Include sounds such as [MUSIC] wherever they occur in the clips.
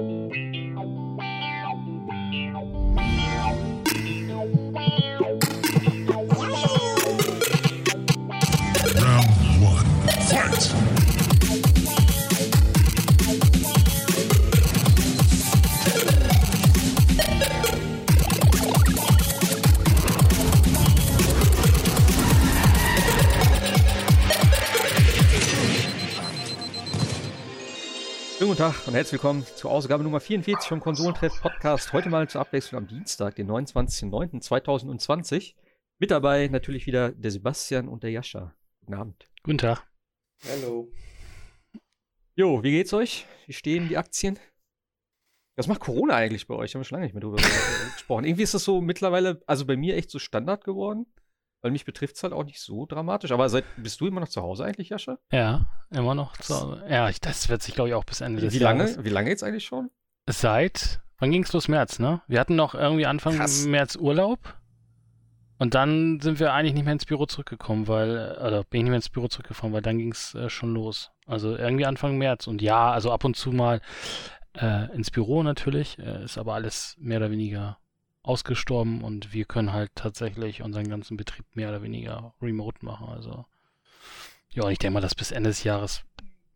Música und herzlich willkommen zur Ausgabe Nummer 44 vom Konsolentreff Podcast. Heute mal zur Abwechslung am Dienstag, den 29.09.2020. Mit dabei natürlich wieder der Sebastian und der Jascha. Guten Abend. Guten Tag. Hallo. Jo, wie geht's euch? Wie stehen die Aktien? Was macht Corona eigentlich bei euch? Haben wir schon lange nicht mehr drüber [LAUGHS] gesprochen. Irgendwie ist das so mittlerweile, also bei mir echt so Standard geworden. Weil mich betrifft es halt auch nicht so dramatisch. Aber seit, bist du immer noch zu Hause eigentlich, Jascha? Ja, immer noch zu Hause. Ja, ich, das wird sich, glaube ich, auch bis Ende des Wie Jahres. lange? Wie lange jetzt eigentlich schon? Seit, wann ging es los? März, ne? Wir hatten noch irgendwie Anfang Krass. März Urlaub. Und dann sind wir eigentlich nicht mehr ins Büro zurückgekommen, weil, oder bin ich nicht mehr ins Büro zurückgefahren, weil dann ging es äh, schon los. Also irgendwie Anfang März. Und ja, also ab und zu mal äh, ins Büro natürlich, äh, ist aber alles mehr oder weniger ausgestorben und wir können halt tatsächlich unseren ganzen Betrieb mehr oder weniger remote machen. Also ja, und ich denke mal, dass bis Ende des Jahres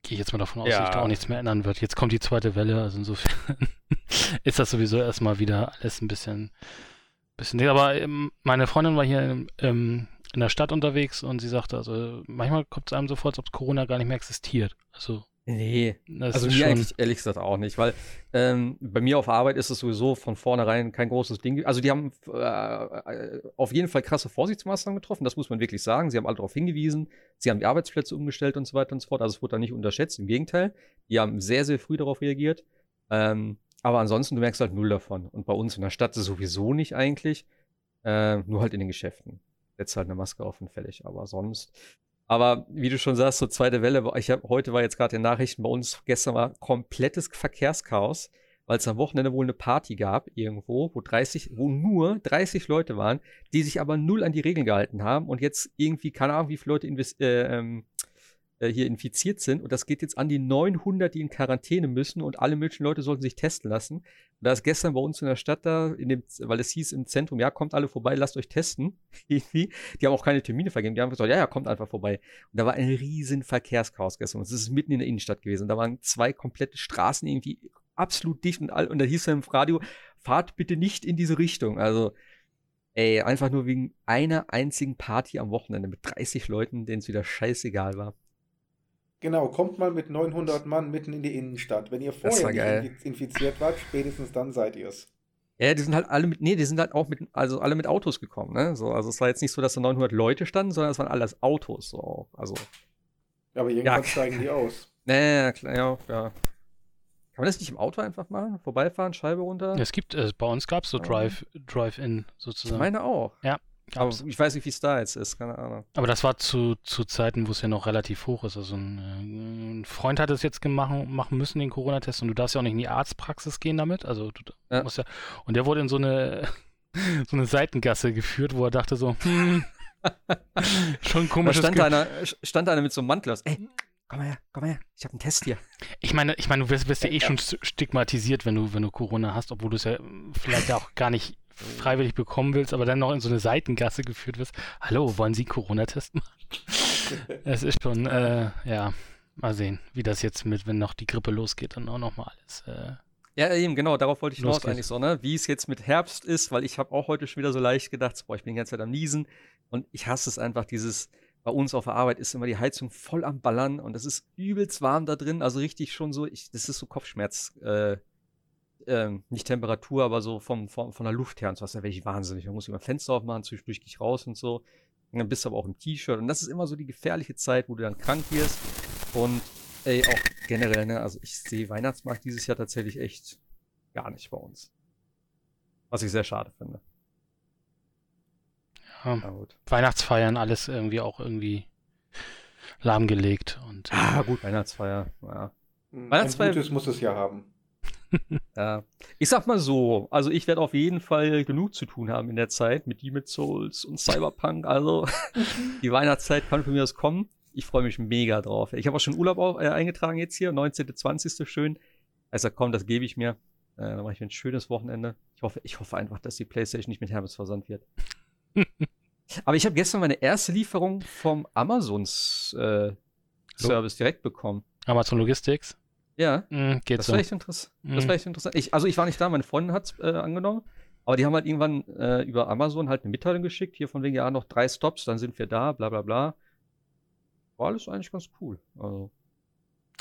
gehe ich jetzt mal davon aus, dass Ja. sich da auch nichts mehr ändern wird. Jetzt kommt die zweite Welle, also insofern [LAUGHS] ist das sowieso erstmal wieder alles ein bisschen, bisschen dick. Aber ähm, meine Freundin war hier ähm, in der Stadt unterwegs und sie sagte, also manchmal kommt es einem so vor, als ob Corona gar nicht mehr existiert. Also Nee, das Also ist mir eigentlich ehrlich gesagt auch nicht, weil ähm, bei mir auf Arbeit ist es sowieso von vornherein kein großes Ding. Also die haben äh, auf jeden Fall krasse Vorsichtsmaßnahmen getroffen, das muss man wirklich sagen. Sie haben alle darauf hingewiesen, sie haben die Arbeitsplätze umgestellt und so weiter und so fort. Also es wurde da nicht unterschätzt, im Gegenteil. Die haben sehr, sehr früh darauf reagiert. Ähm, aber ansonsten, du merkst halt null davon. Und bei uns in der Stadt sowieso nicht eigentlich. Äh, nur halt in den Geschäften. Setzt halt eine Maske auf und fertig. Aber sonst. Aber wie du schon sagst, so zweite Welle, ich hab, heute war jetzt gerade in Nachrichten bei uns, gestern war komplettes Verkehrschaos, weil es am Wochenende wohl eine Party gab irgendwo, wo 30, wo nur 30 Leute waren, die sich aber null an die Regeln gehalten haben und jetzt irgendwie, keine Ahnung, wie viele Leute äh, ähm, äh, hier infiziert sind und das geht jetzt an die 900, die in Quarantäne müssen und alle möglichen Leute sollten sich testen lassen. Und da ist gestern bei uns in der Stadt da, in dem, weil es hieß im Zentrum, ja, kommt alle vorbei, lasst euch testen. [LAUGHS] Die haben auch keine Termine vergeben. Die haben gesagt, ja, ja, kommt einfach vorbei. Und da war ein riesen Verkehrschaos gestern. Und es ist mitten in der Innenstadt gewesen. Da waren zwei komplette Straßen irgendwie absolut dicht und all, und da hieß dann im Radio, fahrt bitte nicht in diese Richtung. Also, ey, einfach nur wegen einer einzigen Party am Wochenende mit 30 Leuten, denen es wieder scheißegal war. Genau, kommt mal mit 900 Mann mitten in die Innenstadt. Wenn ihr war vorher infiz- infiziert wart, spätestens dann seid ihr's. Ja, die sind halt alle mit, nee, die sind halt auch mit, also alle mit Autos gekommen, ne? So, also es war jetzt nicht so, dass da 900 Leute standen, sondern es waren alles Autos, so. Also, Aber irgendwann Ja. steigen die aus. [LAUGHS] nee, klar, ja, ja. Kann man das nicht im Auto einfach machen? Vorbeifahren, Scheibe runter? es gibt, äh, bei uns gab es so Oh. Drive, Drive-In ich sozusagen. meine auch. Aber ich weiß nicht, wie es da jetzt ist, keine Ahnung. Aber das war zu, zu Zeiten, wo es ja noch relativ hoch ist. Also ein, äh, ein Freund hat es jetzt gemacht, machen müssen, den Corona-Test, und du darfst ja auch nicht in die Arztpraxis gehen damit. Also du Ja. musst ja. Und der wurde in so eine, [LAUGHS] so eine Seitengasse geführt, wo er dachte so, hm, [LAUGHS] schon Da komisches stand einer, stand einer mit so einem Mantel aus. Ey, komm mal her, komm mal her, ich habe einen Test hier. Ich meine, ich meine, du wirst, wirst ja eh schon st- stigmatisiert, wenn du, wenn du Corona hast, obwohl du es ja vielleicht auch gar nicht freiwillig bekommen willst, aber dann noch in so eine Seitengasse geführt wirst. Hallo, wollen Sie Corona-Test machen? [LAUGHS] Es ist schon, äh, ja, mal sehen, wie das jetzt mit, wenn noch die Grippe losgeht, dann auch nochmal alles. Äh, Ja, eben, genau, darauf wollte ich hinaus eigentlich so, ne? Wie es jetzt mit Herbst ist, weil ich habe auch heute schon wieder so leicht gedacht, boah, ich bin die ganze Zeit am Niesen und ich hasse es einfach, dieses, bei uns auf der Arbeit ist immer die Heizung voll am Ballern und es ist übelst warm da drin, also richtig schon so, ich, das ist so Kopfschmerz, äh, ähm, nicht Temperatur, aber so vom, vom, von der Luft her und so was, da werde ich wahnsinnig. Man muss immer Fenster aufmachen, zwischendurch gehe ich raus und so. Und dann bist du aber auch im T-Shirt und das ist immer so die gefährliche Zeit, wo du dann krank wirst und ey, auch generell, ne, also ich sehe Weihnachtsmarkt dieses Jahr tatsächlich echt gar nicht bei uns. Was ich sehr schade finde. ja, Na gut. Weihnachtsfeiern, alles irgendwie auch irgendwie lahmgelegt und äh, Ah, gut, Weihnachtsfeier. Ja. Ein Weihnachtsfeier- Gutes muss es ja haben. [LAUGHS] Ja. Ich sag mal so, also ich werde auf jeden Fall genug zu tun haben in der Zeit mit Demon's Souls und Cyberpunk. Also [LAUGHS] die Weihnachtszeit kann von mir aus kommen. ich freue mich mega drauf. Ich habe auch schon Urlaub auch, äh, eingetragen jetzt hier, 19. 20. schön. Also komm, das gebe ich mir. Äh, dann mache ich mir ein schönes Wochenende. Ich hoffe, ich hoffe einfach, dass die Playstation nicht mit Hermes versandt wird. [LAUGHS] Aber ich habe gestern meine erste Lieferung vom Amazons äh, Service direkt bekommen. Amazon Logistics. Ja, Mm, geht das so. war echt interessant. Das Mhm. war echt interessant. Ich, also ich war nicht da, meine Freundin hat es äh, angenommen. Aber die haben halt irgendwann äh, über Amazon halt eine Mitteilung geschickt, hier von wegen, ja, noch drei Stops, dann sind wir da, bla bla bla. War alles eigentlich ganz cool. Also,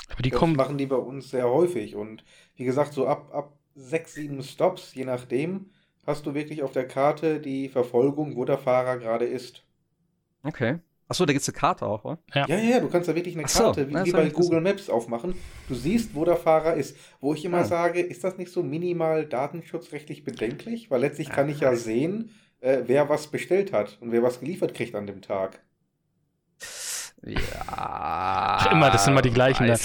Aber die das kommen. machen die bei uns sehr häufig. Und wie gesagt, so ab, ab sechs, sieben Stops, je nachdem, hast du wirklich auf der Karte die Verfolgung, wo der Fahrer gerade ist. okay. Achso, da gibt es eine Karte auch, oder? Ja. Ja, ja, ja, du kannst da wirklich eine so, Karte, wie, wie bei. Google Maps aufmachen. Du siehst, wo der Fahrer ist. Wo ich immer Ah. sage, ist das nicht so minimal datenschutzrechtlich bedenklich? Weil letztlich kann ich ja sehen, äh, wer was bestellt hat und wer was geliefert kriegt an dem Tag. Ja. Ach, immer, das sind immer die gleichen, ne?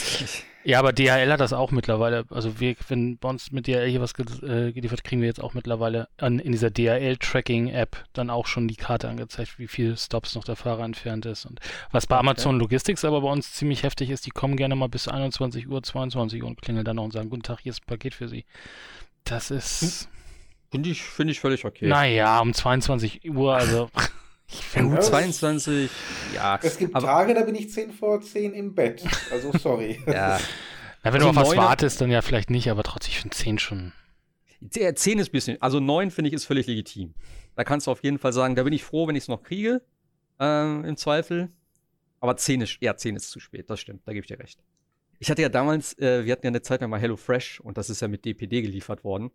Ja, aber DHL hat das auch mittlerweile. Also wir, wenn bei uns mit DHL hier was äh, geliefert, kriegen wir jetzt auch mittlerweile an, in dieser DHL-Tracking-App dann auch schon die Karte angezeigt, wie viel Stops noch der Fahrer entfernt ist. Und was bei Amazon Logistics aber bei uns ziemlich heftig ist, die kommen gerne mal bis 21 Uhr, 22 Uhr und klingeln dann noch und sagen, guten Tag, hier ist ein Paket für Sie. Das ist, Finde ich, find ich völlig okay. naja, um 22 Uhr, also [LAUGHS] Ja, finde, gut, Ja, 22, ja. Es gibt aber, Tage, da bin ich 10 vor 10 im Bett. Also sorry. [LAUGHS] ja. na, wenn Also du auf was wartest, dann ja vielleicht nicht, aber trotzdem, ich finde 10 schon. Der 10 ist ein bisschen, also 9 finde ich ist völlig legitim. Da kannst du auf jeden Fall sagen, da bin ich froh, wenn ich es noch kriege, ähm, im Zweifel. Aber 10 ist, ja, 10 ist zu spät, das stimmt, da gebe ich dir recht. Ich hatte ja damals, äh, wir hatten ja eine Zeit lang mal HelloFresh und das ist ja mit DPD geliefert worden.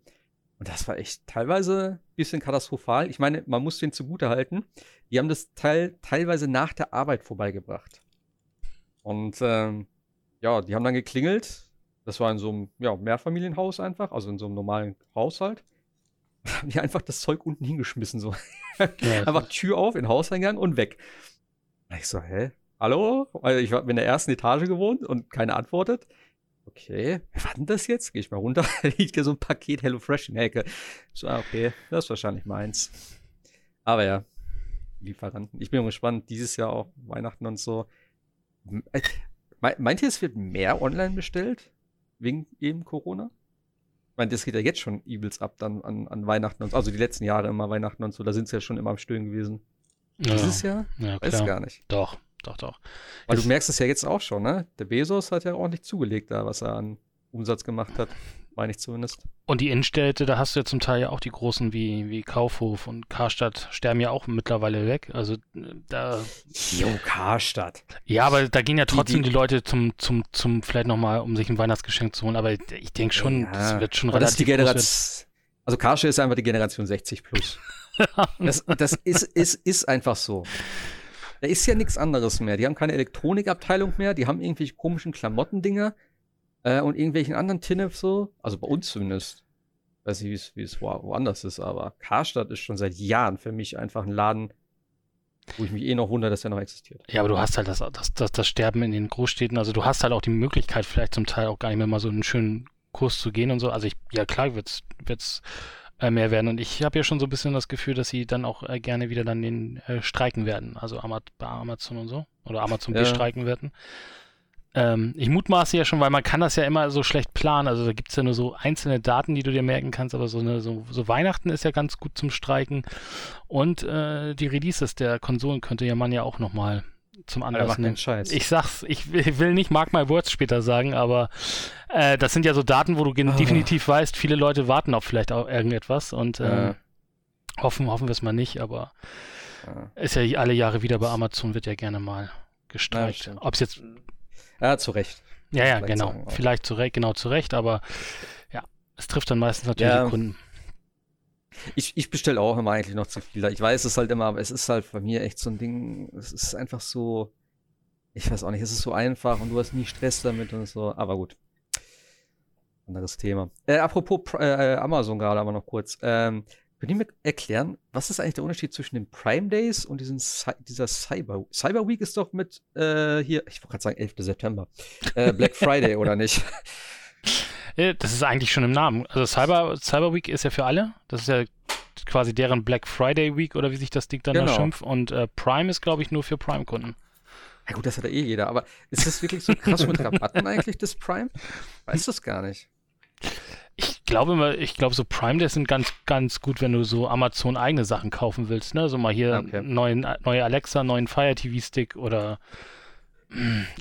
Und das war echt teilweise ein bisschen katastrophal. Ich meine, man muss den zugute halten. Die haben das Teil teilweise nach der Arbeit vorbeigebracht. Und ähm, ja, die haben dann geklingelt. Das war in so einem ja, Mehrfamilienhaus einfach, also in so einem normalen Haushalt. [LAUGHS] Haben die einfach das Zeug unten hingeschmissen, so. Ja, [LAUGHS] einfach Tür auf, in den Hauseingang und weg. Und ich so, hä? Hallo? Also ich war in der ersten Etage gewohnt und keiner antwortet. Okay, wer war denn das jetzt? Geh ich mal runter, da [LAUGHS] liegt ja so ein Paket HelloFresh in der Ecke. So, ah, okay, das ist wahrscheinlich meins. Aber ja, Lieferanten. Ich bin gespannt, dieses Jahr auch Weihnachten und so. Äh, me- Meint ihr, es wird mehr online bestellt? Wegen eben Corona? Ich meine, das geht ja jetzt schon übelst ab dann an, an Weihnachten und so. Also die letzten Jahre immer Weihnachten und so, da sind sie ja schon immer am Stöhnen gewesen. ja, Dieses Jahr? ja, Weiß klar. gar nicht. Doch, doch, doch. Weil du merkst es ja jetzt auch schon, ne? Der Bezos hat ja ordentlich zugelegt da, was er an Umsatz gemacht hat. Meine ich zumindest. Und die Innenstädte, da hast du ja zum Teil ja auch die großen wie, wie Kaufhof und Karstadt sterben ja auch mittlerweile weg. Also äh, da. Jo, Karstadt. Ja, aber da gehen ja trotzdem die, die- Leute zum, zum, zum, vielleicht nochmal, um sich ein Weihnachtsgeschenk zu holen. Aber ich denke schon, Ja, das wird schon Aber das ist die relativ Generation. Also Karstadt ist einfach die Generation 60 plus. [LAUGHS] Das, das ist, ist, ist einfach so. Da ist ja nichts anderes mehr. Die haben keine Elektronikabteilung mehr, die haben irgendwelche komischen Klamottendinger äh, und irgendwelchen anderen Tinnef so. Also bei uns zumindest. Weiß nicht, wie es- woanders ist, aber Karstadt ist schon seit Jahren für mich einfach ein Laden, wo ich mich eh noch wundere, dass er noch existiert. Ja, aber du hast halt das, das, das, das Sterben in den Großstädten. Also du hast halt auch die Möglichkeit, vielleicht zum Teil auch gar nicht mehr mal so einen schönen Kurs zu gehen und so. Also ich, ja klar wird's, wird's äh, mehr werden. Und ich habe ja schon so ein bisschen das Gefühl, dass sie dann auch äh, gerne wieder dann den äh, streiken werden. Also bei Amazon und so. Oder Amazon Ja. bestreiken werden. Ähm, ich mutmaße ja schon, weil man kann das ja immer so schlecht planen. Also da gibt es ja nur so einzelne Daten, die du dir merken kannst, aber so, eine, so, so Weihnachten ist ja ganz gut zum Streiken. Und äh, die Releases der Konsolen könnte ja man ja auch nochmal zum Anlass den Scheiß. Ich sag's, ich will ich will nicht Mark My Words später sagen, aber äh, das sind ja so Daten, wo du Ah. definitiv weißt, viele Leute warten auf vielleicht auch irgendetwas und äh, Ja. hoffen, hoffen wir es mal nicht, aber Ja. ist ja alle Jahre wieder bei Amazon, wird ja gerne mal gestreikt. stimmt. Ob es jetzt, ja, zu Recht. ja, ja, vielleicht genau, vielleicht zu Recht, genau zu Recht, aber ja, es trifft dann meistens natürlich Ja. die Kunden. Ich, ich bestelle auch immer eigentlich noch zu viel. Ich weiß es halt immer, aber es ist halt bei mir echt so ein Ding. Es ist einfach so. Ich weiß auch nicht, es ist so einfach und du hast nie Stress damit und so. Aber gut. Anderes Thema. Äh, apropos Pr- äh, Amazon gerade aber noch kurz. Ähm, könnt ihr mir erklären, was ist eigentlich der Unterschied zwischen den Prime Days und diesen Cy dieser Cyber Cyber Week ist doch mit äh, hier, ich wollte gerade sagen 11. September. Äh, Black Friday oder nicht? [LAUGHS] Ja, das ist eigentlich schon im Namen. Also Cyber, Cyber Week ist ja für alle. Das ist ja quasi deren Black Friday Week oder wie sich das Ding dann da Genau. schimpft. Und äh, Prime ist, glaube ich, nur für Prime-Kunden. Ja gut, das hat ja eh jeder, aber ist das wirklich so krass mit Rabatten eigentlich, das Prime? Weiß das gar nicht. Ich glaube immer, ich glaube so Prime Days sind ganz, ganz gut, wenn du so Amazon eigene Sachen kaufen willst, ne? So mal hier Okay. neuen, neue Alexa, neuen Fire TV Stick oder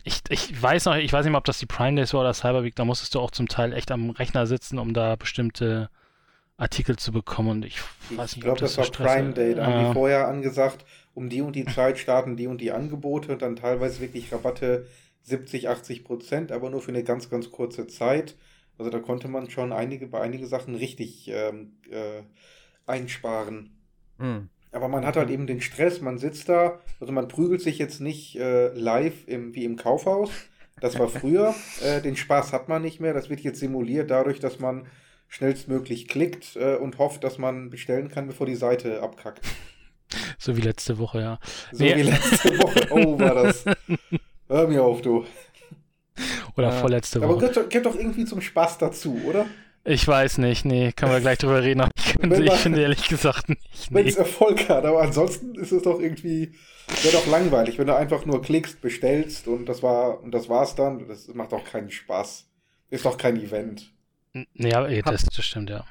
ich, ich weiß noch, ich weiß nicht mal, ob das die Prime Days war oder Cyber Week, da musstest du auch zum Teil echt am Rechner sitzen, um da bestimmte Artikel zu bekommen und ich weiß Ich nicht, ob das, das, war Stress- Prime Day. Da haben die vorher angesagt, um die und die Zeit starten die und die Angebote und dann teilweise wirklich Rabatte 70, 80 Prozent, aber nur für eine ganz, ganz kurze Zeit. Also da konnte man schon einige bei einigen Sachen richtig ähm, äh, einsparen. Hm. Aber man hat halt eben den Stress, man sitzt da, also man prügelt sich jetzt nicht äh, live im, wie im Kaufhaus. Das war früher. [LAUGHS] äh, den Spaß hat man nicht mehr. Das wird jetzt simuliert dadurch, dass man schnellstmöglich klickt äh, und hofft, dass man bestellen kann, bevor die Seite abkackt. [LAUGHS] So wie letzte Woche, ja. So Nee. wie letzte Woche. Oh, war das. [LAUGHS] Hör mir auf, du. Oder Äh, vorletzte Aber Woche. gehört doch, gehört doch irgendwie zum Spaß dazu, oder? Ich weiß nicht, nee, können wir gleich drüber reden, aber ich, [LAUGHS] Wenn könnte, ich finde ehrlich gesagt nicht. Wenn Nee. es Erfolg hat. Aber ansonsten ist es doch irgendwie. Wäre doch langweilig, wenn du einfach nur klickst, bestellst und das war und das war's dann. Das macht doch keinen Spaß. Ist doch kein Event. Nee, aber, eh, das, das stimmt, ja.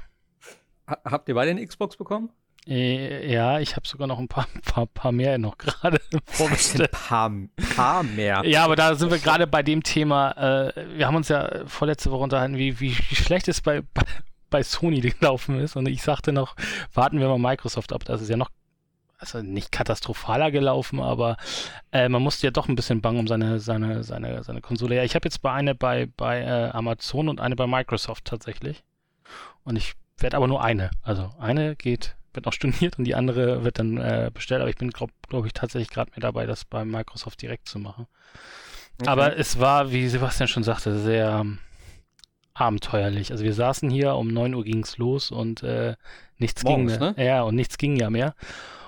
Ha habt ihr beide eine Xbox bekommen? Eh, Ja, ich habe sogar noch ein paar, [LAUGHS] paar, paar mehr noch gerade Ein vorbestellt. paar, paar mehr. Ja, aber da sind wir gerade bei dem Thema. Äh, wir haben uns ja vorletzte Woche unterhalten, wie, wie, wie schlecht es bei, bei, bei Sony gelaufen ist. Und ich sagte noch, warten wir mal Microsoft ab. Das ist ja noch, also nicht katastrophaler gelaufen, aber äh, man musste ja doch ein bisschen bangen um seine, seine, seine, seine Konsole. Ja, ich habe jetzt bei eine bei, bei äh, Amazon und eine bei Microsoft tatsächlich. Und ich werde aber nur eine. Also eine geht, wird noch storniert und die andere wird dann äh, bestellt. Aber ich bin, glaube glaub ich, tatsächlich gerade mehr dabei, das bei Microsoft direkt zu machen. Okay. Aber es war, wie Sebastian schon sagte, sehr ähm, abenteuerlich. Also wir saßen hier, um 9 Uhr ging es los und äh, nichts Morgens, ging mehr. ne? Ja, und nichts ging ja mehr.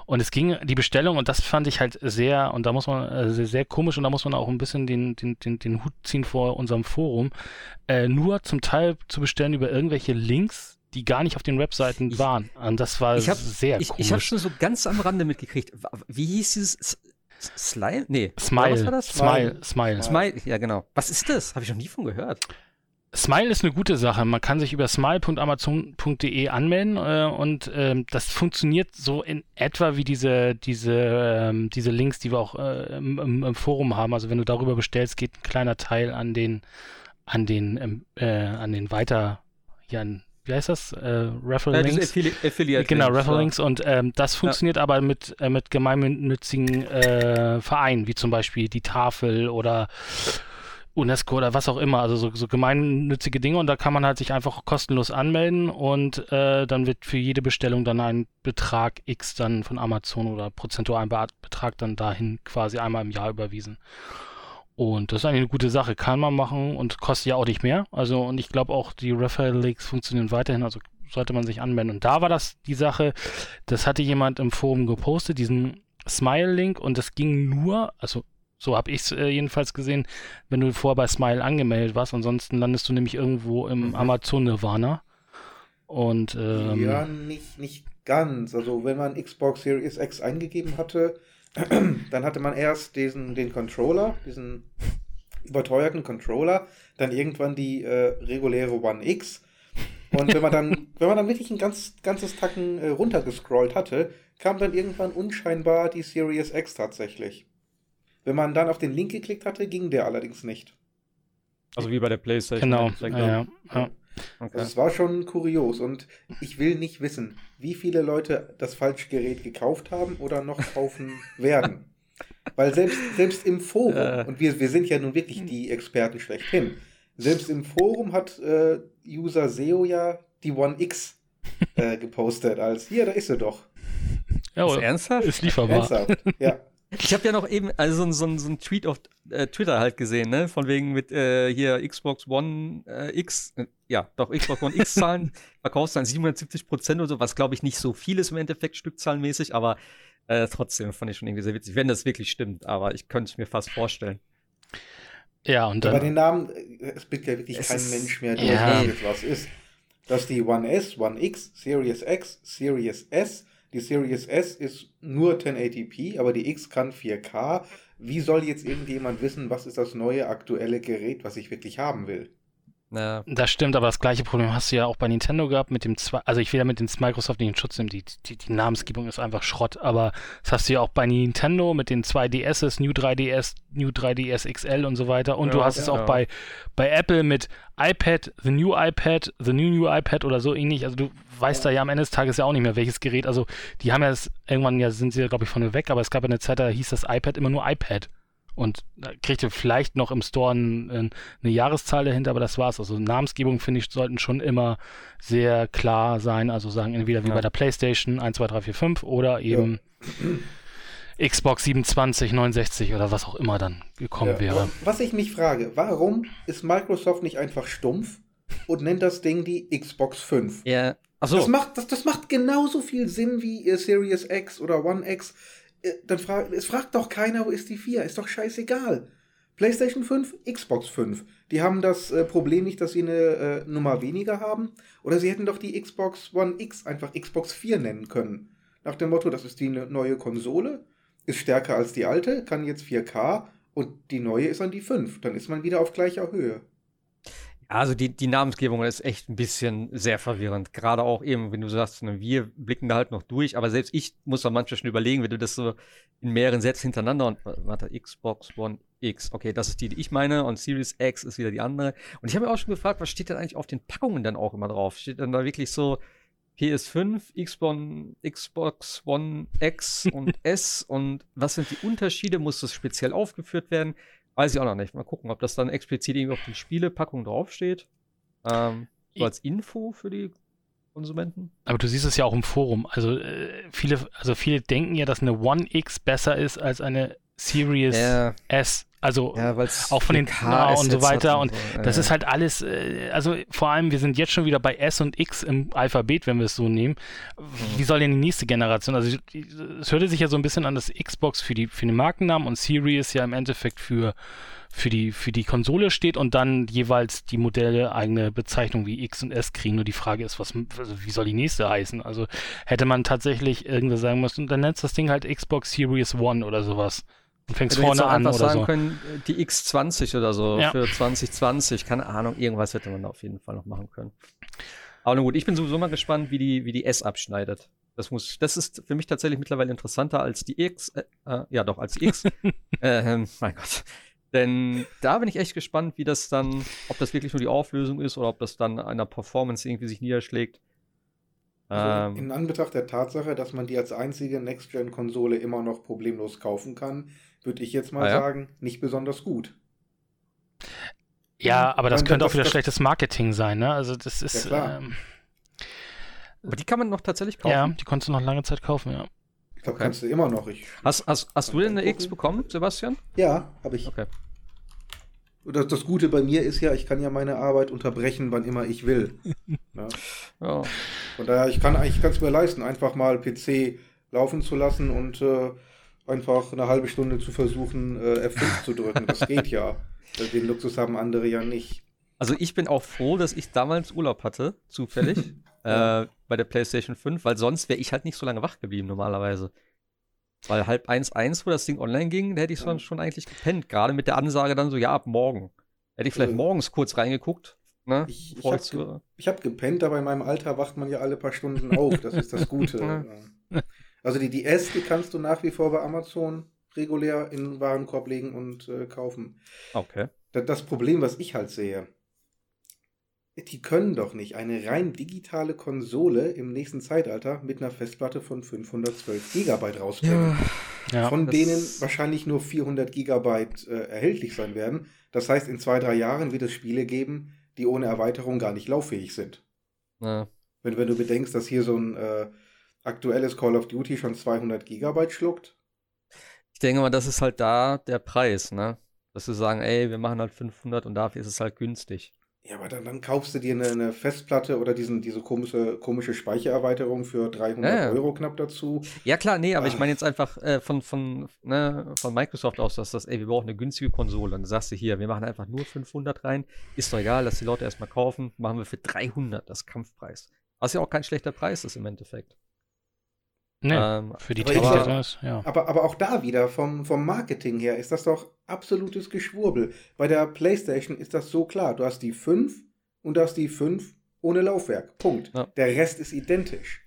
Und es ging die Bestellung und das fand ich halt sehr, und da muss man äh, sehr, sehr komisch und da muss man auch ein bisschen den, den, den, den Hut ziehen vor unserem Forum, äh, nur zum Teil zu bestellen über irgendwelche Links, die gar nicht auf den Webseiten Ich- waren. Und das war ich hab- sehr ich, komisch. ich habe schon so ganz am Rande mitgekriegt. Wie hieß dieses Slime? Nee. Smile, Was war das? Smile, Smile. Smile, ja genau. Was ist das? Habe ich noch nie von gehört. Smile ist eine gute Sache. Man kann sich über smile.amazon.de anmelden äh, und ähm, das funktioniert so in etwa wie diese, diese, ähm, diese Links, die wir auch äh, im, im, Forum haben. Also wenn du darüber bestellst, geht ein kleiner Teil an den, an den, ähm, äh, an den weiter, ja, an, wie heißt das? Äh, Referral Ja, diese Links. Affili Affiliate. Genau, Links, Referlinks und ähm, das funktioniert aber mit, äh, mit gemeinnützigen äh, Vereinen, wie zum Beispiel die Tafel oder UNESCO oder was auch immer, also so, so gemeinnützige Dinge und da kann man halt sich einfach kostenlos anmelden und äh, dann wird für jede Bestellung dann ein Betrag X dann von Amazon oder prozentualen Be Betrag dann dahin quasi einmal im Jahr überwiesen. Und das ist eigentlich eine gute Sache, kann man machen und kostet ja auch nicht mehr. Also und ich glaube auch die Referral Links funktionieren weiterhin, also sollte man sich anmelden. Und da war das die Sache, das hatte jemand im Forum gepostet, diesen Smile-Link und das ging nur, also so habe ich es äh, jedenfalls gesehen, wenn du vorher bei Smile angemeldet warst. Ansonsten landest du nämlich irgendwo im Mhm. Amazon-Nirvana. Und ähm, ja, nicht, nicht ganz. Also wenn man Xbox Series X eingegeben hatte, [CLEARS THROAT] dann hatte man erst diesen, den Controller, diesen überteuerten Controller, dann irgendwann die äh, reguläre One X. Und wenn man dann, [LAUGHS] wenn man dann wirklich ein ganz, ganzes Tacken äh, runtergescrollt hatte, kam dann irgendwann unscheinbar die Series X tatsächlich. Wenn man dann auf den Link geklickt hatte, ging der allerdings nicht. Also wie bei der PlayStation. genau, ja, ja, ja. Okay. Also es war schon kurios und ich will nicht wissen, wie viele Leute das falsche Gerät gekauft haben oder noch kaufen [LAUGHS] werden. Weil selbst, selbst im Forum, Äh. und wir, wir sind ja nun wirklich die Experten schlechthin, selbst im Forum hat äh, User SEO ja die One X äh, gepostet, als hier, da ist sie doch. ja Ist ernsthaft? ist lieferbar. Ernsthaft. Ja. Ich habe ja noch eben also so, ein- so, so ein Tweet auf äh, Twitter halt gesehen, ne? Von wegen mit äh, hier Xbox One äh, X, äh, ja, doch Xbox One X Zahlen, [LAUGHS] Verkaufszahlen 770 Prozent oder so, was glaube ich nicht so viel ist im Endeffekt stückzahlenmäßig, aber äh, trotzdem fand ich schon irgendwie sehr witzig, wenn das wirklich stimmt, aber ich könnte es mir fast vorstellen. Ja, und Bei dann, den Namen, äh, es blickt ja wirklich kein ist- Mensch mehr, Ja. der weiß, was ist. Dass die One S, One X, Series X, Series S, Die Series S ist nur 1080p, aber die X kann 4K. Wie soll jetzt irgendjemand wissen, was ist das neue aktuelle Gerät, was ich wirklich haben will? Ja. Das stimmt, aber das gleiche Problem hast du ja auch bei Nintendo gehabt mit dem zwei, also ich will ja mit dem Microsoft nicht in Schutz nehmen, die, die, die Namensgebung ist einfach Schrott, aber das hast du ja auch bei Nintendo mit den zwei DSs, New 3DS, New 3DS XL und so weiter und du Ja, hast es ja. auch bei, bei Apple mit iPad, the new iPad, the new new iPad oder so ähnlich, also du weißt da ja am Ende des Tages ja auch nicht mehr, welches Gerät, also die haben ja das, irgendwann ja sind sie ja glaube ich von weg, aber es gab ja eine Zeit, da hieß das iPad immer nur iPad. Und da kriegt ihr vielleicht noch im Store ein, ein, eine Jahreszahl dahinter, aber das war's. Also Namensgebung, finde ich, sollten schon immer sehr klar sein. Also sagen entweder wie Ja. bei der PlayStation 1, 2, 3, 4, 5 oder eben Xbox 27, 69 oder was auch immer dann gekommen Ja, wäre. Was ich mich frage, warum ist Microsoft nicht einfach stumpf und nennt das Ding die Xbox 5? Ja. Achso. Das, macht, das, das macht genauso viel Sinn wie äh, Series X oder One X. Äh, dann frag, es fragt doch keiner, wo ist die 4? Ist doch scheißegal. PlayStation 5, Xbox 5. Die haben das äh, Problem nicht, dass sie eine äh, Nummer weniger haben. Oder sie hätten doch die Xbox One X einfach Xbox 4 nennen können. Nach dem Motto, das ist die ne- neue Konsole, ist stärker als die alte, kann jetzt 4K und die neue ist an die 5. Dann ist man wieder auf gleicher Höhe. Also die, die Namensgebung ist echt ein bisschen sehr verwirrend. Gerade auch eben, wenn du sagst, ne, wir blicken da halt noch durch, aber selbst ich muss dann manchmal schon überlegen, wenn du das so in mehreren Sätzen hintereinander und warte, Xbox One X, okay, das ist die, die ich meine, und Series X ist wieder die andere. Und ich habe mir auch schon gefragt, was steht denn eigentlich auf den Packungen dann auch immer drauf? Steht dann da wirklich so PS5, Xbox, Xbox One X und S und was sind die Unterschiede? Muss das speziell aufgeführt werden? Weiß ich auch noch nicht. Mal gucken, ob das dann explizit irgendwie auf die Spielepackung draufsteht. Ähm, so als Info für die Konsumenten. Aber du siehst es ja auch im Forum. Also äh, viele, also viele denken ja, dass eine One X besser ist als eine Series S. Also ja auch von den- ja, und so weiter und Das äh, ist halt alles, äh, also vor allem, wir sind jetzt schon wieder bei S und X im Alphabet, wenn wir es so nehmen. Wie soll denn die nächste Generation? Also es hörte sich ja so ein bisschen an, dass Xbox für die für den Markennamen und Series ja im Endeffekt für für die für die Konsole steht und dann jeweils die Modelle eigene Bezeichnung wie X und S kriegen. Nur die Frage ist, was also wie soll die nächste heißen? Also hätte man tatsächlich irgendwas sagen müssen, dann nennst das Ding halt Xbox Series One oder sowas und fängst vorne an einfach oder sagen so. können, äh, die X20 oder so Ja. für 2020, keine Ahnung, irgendwas hätte man da auf jeden Fall noch machen können. Aber nun gut, ich bin sowieso mal gespannt, wie die, wie die S abschneidet. Das muss, das ist für mich tatsächlich mittlerweile interessanter als die X, äh, äh, ja doch, als die X. [LAUGHS] ähm, mein Gott. Denn da bin ich echt gespannt, wie das dann, ob das wirklich nur die Auflösung ist oder ob das dann an der Performance irgendwie sich niederschlägt. Also Ähm, in Anbetracht der Tatsache, dass man die als einzige Next-Gen-Konsole immer noch problemlos kaufen kann, würde ich jetzt mal Ah, ja? sagen, nicht besonders gut. Ja, aber das könnte das- auch wieder das- schlechtes Marketing sein, ne? Also das ist klar. ähm, aber die kann man noch tatsächlich kaufen. ja, die konntest du noch lange Zeit kaufen, ja. Ich glaube, Okay. kannst du immer noch. Ich, Hast, hast, hast du denn eine X bekommen, Sebastian? ja, habe ich. Okay. Das, das Gute bei mir ist ja, ich kann ja meine Arbeit unterbrechen, wann immer ich will. ja. [LAUGHS] Ja. Von daher, ich kann ich es mir leisten, einfach mal PC laufen zu lassen und äh, einfach eine halbe Stunde zu versuchen, äh, F5 zu drücken. Das [LAUGHS] geht ja. Den Luxus haben andere ja nicht. Also ich bin auch froh, dass ich damals Urlaub hatte, zufällig, [LAUGHS] äh, bei der PlayStation 5, weil sonst wäre ich halt nicht so lange wach geblieben normalerweise. Weil halb eins, eins, wo das Ding online ging, da hätte ich Ja. schon, schon eigentlich gepennt. Gerade mit der Ansage dann so, ja, ab morgen. Hätte ich vielleicht Also- morgens kurz reingeguckt. Ne? Ich, ich habe ich hab gepennt, aber in meinem Alter wacht man ja alle paar Stunden auf. Das ist das [LAUGHS] Gute. Also die, die S, die kannst du nach wie vor bei Amazon regulär in den Warenkorb legen und äh, kaufen. Okay. Da- Das Problem, was ich halt sehe, die können doch nicht eine rein digitale Konsole im nächsten Zeitalter mit einer Festplatte von 512 Gigabyte rausbringen. Ja, von das- denen wahrscheinlich nur 400 Gigabyte äh, erhältlich sein werden. Das heißt, in zwei, drei Jahren wird es Spiele geben, die ohne Erweiterung gar nicht lauffähig sind. Ja. Wenn, wenn du bedenkst, dass hier so ein äh, aktuelles Call of Duty schon 200 Gigabyte schluckt. Ich denke mal, das ist halt da der Preis, ne? Dass sie sagen, ey, wir machen halt 500 und dafür ist es halt günstig. Ja, aber dann, dann kaufst du dir eine, eine Festplatte oder diesen, diese komische, komische Speichererweiterung für 300 Ja, ja. Euro knapp dazu. Ja klar, nee, aber ich Ah. meine jetzt einfach äh, von, von, ne, von Microsoft aus, dass das, ey, wir brauchen eine günstige Konsole. Und dann sagst du hier, wir machen einfach nur 500 rein. Ist doch egal, lass die Leute erstmal kaufen. Machen wir für 300 das Kampfpreis. Was ja auch kein schlechter Preis ist im Endeffekt. Nee, Ähm, für die aber Technik ich- drin ist, ja. Aber, aber auch da wieder, vom, vom Marketing her, ist das doch absolutes Geschwurbel. Bei der PlayStation ist das so klar. Du hast die 5 und du hast die 5 ohne Laufwerk. Punkt. Ja. Der Rest ist identisch.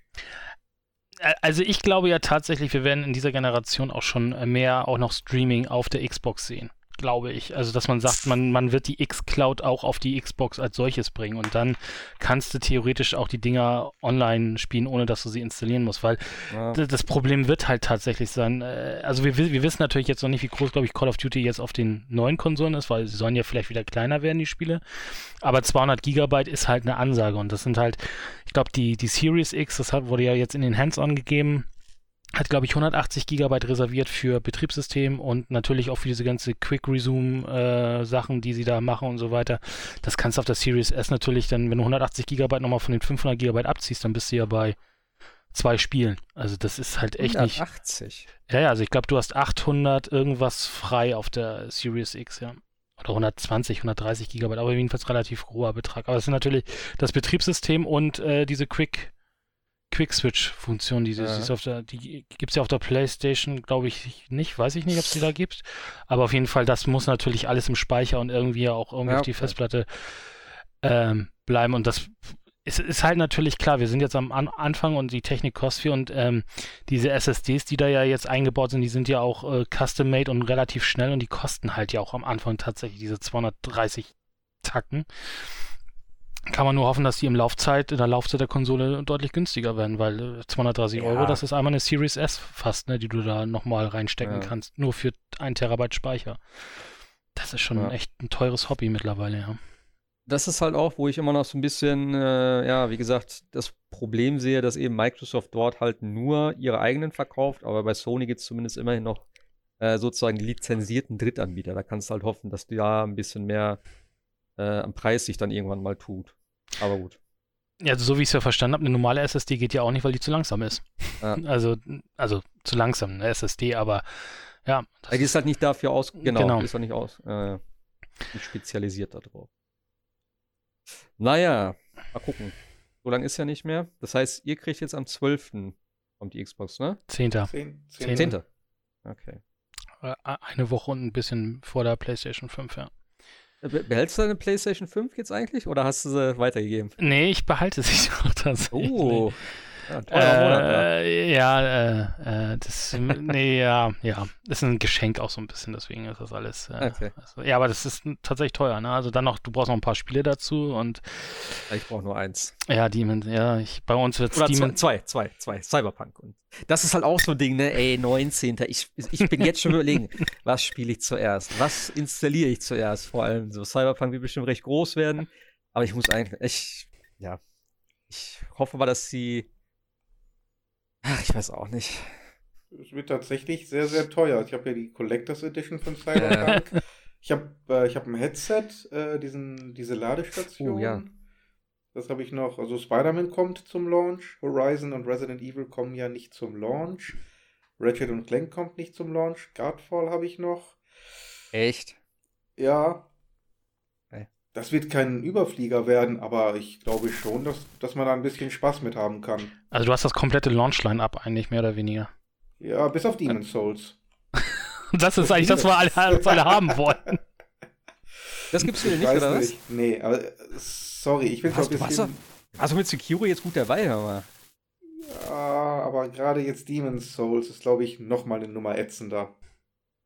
Also ich glaube ja tatsächlich, wir werden in dieser Generation auch schon mehr auch noch Streaming auf der Xbox sehen. Glaube ich. Also, dass man sagt, man, man wird die X-Cloud auch auf die Xbox als solches bringen und dann kannst du theoretisch auch die Dinger online spielen, ohne dass du sie installieren musst, weil ja. Das Problem wird halt tatsächlich sein, äh, also wir, wi- wir wissen natürlich jetzt noch nicht, wie groß, glaube ich, Call of Duty jetzt auf den neuen Konsolen ist, weil sie sollen ja vielleicht wieder kleiner werden, die Spiele. Aber 200 Gigabyte ist halt eine Ansage und das sind halt, ich glaube, die, die Series X, das wurde ja jetzt in den Hands-on gegeben, hat, glaube ich, 180 Gigabyte reserviert für Betriebssystem und natürlich auch für diese ganze Quick-Resume-Sachen, die sie da machen und so weiter. Das kannst du auf der Series S natürlich dann, wenn du 180 Gigabyte nochmal von den 500 Gigabyte abziehst, dann bist du ja bei zwei Spielen. Also das ist halt echt nicht. 180. Ja, ja, also ich glaube, du hast 800 irgendwas frei auf der Series X, ja. Oder 120, 130 Gigabyte, aber jedenfalls relativ hoher Betrag. Aber es ist natürlich das Betriebssystem und äh, diese Quick, Quick Switch-Funktion, die, Ja. die, der, die gibt es ja auf der PlayStation, glaube ich, nicht. Weiß ich nicht, ob es die da gibt. Aber auf jeden Fall, das muss natürlich alles im Speicher und irgendwie auch irgendwie Ja, auf die okay. Festplatte ähm, bleiben. Und das ist, ist halt natürlich klar, wir sind jetzt am An Anfang und die Technik kostet viel und ähm, diese SSDs, die da ja jetzt eingebaut sind, die sind ja auch äh, custom-made und relativ schnell und die kosten halt ja auch am Anfang tatsächlich diese 230 Tacken. Kann man nur hoffen, dass die im Laufzeit, in der Laufzeit der Konsole deutlich günstiger werden, weil äh, 230 Ja. Euro, das ist einmal eine Series S fast, ne, die du da nochmal reinstecken Ja. kannst, nur für ein Terabyte Speicher. Das ist schon Ja. echt ein teures Hobby mittlerweile, ja. Das ist halt auch, wo ich immer noch so ein bisschen, äh, ja, wie gesagt, das Problem sehe, dass eben Microsoft dort halt nur ihre eigenen verkauft, aber bei Sony gibt es zumindest immerhin noch äh, sozusagen die lizenzierten Drittanbieter. Da kannst du halt hoffen, dass du ja ein bisschen mehr äh, am Preis sich dann irgendwann mal tut. Aber gut. Ja, also so wie ich es ja verstanden habe, eine normale SSD geht ja auch nicht, weil die zu langsam ist. Ja. [LAUGHS] Also, also zu langsam, eine SSD, aber ja. die ist halt nicht dafür aus, genau, Genau. die ist halt nicht aus, äh, nicht spezialisiert darauf. Naja, mal gucken. So lange ist ja nicht mehr. Das heißt, ihr kriegt jetzt am 12. kommt die Xbox, ne? Zehnter. Zehn, Zehn. Zehnte. Okay. Äh, Eine Woche und ein bisschen vor der PlayStation 5, ja. Be- Behältst du deine PlayStation 5 jetzt eigentlich oder hast du sie weitergegeben? Nee, ich behalte sie [LAUGHS] auch tatsächlich. Oh. Äh, ja, äh, äh, das, nee, ja, ja, das ist ein Geschenk auch so ein bisschen, deswegen ist das alles. Äh, Okay. also, ja, aber das ist tatsächlich teuer, ne? Also dann noch, du brauchst noch ein paar Spiele dazu und Ich brauche nur eins. ja, Demon, ja, ich, bei uns wird Oder zwei, Demon. zwei, zwei, zwei. Cyberpunk. Und das ist halt auch so ein Ding, ne? Ey, 19. Ich, ich bin jetzt schon überlegen, [LAUGHS] was spiele ich zuerst? Was installiere ich zuerst? Vor allem so Cyberpunk wird bestimmt recht groß werden. Aber ich muss eigentlich, ich, ja. Ich hoffe mal, dass sie. Ach, ich weiß auch nicht. Es wird tatsächlich sehr, sehr teuer. Ich habe ja die Collectors Edition von Cyberpunk. Ich habe äh, ich hab ein Headset, äh, diesen, diese Ladestation. Oh, ja. Das habe ich noch. Also Spider-Man kommt zum Launch. Horizon und Resident Evil kommen ja nicht zum Launch. Ratchet und Clank kommt nicht zum Launch. Godfall habe ich noch. Echt? Ja. Das wird kein Überflieger werden, aber ich glaube schon, dass, dass man da ein bisschen Spaß mit haben kann. Also du hast das komplette Launch-Line-Up eigentlich, mehr oder weniger. Ja, bis auf Demon's Souls. [LAUGHS] Das ist eigentlich das, was alle, was alle haben wollen. [LAUGHS] Das gibt's wieder Ich nicht, weiß oder was? nicht. Nee, aber äh, sorry, ich bin Was, so ein bisschen. Also mit Secure jetzt gut dabei, hör mal. Ja, aber gerade jetzt Demon's Souls ist, glaube ich, nochmal eine Nummer ätzender.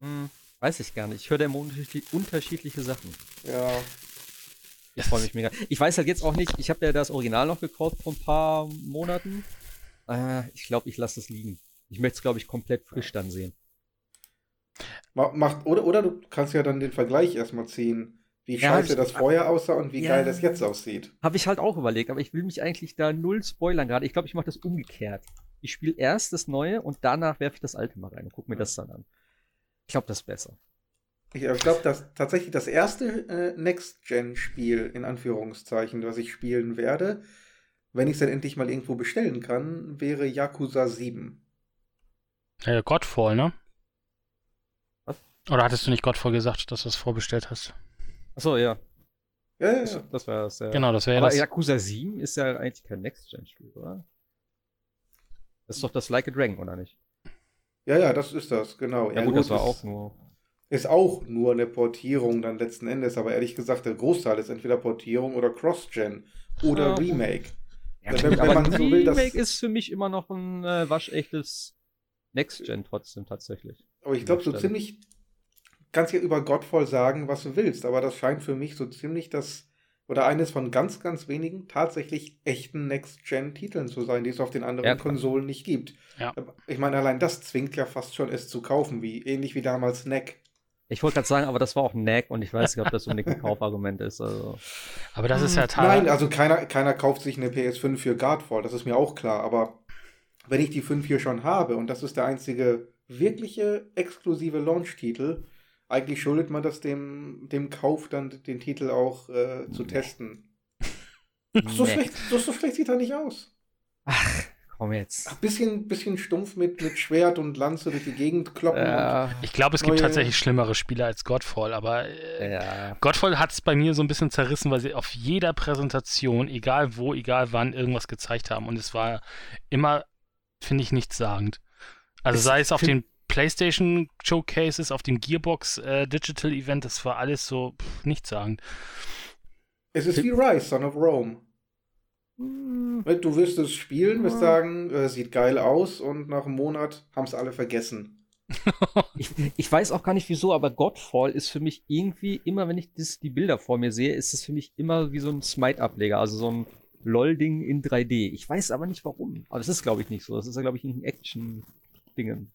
Hm, weiß ich gar nicht. Ich höre da immer unterschiedli- unterschiedliche Sachen. Ja. Ich freue mich mega. Ich weiß halt jetzt auch nicht, ich habe ja das Original noch gekauft vor ein paar Monaten. Äh, ich glaube, ich lasse es liegen. Ich möchte es, glaube ich, komplett frisch dann sehen. Ma- Macht, oder, oder du kannst ja dann den Vergleich erstmal ziehen, wie Ja, scheiße ich- das vorher aussah und wie Ja. geil das jetzt aussieht. Habe ich halt auch überlegt, aber ich will mich eigentlich da null spoilern gerade. Ich glaube, ich mache das umgekehrt. Ich spiele erst das Neue und danach werfe ich das Alte mal rein und gucke mir das dann an. Ich glaube, das ist besser. Ich, ich glaube, dass tatsächlich das erste äh, Next-Gen-Spiel, in Anführungszeichen, was ich spielen werde, wenn ich es dann endlich mal irgendwo bestellen kann, wäre Yakuza 7. Äh, Godfall, ne? Was? Oder hattest du nicht Godfall gesagt, dass du es vorbestellt hast? Achso, ja. Ja, ja, Das, ja. das war das. Ja. Genau, das wäre ja Äh, Aber das. Yakuza 7 ist ja eigentlich kein Next-Gen-Spiel, oder? Das ist doch das Like a Dragon, oder nicht? Ja, ja, das ist das, genau. Ja, gut, das war auch nur. Ist auch nur eine Portierung dann letzten Endes, aber ehrlich gesagt, der Großteil ist entweder Portierung oder Cross-Gen oder Ja, Remake. Ja, Wenn- wenn aber man ein so will, das- Remake ist für mich immer noch ein äh, waschechtes Next-Gen trotzdem tatsächlich. Aber ich glaube, so ziemlich, kannst ja über Godfall sagen, was du willst, aber das scheint für mich so ziemlich das, oder eines von ganz, ganz wenigen tatsächlich echten Next-Gen-Titeln zu sein, die es auf den anderen Ja. Konsolen nicht gibt. Ja. Ich meine, allein das zwingt ja fast schon, es zu kaufen, wie ähnlich wie damals Neck. Ich wollte gerade sagen, aber das war auch ein Nag und ich weiß nicht, ob das unbedingt ein Kaufargument ist. Also. Aber das ist ja Nein, teilweise. also keiner, keiner kauft sich eine PS5 für Godfall, das ist mir auch klar, aber wenn ich die 5 hier schon habe und das ist der einzige wirkliche exklusive Launch-Titel, eigentlich schuldet man das dem, dem Kauf dann den Titel auch äh, zu testen. Ach, so, Nee. schlecht, so, so schlecht sieht er nicht aus. Ach, komm jetzt. Ach, bisschen, bisschen stumpf mit, mit Schwert und Lanze durch die Gegend kloppen. und, Äh, Ich glaube, es gibt tatsächlich schlimmere Spiele als Godfall, aber äh, ja. Godfall hat es bei mir so ein bisschen zerrissen, weil sie auf jeder Präsentation, egal wo, egal wann, irgendwas gezeigt haben. Und es war immer, finde ich, nichtssagend. Also Es sei es auf den PlayStation Showcases, auf dem Gearbox äh, Digital Event, das war alles so pff, nichtssagend. es ist wie Rise, Son of Rome. Hm, Du wirst es spielen, wirst sagen, äh, sieht geil aus und nach einem Monat haben es alle vergessen. [LAUGHS] Ich, ich weiß auch gar nicht wieso, aber Godfall ist für mich irgendwie immer, wenn ich das, die Bilder vor mir sehe, ist es für mich immer wie so ein Smite-Ableger, also so ein LOL-Ding in 3D. Ich weiß aber nicht warum. Aber das ist, glaube ich, nicht so. Das ist ja, glaube ich, ein Action-Dingen.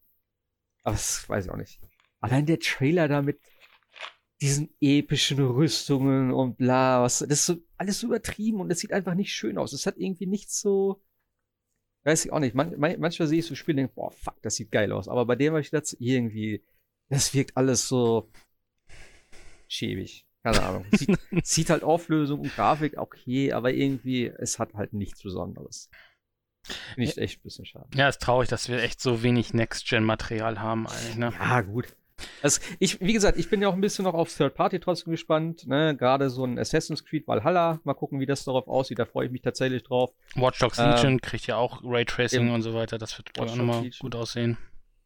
Aber das weiß ich auch nicht. Allein der Trailer da mit diesen epischen Rüstungen und bla, was, das ist so alles so übertrieben und es sieht einfach nicht schön aus. Es hat irgendwie nichts so, weiß ich auch nicht. Man, man, manchmal sehe ich so Spiele und denke, boah, fuck, das sieht geil aus. Aber bei dem habe ich das irgendwie, das wirkt alles so schäbig. Keine Ahnung. [LAUGHS] Sieht, sieht halt Auflösung und Grafik okay, aber irgendwie, es hat halt nichts Besonderes. Finde ich echt ein bisschen schade. Ja, ist traurig, dass wir echt so wenig Next-Gen-Material haben eigentlich, ne? Ja, gut. Also ich, wie gesagt, ich bin ja auch ein bisschen noch auf Third Party trotzdem gespannt. Ne? Gerade so ein Assassin's Creed Valhalla. Mal gucken, wie das darauf aussieht. Da freue ich mich tatsächlich drauf. Watch Dogs Äh, Legion kriegt ja auch Raytracing und so weiter. Das wird auch nochmal Legion. gut aussehen.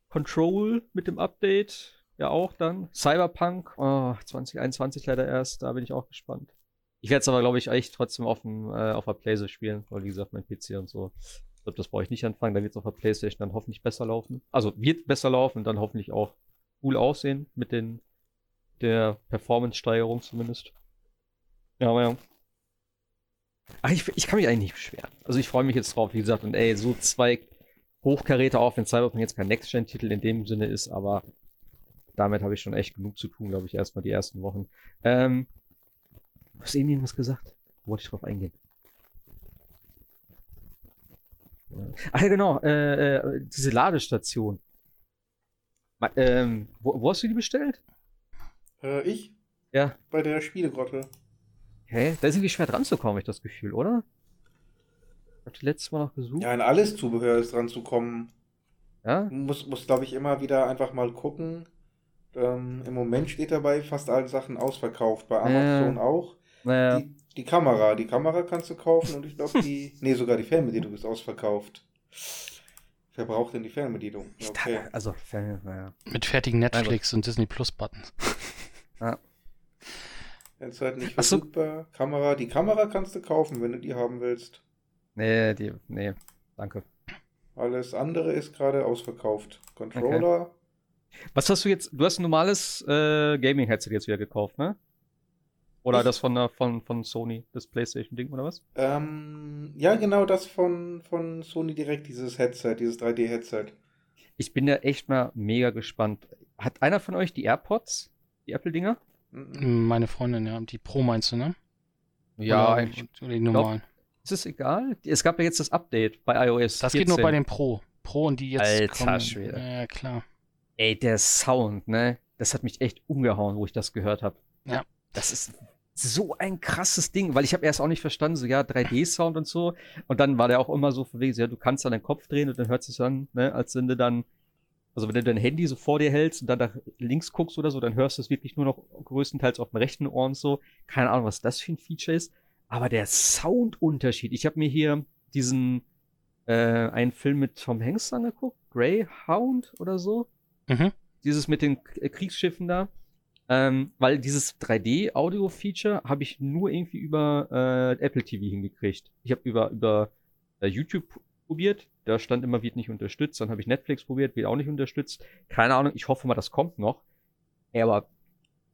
Control mit dem Update. Ja, auch dann. Cyberpunk. Oh, 2021 leider erst. Da bin ich auch gespannt. Ich werde es aber, glaube ich, echt trotzdem auf, dem, äh, auf der Playstation spielen. Weil, wie gesagt, mein PC und so. Ich glaube, das brauche ich nicht anfangen. Da wird es auf der Playstation dann hoffentlich besser laufen. Also wird besser laufen und dann hoffentlich auch cool aussehen mit den der Performance-Steigerung zumindest. Ja, aber ja. Ach, ich, ich kann mich eigentlich nicht beschweren. Also ich freue mich jetzt drauf, wie gesagt, und ey, so zwei Hochkaräter auf, wenn Cyberpunk jetzt kein Next-Gen-Titel in dem Sinne ist, aber damit habe ich schon echt genug zu tun, glaube ich, erstmal die ersten Wochen. Ähm, du eben irgendwas gesagt. Wollte ich drauf eingehen. Ach ja, genau, äh, äh, diese Ladestation. Ähm, wo, wo hast du die bestellt? Äh, ich? Ja. Bei der Spielegrotte. Hä? Da ist irgendwie schwer dran zu kommen, hab ich das Gefühl, oder? Hab ich letztes Mal noch gesucht? Ja, an alles Zubehör ist dran zu kommen. Ja? Muss, muss glaube ich, immer wieder einfach mal gucken. Ähm, Im Moment steht dabei fast alle Sachen ausverkauft. Bei Amazon auch. Naja. Die, die Kamera. Die Kamera kannst du kaufen und ich glaube, die. nee, sogar die Fernbedienung ist ausverkauft. Wer braucht denn die Fernbedienung? Ich Okay. dachte, also, Fan- naja. Mit fertigen Netflix und Disney Plus Buttons. Jetzt halt nicht Ach so. verfügbar. Kamera. Die Kamera kannst du kaufen, wenn du die haben willst. Nee, die, nee, danke. Alles andere ist gerade ausverkauft. Controller. Was hast du jetzt? Du hast ein normales äh, Gaming-Headset jetzt wieder gekauft, ne? Oder Ich- das von, der- von, von Sony, das PlayStation-Ding oder was? Ähm, ja, genau das von, von Sony direkt, dieses Headset, dieses 3D-Headset. Ich bin da echt mal mega gespannt. Hat einer von euch die AirPods? Die Apple-Dinger? Mhm. Meine Freundin, ja. Die Pro meinst du, ne? Ja, oder, eigentlich. Oder die normalen. Ist es egal? Es gab ja jetzt das Update bei iOS. Das geht nur 14. bei den Pro. Pro und die jetzt Alter kommen. Schwede. Ja, klar. Ey, der Sound, ne? Das hat mich echt umgehauen, wo ich das gehört habe. Ja. Das ist so ein krasses Ding, weil ich habe erst auch nicht verstanden, so ja, 3D-Sound und so. Und dann war der auch immer so von wegen, so, ja, du kannst dann deinen Kopf drehen und dann hört sich an, ne, als wenn du dann, also wenn du dein Handy so vor dir hältst und dann nach links guckst oder so, dann hörst du es wirklich nur noch größtenteils auf dem rechten Ohr und so. Keine Ahnung, was das für ein Feature ist. Aber der Soundunterschied, ich habe mir hier diesen äh, einen Film mit Tom Hanks angeguckt, Greyhound oder so. Mhm. Dieses mit den Kriegsschiffen da. Ähm, weil dieses 3D-Audio-Feature habe ich nur irgendwie über äh, Apple TV hingekriegt. Ich habe über, über äh, YouTube probiert, da stand immer, wird nicht unterstützt. Dann habe ich Netflix probiert, wird auch nicht unterstützt. Keine Ahnung, ich hoffe mal, das kommt noch. Ey, aber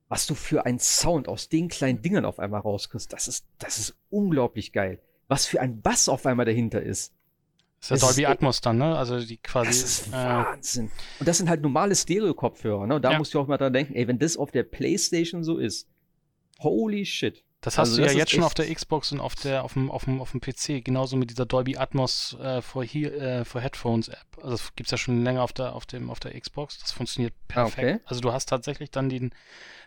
was du für einen Sound aus den kleinen Dingern auf einmal rauskriegst, das ist, das ist unglaublich geil. Was für ein Bass auf einmal dahinter ist. Das ist ja Dolby ist- Atmos dann, ne? Also die quasi. Das ist äh, Wahnsinn. Und das sind halt normale Stereo-Kopfhörer, ne? Und da Ja. musst du auch mal dran denken, ey, wenn das auf der Playstation so ist, holy shit. Das hast Also du das ja jetzt schon auf der Xbox und auf der auf dem auf dem auf dem PC genauso mit dieser Dolby Atmos äh, for äh, for Headphones App. Also das gibt's ja schon länger auf der auf dem auf der Xbox. Das funktioniert Ah, perfekt. okay. Also du hast tatsächlich dann den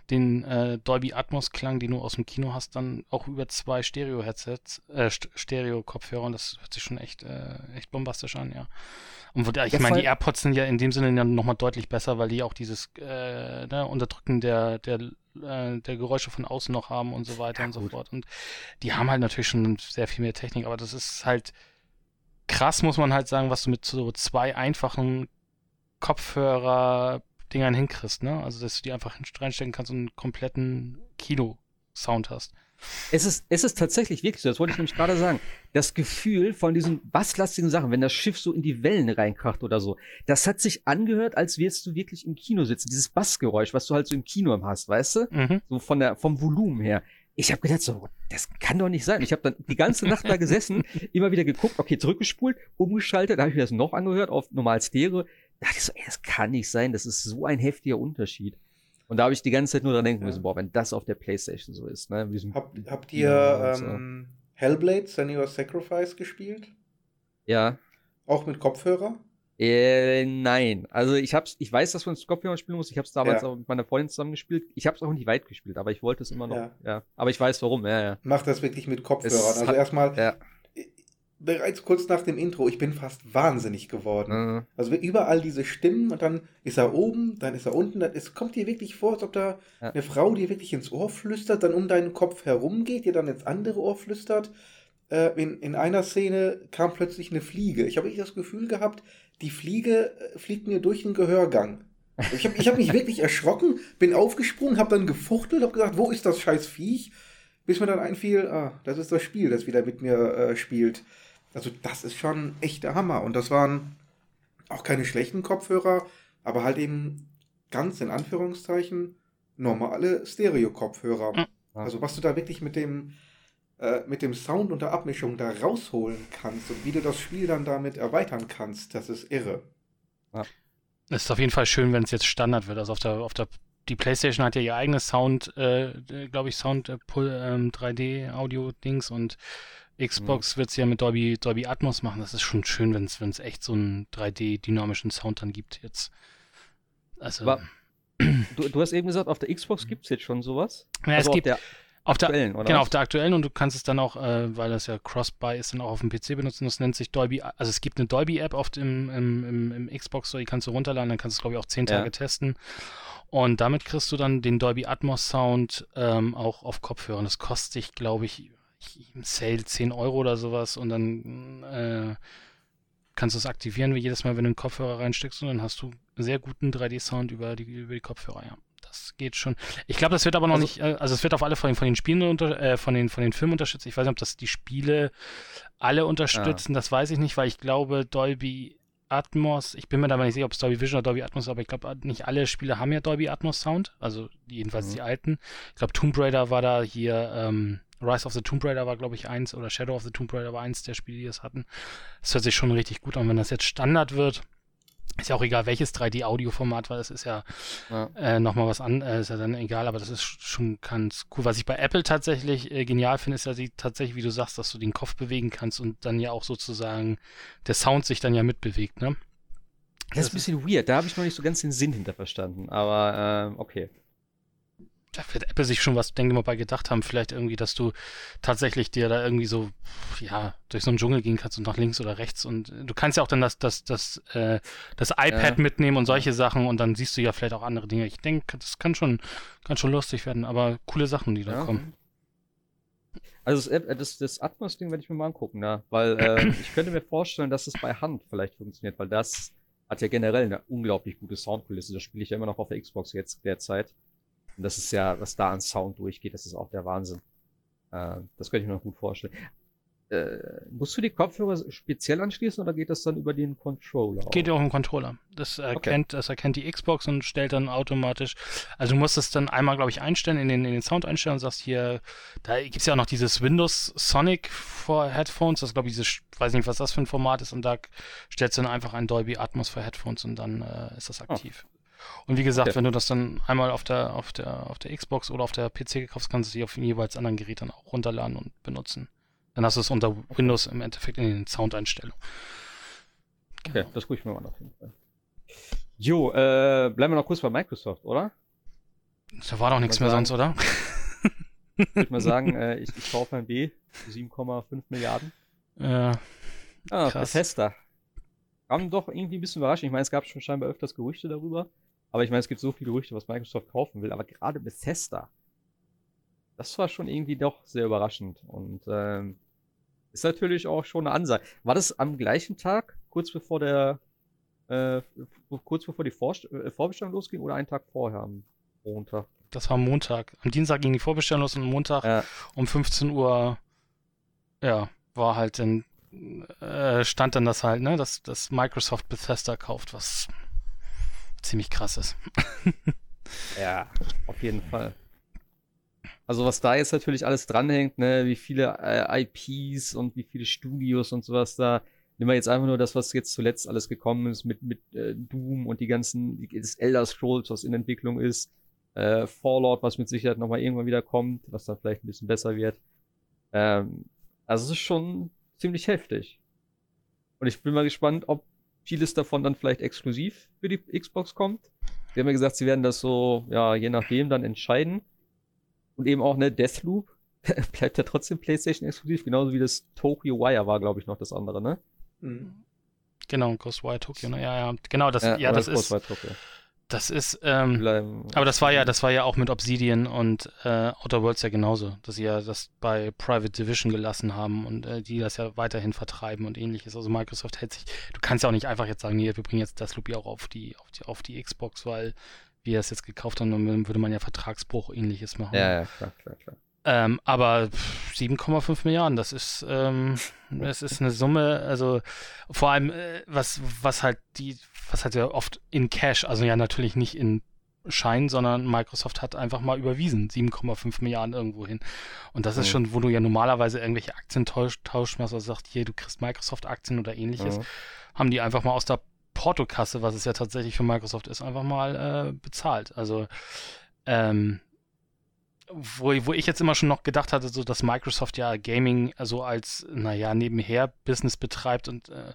den äh, Dolby Atmos Klang, den du aus dem Kino hast, dann auch über zwei Stereo Headsets, äh, St- Stereo Kopfhörer und das hört sich schon echt äh, echt bombastisch an, ja. Und ich meine, die AirPods sind ja in dem Sinne ja nochmal deutlich besser, weil die auch dieses äh, ne, Unterdrücken der, der, äh, der Geräusche von außen noch haben und so weiter Ja, und so gut. fort. Und die haben halt natürlich schon sehr viel mehr Technik, aber das ist halt krass, muss man halt sagen, was du mit so zwei einfachen Kopfhörer-Dingern hinkriegst, ne? Also, dass du die einfach reinstecken kannst und einen kompletten Kino-Sound hast. Es ist, es ist tatsächlich wirklich so, das wollte ich nämlich gerade sagen. Das Gefühl von diesen basslastigen Sachen, wenn das Schiff so in die Wellen reinkracht oder so, das hat sich angehört, als wärst du wirklich im Kino sitzen. Dieses Bassgeräusch, was du halt so im Kino hast, weißt du? Mhm. So von der, vom Volumen her. Ich habe gedacht, so, das kann doch nicht sein. Ich habe dann die ganze Nacht da gesessen, [LAUGHS] immer wieder geguckt, okay, zurückgespult, umgeschaltet, da habe ich mir das noch angehört auf normal Stereo. Da dachte ich so, ey, das kann nicht sein, das ist so ein heftiger Unterschied. Und da habe ich die ganze Zeit nur dran denken Ja. müssen, boah, wenn das auf der Playstation so ist, ne? diesem- Habt, habt Ja, ihr und so. ähm, Hellblade, Senua's Sacrifice gespielt? Ja. Auch mit Kopfhörer? Äh, nein. Also ich hab's, ich weiß, dass man Scorpion spielen muss. Ich habe es damals Ja. auch mit meiner Freundin zusammen gespielt. Ich habe es auch nicht weit gespielt, aber ich wollte es immer noch. Ja. Ja. Aber ich weiß warum. Ja, ja. Macht das wirklich mit Kopfhörern. Es Also erstmal, Ja. Bereits kurz nach dem Intro, ich bin fast wahnsinnig geworden. Äh, Also überall diese Stimmen und dann ist er oben, dann ist er unten. Dann, es kommt dir wirklich vor, als ob da Ja. eine Frau dir wirklich ins Ohr flüstert, dann um deinen Kopf herumgeht, dir dann ins andere Ohr flüstert. Äh, in, in einer Szene kam plötzlich eine Fliege. Ich habe wirklich das Gefühl gehabt, die Fliege äh, fliegt mir durch den Gehörgang. Also Ich habe ich hab mich wirklich [LAUGHS] erschrocken, bin aufgesprungen, habe dann gefuchtelt, habe gesagt, wo ist das scheiß Viech? Bis mir dann einfiel, ah, das ist das Spiel, das wieder mit mir äh, spielt. Also das ist schon echt der Hammer. Und das waren auch keine schlechten Kopfhörer, aber halt eben ganz in Anführungszeichen normale Stereo-Kopfhörer. Mhm. Also was du da wirklich mit dem, äh, mit dem Sound und der Abmischung da rausholen kannst und wie du das Spiel dann damit erweitern kannst, das ist irre. Es ist auf jeden Fall schön, wenn es jetzt Standard wird. Also auf der, auf der, die PlayStation hat ja ihr eigenes Sound, äh, glaube ich, Sound äh, Pull, ähm, 3D-Audio-Dings und Xbox wird es ja mit Dolby, Dolby Atmos machen. Das ist schon schön, wenn es echt so einen 3D-dynamischen Sound dann gibt jetzt. Also, Aber- [CLEARS THROAT] du, du hast eben gesagt, auf der Xbox gibt's jetzt schon sowas. ja, also es gibt auf der auf der, aktuellen, oder? Genau, was? auf der aktuellen und du kannst es dann auch, äh, weil das ja Cross-Buy ist, dann auch auf dem PC benutzen. Das nennt sich Dolby, also es gibt eine Dolby-App auf dem im, im, im Xbox Store, die kannst du runterladen, dann kannst du es, glaube ich, auch zehn Ja. Tage testen. Und damit kriegst du dann den Dolby Atmos Sound ähm, auch auf Kopfhörern. Das kostet dich, glaube ich- im Sale 10 Euro oder sowas und dann äh, kannst du es aktivieren wie jedes Mal, wenn du einen Kopfhörer reinsteckst und dann hast du sehr guten 3D-Sound über die, über die Kopfhörer, ja. Das geht schon. Ich glaube, das wird aber noch Also- nicht, äh, also es wird auf alle von den, von den Spielen unter, äh, von den, von den Filmen unterstützt. Ich weiß nicht, ob das die Spiele alle unterstützen, das weiß ich nicht, weil ich glaube, Dolby Atmos, ich bin mir da mal nicht sicher, ob es Dolby Vision oder Dolby Atmos ist, aber ich glaube, nicht alle Spiele haben ja Dolby Atmos Sound, also jedenfalls Mhm. die alten. Ich glaube, Tomb Raider war da hier, ähm, Rise of the Tomb Raider war, glaube ich, eins, oder Shadow of the Tomb Raider war eins der Spiele, die das hatten. Das hört sich schon richtig gut an, wenn das jetzt Standard wird. Ist ja auch egal, welches 3D-Audio-Format, weil das ist ja Ja. äh, nochmal was an, äh, ist ja dann egal, aber das ist sch- schon ganz cool. Was ich bei Apple tatsächlich äh, genial finde, ist ja die, tatsächlich, wie du sagst, dass du den Kopf bewegen kannst und dann ja auch sozusagen der Sound sich dann ja mitbewegt, ne? Das ist ein bisschen weird. Da habe ich noch nicht so ganz den Sinn hinter verstanden. Aber ähm, okay. Da wird Apple sich schon was, denke ich mal, bei gedacht haben. Vielleicht irgendwie, dass du tatsächlich dir da irgendwie so, ja, durch so einen Dschungel gehen kannst und nach links oder rechts. Und äh, du kannst ja auch dann das, das, das, äh, das iPad Ja. mitnehmen und solche Sachen und dann siehst du ja vielleicht auch andere Dinge. Ich denke, das kann schon, kann schon lustig werden, aber coole Sachen, die da Ja. kommen. Also das, App- das, das Atmos-Ding werde ich mir mal angucken, ja. Weil äh, [CLEARS THROAT] ich könnte mir vorstellen, dass es bei Hand vielleicht funktioniert, weil das hat ja generell eine unglaublich gute Soundkulisse. Das spiele ich ja immer noch auf der Xbox jetzt derzeit. Und das ist ja, was da an Sound durchgeht, das ist auch der Wahnsinn. Äh, das könnte ich mir noch gut vorstellen. Äh, musst du die Kopfhörer speziell anschließen oder geht das dann über den Controller? Geht ja auch im Controller. Das erkennt, das erkennt die Xbox und stellt dann automatisch. Also du musst es dann einmal, glaube ich, einstellen in den, in den Sound einstellen und sagst hier, da gibt es ja auch noch dieses Windows Sonic for Headphones. Das glaube ich, dieses, weiß nicht, was das für ein Format ist. Und da stellst du dann einfach ein Dolby Atmos für Headphones und dann äh, ist das aktiv. Und wie gesagt, Okay. wenn du das dann einmal auf der, auf der, auf der Xbox oder auf der PC gekauft kannst du sie auf dem jeweils anderen Gerät dann auch runterladen und benutzen. Dann hast du es unter Windows im Endeffekt in den Soundeinstellungen. Okay, das gucke ich mir mal auf jeden Fall. Jo, äh, bleiben wir noch kurz bei Microsoft, oder? Da war doch nichts mehr sagen. sonst, oder? Ich würde mal sagen, [LAUGHS] äh, ich, ich kaufe ein B, 7,5 Milliarden. Ja, Ah. Bethesda. Kam doch irgendwie ein bisschen überraschend. Ich meine, es gab schon scheinbar öfters Gerüchte darüber. Aber ich meine, es gibt so viele Gerüchte, was Microsoft kaufen will. Aber gerade Bethesda, das war schon irgendwie doch sehr überraschend. Und ähm, ist natürlich auch schon eine Ansage. War das am gleichen Tag, kurz bevor der, äh, kurz bevor die Vorst äh, Vorbestellung losging oder einen Tag vorher am Montag? das war Montag. Am Dienstag ging die Vorbestellung los und am Montag Ja, um 15 Uhr, ja, war halt dann, äh, stand dann das halt, ne, dass, dass Microsoft Bethesda kauft, was ziemlich krass ist. [LAUGHS] Ja, auf jeden Fall. Also was da jetzt natürlich alles dranhängt, ne, wie viele äh, IPs und wie viele Studios und sowas da. Nehmen wir jetzt einfach nur das, was jetzt zuletzt alles gekommen ist mit, mit äh, Doom und die ganzen, das Elder Scrolls, was in Entwicklung ist, äh, Fallout, was mit Sicherheit nochmal irgendwann wieder kommt, was dann vielleicht ein bisschen besser wird. Ähm, also es ist schon ziemlich heftig. Und ich bin mal gespannt, ob vieles davon dann vielleicht exklusiv für die Xbox kommt. Sie haben ja gesagt, sie werden das so, ja, je nachdem dann entscheiden. Und eben auch, ne, Deathloop [LAUGHS] bleibt ja trotzdem PlayStation exklusiv, genauso wie das Tokyo Wire war, glaube ich, noch das andere, ne? Mhm. Genau, Ghostwire Tokyo, ne? Ja, ja, genau, das, ja, oder das ist, Tokyo. Das ist, ähm, Bleiben- aber das war ja, das war ja auch mit Obsidian und äh, Outer Worlds ja genauso, dass sie ja das bei Private Division gelassen haben und äh, die das ja weiterhin vertreiben und ähnliches. Also Microsoft hält sich, du kannst ja auch nicht einfach jetzt sagen, nee, wir bringen jetzt das Loop ja auch auf die, auf die, auf die Xbox, weil wir es jetzt gekauft haben, dann würde man ja Vertragsbruch ähnliches machen. Ja, ja, klar, klar, klar. Ähm, aber pff, 7,5 Milliarden, das ist, ähm, [LAUGHS] das ist eine Summe, also vor allem, äh, was, was halt die, was halt ja oft in Cash, also ja natürlich nicht in Schein, sondern Microsoft hat einfach mal überwiesen, 7,5 Milliarden irgendwo hin. Und das ist Mhm. schon, wo du ja normalerweise irgendwelche Aktien tausch, tausch machst, also sagst, hier, du kriegst Microsoft-Aktien oder ähnliches, Mhm. haben die einfach mal aus der Portokasse, was es ja tatsächlich für Microsoft ist, einfach mal äh, bezahlt. Also, ähm, wo, wo ich jetzt immer schon noch gedacht hatte, so dass Microsoft ja Gaming also als, naja, nebenher Business betreibt und äh,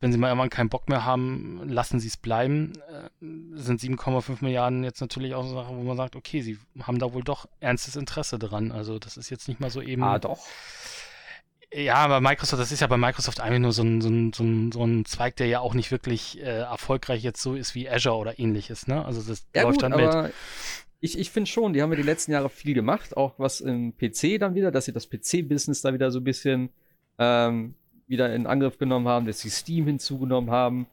wenn sie mal irgendwann keinen Bock mehr haben, lassen sie es bleiben. Äh, sind 7,5 Milliarden jetzt natürlich auch so Sache, wo man sagt, okay, sie haben da wohl doch ernstes Interesse dran. Also das ist jetzt nicht mal so eben. Ah, doch. Ja, aber Microsoft, das ist ja bei Microsoft eigentlich nur so ein, so ein, so ein, so ein Zweig, der ja auch nicht wirklich äh, erfolgreich jetzt so ist wie Azure oder ähnliches, ne? Also das Ja, läuft gut, dann mit. Ich, ich finde schon, die haben ja die letzten Jahre viel gemacht, auch was im PC dann wieder, dass sie das PC-Business da wieder so ein bisschen ähm, wieder in Angriff genommen haben, dass sie Steam hinzugenommen haben.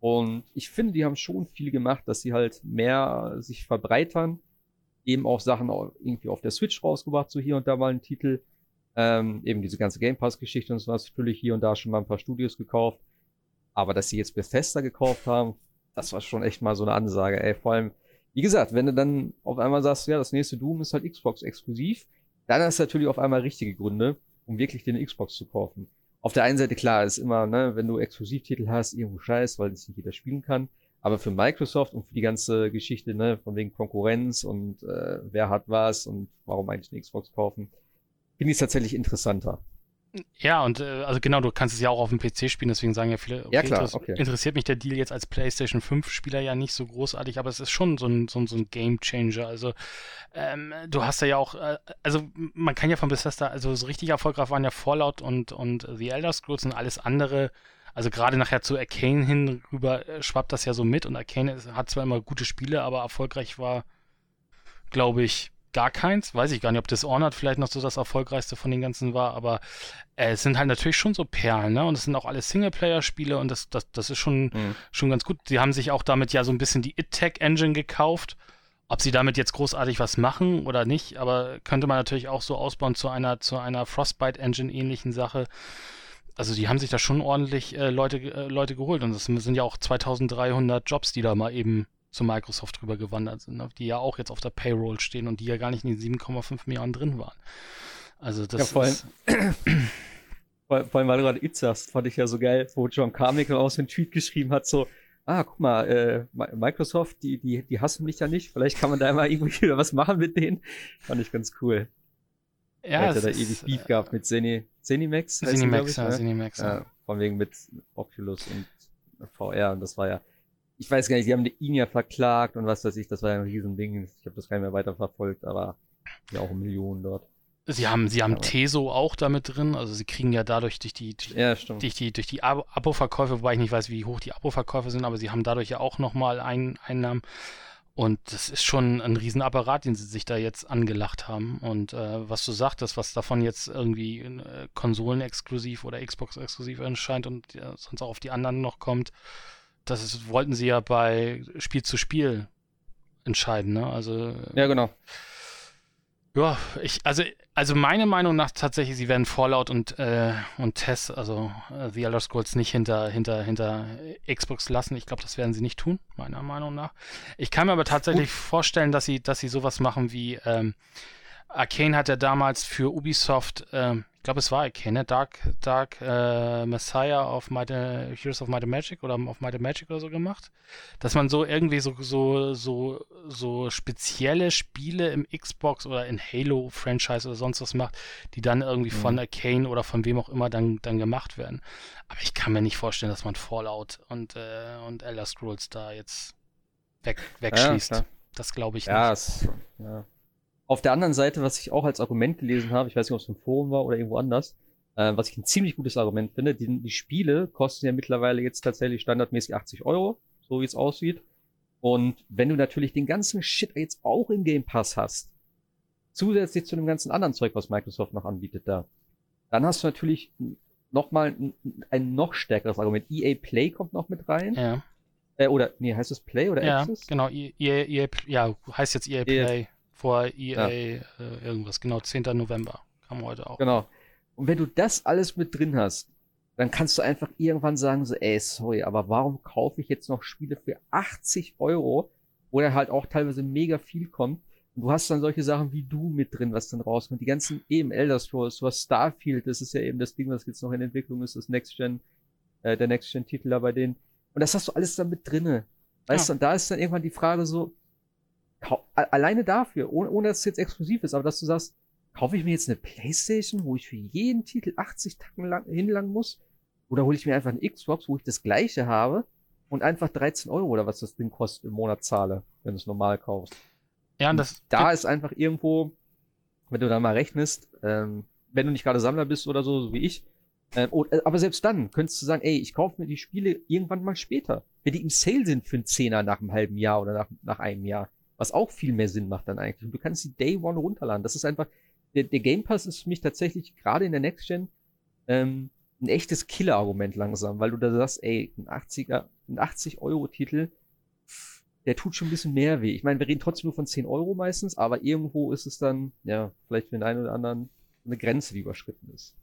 Und ich finde, die haben schon viel gemacht, dass sie halt mehr sich verbreitern. Eben auch Sachen au- irgendwie auf der Switch rausgebracht, so hier und da mal ein Titel. Ähm, eben diese ganze Game Pass-Geschichte und sowas. Natürlich hier und da schon mal ein paar Studios gekauft. Aber dass sie jetzt Bethesda gekauft haben, das war schon echt mal so eine Ansage, ey. Vor allem, wie gesagt, wenn du dann auf einmal sagst, ja, das nächste Doom ist halt Xbox exklusiv, dann hast du natürlich auf einmal richtige Gründe, um wirklich den Xbox zu kaufen. Auf der einen Seite, klar, ist immer, ne, wenn du Exklusivtitel hast, irgendwo scheiß, weil das nicht jeder spielen kann. Aber für Microsoft und für die ganze Geschichte, ne, von wegen Konkurrenz und äh, wer hat was und warum eigentlich eine Xbox kaufen, finde ich es tatsächlich interessanter. Ja, und äh, also genau, du kannst es ja auch auf dem PC spielen, deswegen sagen ja viele, okay, Ja, klar, interess- okay. interessiert mich der Deal jetzt als PlayStation 5 Spieler ja nicht so großartig, aber es ist schon so ein, so ein, so ein Game Changer. Also ähm, du hast ja auch, äh, also man kann ja von Bethesda, also so richtig erfolgreich waren ja Fallout und, und The Elder Scrolls und alles andere. Also gerade nachher zu Arcane hin rüber äh, schwappt das ja so mit und Arcane hat zwar immer gute Spiele, aber erfolgreich war, glaube ich, gar keins. Weiß ich gar nicht, ob Dishonored vielleicht noch so das erfolgreichste von den ganzen war, aber äh, es sind halt natürlich schon so Perlen, ne? Und es sind auch alle Singleplayer-Spiele und das, das, das ist schon, Mhm. schon ganz gut. Sie haben sich auch damit ja so ein bisschen die It-Tech-Engine gekauft. Ob sie damit jetzt großartig was machen oder nicht, aber könnte man natürlich auch so ausbauen zu einer, zu einer Frostbite-Engine-ähnlichen Sache. Also die haben sich da schon ordentlich äh, Leute, äh, Leute geholt und das sind ja auch 2300 Jobs, die da mal eben zu Microsoft drüber gewandert sind, die ja auch jetzt auf der Payroll stehen und die ja gar nicht in den 7,5 Milliarden drin waren. Also das Ja, vor allem- ist, Vor, vor allem, weil du gerade It sagst, fand ich ja so geil, wo John auch so einen Tweet geschrieben hat, so, ah, guck mal, äh, Mi- Microsoft, die, die, die hassen mich ja nicht, vielleicht kann man da mal [LAUGHS] irgendwie wieder was machen mit denen. Fand ich ganz cool. ja, er es da ist, ewig Beef gehabt mit Zeni, Zenimax. Cinemax, glaub ja, ich, ne? Ja. Ja, von wegen mit Oculus und VR und das war ja, ich weiß gar nicht, die haben ihn ja verklagt und was weiß ich, das war ja ein Riesending. Ich habe das gar nicht mehr weiterverfolgt, aber ja auch Millionen dort. Sie haben, sie haben Aber- Teso auch damit drin, also sie kriegen ja dadurch durch die, durch, Ja, durch die, durch die Abo- Abo-Verkäufe, wobei ich nicht weiß, wie hoch die Abo-Verkäufe sind, aber sie haben dadurch ja auch nochmal ein, Einnahmen. Und das ist schon ein Riesenapparat, den sie sich da jetzt angelacht haben. Und äh, was du sagtest, was davon jetzt irgendwie äh, Konsolen-exklusiv oder Xbox-exklusiv erscheint und äh, sonst auch auf die anderen noch kommt, das ist, wollten sie ja bei Spiel zu Spiel entscheiden. Ne? Also ja, genau. ja, ich, also, also meine Meinung nach tatsächlich, sie werden Fallout und, äh, und Tess, also äh, The Elder Scrolls nicht hinter, hinter, hinter Xbox lassen. Ich glaube, das werden sie nicht tun, meiner Meinung nach. Ich kann mir aber tatsächlich vorstellen, dass sie, dass sie sowas machen wie, ähm, Arcane hat ja damals für Ubisoft, ähm, ich glaube, es war Arcane, ne? Dark, Dark äh, Messiah of Might, äh, Heroes of Might and Magic oder auf Might and Magic oder so gemacht. Dass man so irgendwie so, so, so, so spezielle Spiele im Xbox oder in Halo-Franchise oder sonst was macht, die dann irgendwie Mhm. von Arcane oder von wem auch immer dann, dann gemacht werden. Aber ich kann mir nicht vorstellen, dass man Fallout und, äh, und Elder Scrolls da jetzt weg, wegschließt. klar. das glaube ich Ja, nicht. es, ja. Auf der anderen Seite, was ich auch als Argument gelesen habe, ich weiß nicht, ob es im Forum war oder irgendwo anders, äh, was ich ein ziemlich gutes Argument finde, die, die Spiele kosten ja mittlerweile jetzt tatsächlich standardmäßig 80 Euro, so wie es aussieht. Und wenn du natürlich den ganzen Shit jetzt auch im Game Pass hast, zusätzlich zu dem ganzen anderen Zeug, was Microsoft noch anbietet da, dann hast du natürlich nochmal ein, ein noch stärkeres Argument. EA Play kommt noch mit rein. Ja. Äh, oder, nee, heißt es Play oder Ja, Access? genau. EA, EA, ja, heißt jetzt EA EA. Play vor EA Ja. äh, irgendwas. Genau, 10. November. Kam heute auch. Genau. Und wenn du das alles mit drin hast, dann kannst du einfach irgendwann sagen, so, ey, sorry, aber warum kaufe ich jetzt noch Spiele für 80 Euro, wo da halt auch teilweise mega viel kommt? Und du hast dann solche Sachen wie du mit drin, was dann rauskommt. Die ganzen eben Elder Scrolls, du hast Starfield, das ist ja eben das Ding, was jetzt noch in Entwicklung ist, das Next Gen, äh, der Next Gen Titel da bei denen. Und das hast du alles dann mit drinne. Weißt Ja. du, und da ist dann irgendwann die Frage so, alleine dafür, ohne, ohne dass es jetzt exklusiv ist, aber dass du sagst, kaufe ich mir jetzt eine Playstation, wo ich für jeden Titel 80 Tacken lang, hinlangen muss? Oder hole ich mir einfach eine Xbox, wo ich das gleiche habe und einfach 13 Euro oder was das Ding kostet im Monat zahle, wenn du es normal kaufst? Ja, und das Da ist einfach irgendwo, wenn du dann mal rechnest, ähm, wenn du nicht gerade Sammler bist oder so, so wie ich, ähm, oh, äh, aber selbst dann könntest du sagen, ey, ich kaufe mir die Spiele irgendwann mal später. Wenn die im Sale sind für einen Zehner nach einem halben Jahr oder nach, nach einem Jahr. Was auch viel mehr Sinn macht dann eigentlich. Und du kannst die Day One runterladen. Das ist einfach, der, der Game Pass ist für mich tatsächlich gerade in der Next Gen ähm, ein echtes Killer-Argument langsam, weil du da sagst, ey, ein 80er, ein 80-Euro-Titel, der tut schon ein bisschen mehr weh. Ich meine, wir reden trotzdem nur von 10 Euro meistens, aber irgendwo ist es dann, ja, vielleicht für den einen oder anderen eine Grenze, die überschritten ist.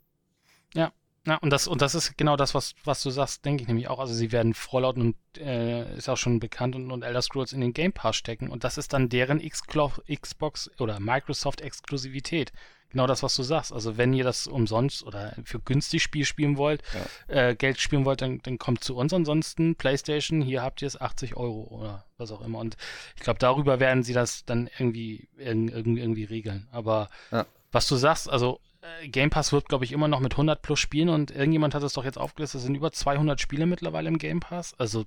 Ja, und das, und das ist genau das, was, was du sagst, denke ich nämlich auch. Also sie werden Fallout und äh, ist auch schon bekannt und, und Elder Scrolls in den Game Pass stecken. Und das ist dann deren Xbox oder Microsoft-Exklusivität. Genau das, was du sagst. Also wenn ihr das umsonst oder für günstig Spiel spielen wollt, äh, Geld spielen wollt, dann, dann kommt zu uns. Ansonsten PlayStation, hier habt ihr es 80 Euro oder was auch immer. Und ich glaube, darüber werden sie das dann irgendwie, irgendwie, irgendwie regeln. Aber Ja. was du sagst, also Game Pass wird, glaube ich, immer noch mit 100 plus Spielen und irgendjemand hat es doch jetzt aufgelistet, es sind über 200 Spiele mittlerweile im Game Pass. Also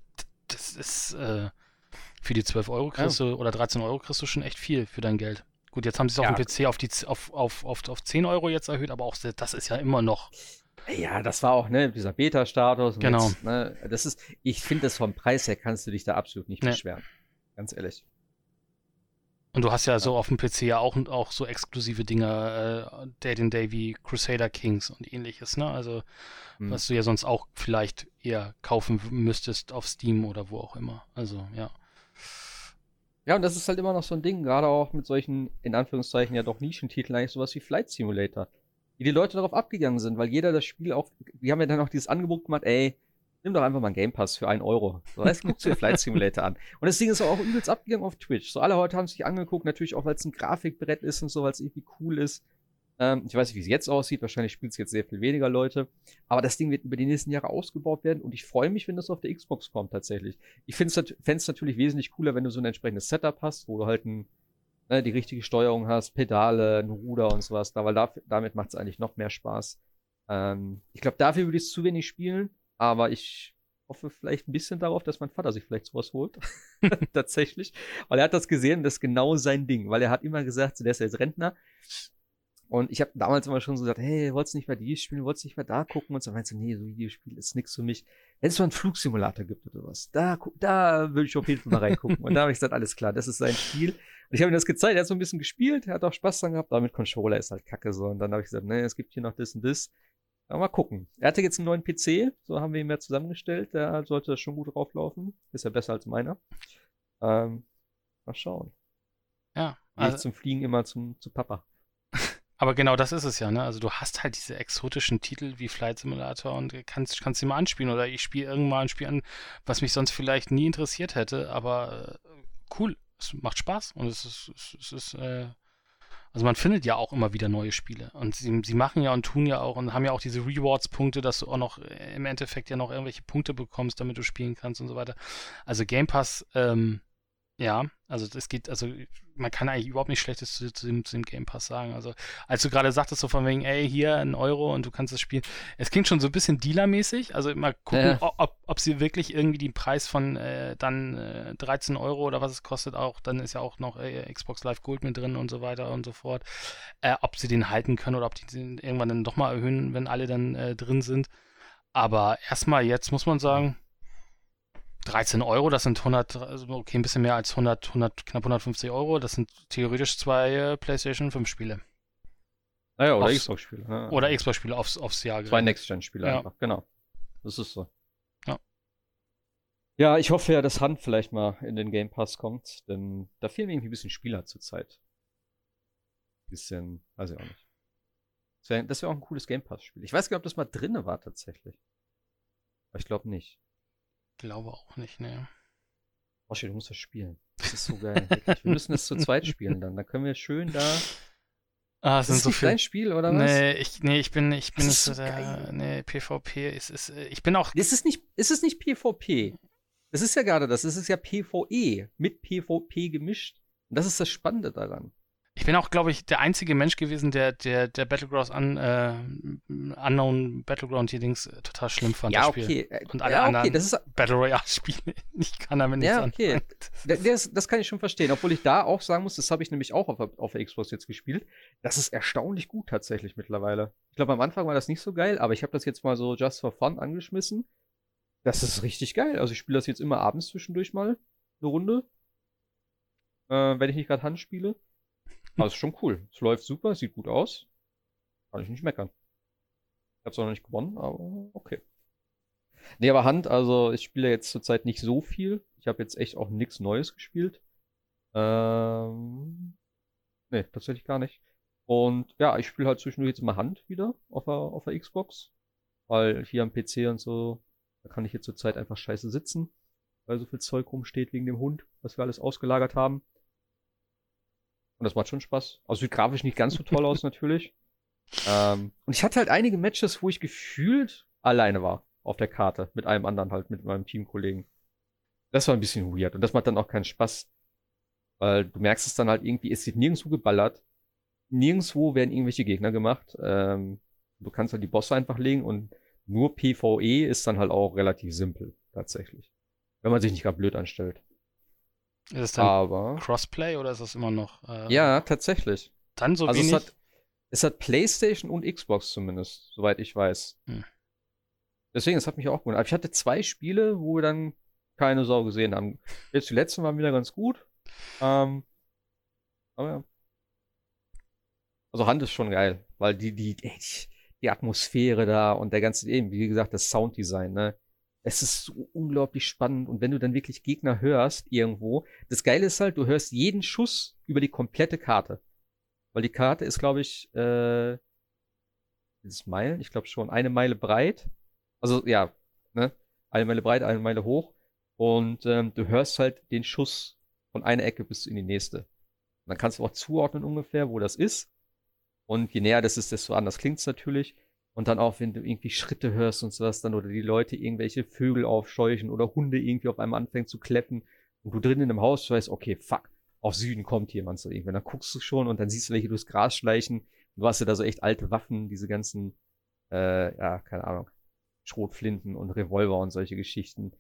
das ist äh, für die 12 Euro kriegst du oder 13 Euro kriegst du schon echt viel für dein Geld. Gut, jetzt haben sie es auf Ja. dem PC auf, die, auf, auf, auf, auf 10 Euro jetzt erhöht, aber auch das ist ja immer noch. Ja, das war auch, ne, dieser Beta-Status. Genau. Jetzt, ne, das ist, ich finde das vom Preis her kannst du dich da absolut nicht Nee. beschweren. Ganz ehrlich. Und du hast ja so auf dem PC ja auch, auch so exklusive Dinge, äh, Day in Day wie Crusader Kings und ähnliches, ne? Also, Hm. was du ja sonst auch vielleicht eher kaufen müsstest auf Steam oder wo auch immer. Also, ja. Ja, und das ist halt immer noch so ein Ding, gerade auch mit solchen, in Anführungszeichen, ja doch Nischentiteln, eigentlich sowas wie Flight Simulator. Wie die Leute darauf abgegangen sind, weil jeder das Spiel auch, die haben ja dann auch dieses Angebot gemacht, ey, nimm doch einfach mal einen Game Pass für einen Euro. So, das guckst du dir Flight Simulator an. Und das Ding ist auch übelst abgegangen auf Twitch. So, alle heute haben sich angeguckt, natürlich auch, weil es ein Grafikbrett ist und so, weil es irgendwie cool ist. Ähm, ich weiß nicht, wie es jetzt aussieht, wahrscheinlich spielt es jetzt sehr viel weniger Leute. Aber das Ding wird über die nächsten Jahre ausgebaut werden und ich freue mich, wenn das auf der Xbox kommt tatsächlich. Ich finde es natürlich wesentlich cooler, wenn du so ein entsprechendes Setup hast, wo du halt ein, ne, die richtige Steuerung hast, Pedale, ein Ruder und sowas, da, weil da, damit macht es eigentlich noch mehr Spaß. Ähm, ich glaube, dafür würde ich es zu wenig spielen, aber ich hoffe vielleicht ein bisschen darauf, dass mein Vater sich vielleicht sowas holt. [LAUGHS] [LAUGHS] tatsächlich. Weil er hat das gesehen das ist genau sein Ding, weil er hat immer gesagt, der ist ja jetzt Rentner. Und ich habe damals immer schon so gesagt, hey, wolltest du nicht mal die spielen, wolltest du nicht mal da gucken? Und so meinte, nee, so Videospiel ist nichts für mich. Wenn es so einen Flugsimulator gibt oder was, da, da würde ich auf jeden Fall mal reingucken. und da habe ich gesagt, alles klar, das ist sein Spiel. Und ich habe ihm das gezeigt, er hat so ein bisschen gespielt, er hat auch Spaß dran gehabt, aber mit Controller ist halt kacke so. Und dann habe ich gesagt, nee, es gibt hier noch das und das. Aber mal gucken. Er hatte jetzt einen neuen PC, so haben wir ihn mehr zusammengestellt, da sollte das schon gut drauflaufen. Ist ja besser als meiner. Ähm, mal schauen. Ja. Also, Also, zum Fliegen immer zum, zu Papa. [LAUGHS] aber genau das ist es ja, ne? Also, du hast halt diese exotischen Titel wie Flight Simulator und kannst, kannst sie mal anspielen oder ich spiele irgendwann ein Spiel an, was mich sonst vielleicht nie interessiert hätte, aber äh, cool. Es macht Spaß und es ist, es ist äh, also man findet ja auch immer wieder neue Spiele. Und sie, sie machen ja und tun ja auch und haben ja auch diese Rewards-Punkte, dass du auch noch äh, im Endeffekt ja noch irgendwelche Punkte bekommst, damit du spielen kannst und so weiter. Also Game Pass, ähm, ja, also das geht, also man kann eigentlich überhaupt nichts Schlechtes zu, zu, dem, zu dem Game Pass sagen. Also als du gerade sagtest, so von wegen, ey, hier ein Euro und du kannst das spielen, es klingt schon so ein bisschen Dealer-mäßig. Also mal gucken, Ja. ob, ob sie wirklich irgendwie den Preis von äh, dann äh, 13 Euro oder was es kostet auch, dann ist ja auch noch äh, Xbox Live Gold mit drin und so weiter und so fort, äh, ob sie den halten können oder ob die den irgendwann dann doch mal erhöhen, wenn alle dann äh, drin sind. Aber erstmal jetzt muss man sagen, 13 Euro, das sind 100, also okay, ein bisschen mehr als 100, 100 knapp 150 Euro. Das sind theoretisch zwei äh, PlayStation 5 Spiele. Naja, oder Aufs- Xbox-Spiele. Ne? Oder Xbox-Spiele aufs, aufs Jahr Zwei. Next-Gen-Spiele Ja. einfach, genau. Das ist so. Ja. Ja, ich hoffe ja, dass Hand vielleicht mal in den Game Pass kommt, denn da fehlen mir irgendwie ein bisschen Spieler zurzeit. Bisschen, weiß ich auch nicht. Das wäre wär auch ein cooles Game Pass-Spiel. Ich weiß gar nicht, ob das mal drinne war tatsächlich. Aber ich glaube nicht. Glaube auch nicht, ne. Oschi, du musst das spielen. Das ist so geil. Wir müssen es zu zweit spielen dann. Dann können wir schön da. Ah, es Das sind ist so nicht viele. dein Spiel, oder was? Nee, ich, nee, ich bin, ich bin Das nicht so der. geil. Nee, PvP ist, ist, ich bin auch. Es ist nicht, es ist nicht PvP. Das ist ja gerade das. Es ist ja PvE mit PvP gemischt. Und das ist das Spannende daran. Ich bin auch, glaube ich, der einzige Mensch gewesen, der, der, der Battlegrounds an, äh, Unknown Battleground hier Dings äh, total schlimm fand. ja, okay. Und alle ja, okay. anderen Das, ist, Battle Royale-Spiele. [LAUGHS] Ich kann damit nichts Ja, okay. anfangen. das, das, kann ich schon verstehen. Obwohl ich da auch sagen muss, das habe ich nämlich auch auf, der- auf der Xbox jetzt gespielt. Das ist erstaunlich gut tatsächlich mittlerweile. Ich glaube, am Anfang war das nicht so geil, aber ich habe das jetzt mal so just for fun angeschmissen. Das ist richtig geil. Also ich spiele das jetzt immer abends zwischendurch mal eine Runde. Äh, wenn ich nicht gerade Hand spiele. Aber es ist schon cool. Es läuft super, sieht gut aus. Kann ich nicht meckern. Ich habe zwar noch nicht gewonnen, aber okay. Nee, aber Hand, also ich spiele jetzt zurzeit nicht so viel. Ich habe jetzt echt auch nichts Neues gespielt. Ähm, nee, tatsächlich gar nicht. Und ja, ich spiele halt zwischendurch jetzt mal Hand wieder auf der, auf der Xbox. Weil hier am PC und so, da kann ich jetzt zurzeit einfach scheiße sitzen, weil so viel Zeug rumsteht wegen dem Hund, was wir alles ausgelagert haben. Und das macht schon Spaß. Also sieht grafisch nicht ganz so toll aus [LAUGHS] natürlich. Ähm, und ich hatte halt einige Matches, wo ich gefühlt alleine war auf der Karte. Mit einem anderen halt, mit meinem Teamkollegen. Das war ein bisschen weird. Und das macht dann auch keinen Spaß. Weil du merkst es dann halt irgendwie, es wird nirgendwo geballert. Nirgendwo werden irgendwelche Gegner gemacht. Ähm, du kannst halt die Bosse einfach legen und nur PvE ist dann halt auch relativ simpel, tatsächlich. Wenn man sich nicht gerade blöd anstellt. Ist es dann Aber. Crossplay oder ist das immer noch? Äh, Ja, tatsächlich. Dann so also wenig. es hat, es hat PlayStation und Xbox zumindest, soweit ich weiß. Hm. Deswegen, das hat mich auch gewundert. Aber ich hatte zwei Spiele, wo wir dann keine Sau gesehen haben. Jetzt die letzten waren wieder ganz gut. Ähm, Aber ja. Also Hand ist schon geil, weil die, die, die Atmosphäre da und der ganze, eben, wie gesagt, das Sounddesign, ne? Es ist so unglaublich spannend und wenn du dann wirklich Gegner hörst irgendwo, das Geile ist halt, du hörst jeden Schuss über die komplette Karte. Weil die Karte ist, glaube ich, äh, ist Meilen? Ich glaube schon, eine Meile breit. Also ja, ne? Eine Meile breit, eine Meile hoch. Und ähm, du hörst halt den Schuss von einer Ecke bis in die nächste. Und dann kannst du auch zuordnen ungefähr, wo das ist. Und je näher das ist, desto anders klingt es natürlich. Und dann auch, wenn du irgendwie Schritte hörst und sowas dann oder die Leute irgendwelche Vögel aufscheuchen oder Hunde irgendwie auf einmal anfangen zu kleppen und du drinnen im Haus weißt, okay, fuck, auf Süden kommt jemand so irgendwie. Dann guckst du schon und dann siehst du welche durchs Gras schleichen. Und du hast ja da so echt alte Waffen, diese ganzen, äh, ja, keine Ahnung, Schrotflinten und Revolver und solche Geschichten.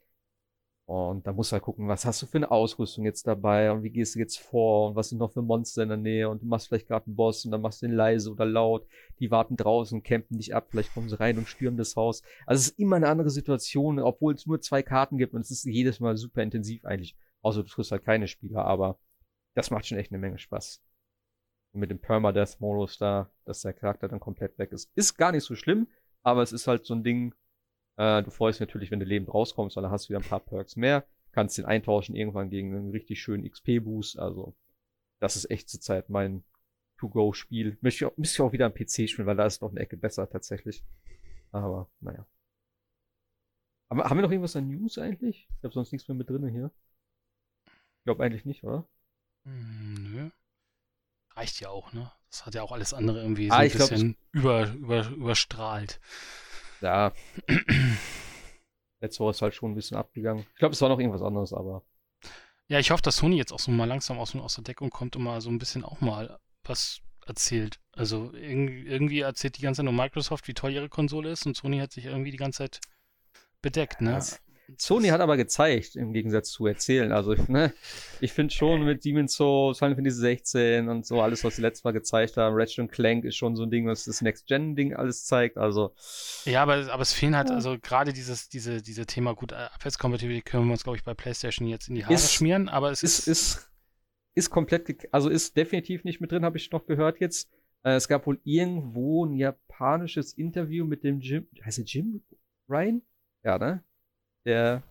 Und da musst du halt gucken, was hast du für eine Ausrüstung jetzt dabei und wie gehst du jetzt vor und was sind noch für Monster in der Nähe und du machst vielleicht gerade einen Boss und dann machst du den leise oder laut. Die warten draußen, campen dich ab, vielleicht kommen sie rein und stürmen das Haus. Also es ist immer eine andere Situation, obwohl es nur zwei Karten gibt und es ist jedes Mal super intensiv eigentlich. Außer du triffst halt keine Spieler, aber das macht schon echt eine Menge Spaß. Und mit dem Permadeath-Modus da, dass der Charakter dann komplett weg ist. Ist gar nicht so schlimm, aber es ist halt so ein Ding, äh, du freust dich natürlich, wenn du lebend rauskommst, weil dann hast du wieder ein paar Perks mehr. Kannst den eintauschen irgendwann gegen einen richtig schönen XP-Boost. Also, das ist echt zurzeit mein To-Go-Spiel. Müsste ich auch wieder am PC spielen, weil da ist noch eine Ecke besser tatsächlich. Aber, naja. Aber haben wir noch irgendwas an News eigentlich? Ich habe sonst nichts mehr mit drin hier. Ich glaube eigentlich nicht, oder? Hm, nö. Reicht ja auch, ne? Das hat ja auch alles andere irgendwie Ah, so ein ich glaub, bisschen über, über, überstrahlt. Ja. [CLEARS THROAT] Letzte Woche ist halt schon ein bisschen abgegangen. Ich glaube, es war noch irgendwas anderes, aber. Ja, ich hoffe, dass Sony jetzt auch so mal langsam aus, aus der Deckung kommt und mal so ein bisschen auch mal was erzählt. Also irg irgendwie erzählt die ganze Zeit nur Microsoft, wie toll ihre Konsole ist und Sony hat sich irgendwie die ganze Zeit bedeckt, ne? Das- Sony hat aber gezeigt, im Gegensatz zu erzählen. Also, ich, ne, ich finde schon mit Demon's Souls, Final Fantasy 16 und so, alles, was sie letztes Mal gezeigt haben, Ratchet Clank ist schon so ein Ding, was das Next-Gen-Ding alles zeigt. Also, Ja, aber, aber es fehlen halt, also gerade dieses, diese, diese Thema, gut, äh, Abwärtskompatibilität können wir uns, glaube ich, bei PlayStation jetzt in die Haare Ist- schmieren, aber es ist, ist, ist, ist komplett, also ist definitiv nicht mit drin, habe ich noch gehört jetzt. Äh, es gab wohl irgendwo ein japanisches Interview mit dem Jim, heißt der Jim Ryan? Ja, ne? Der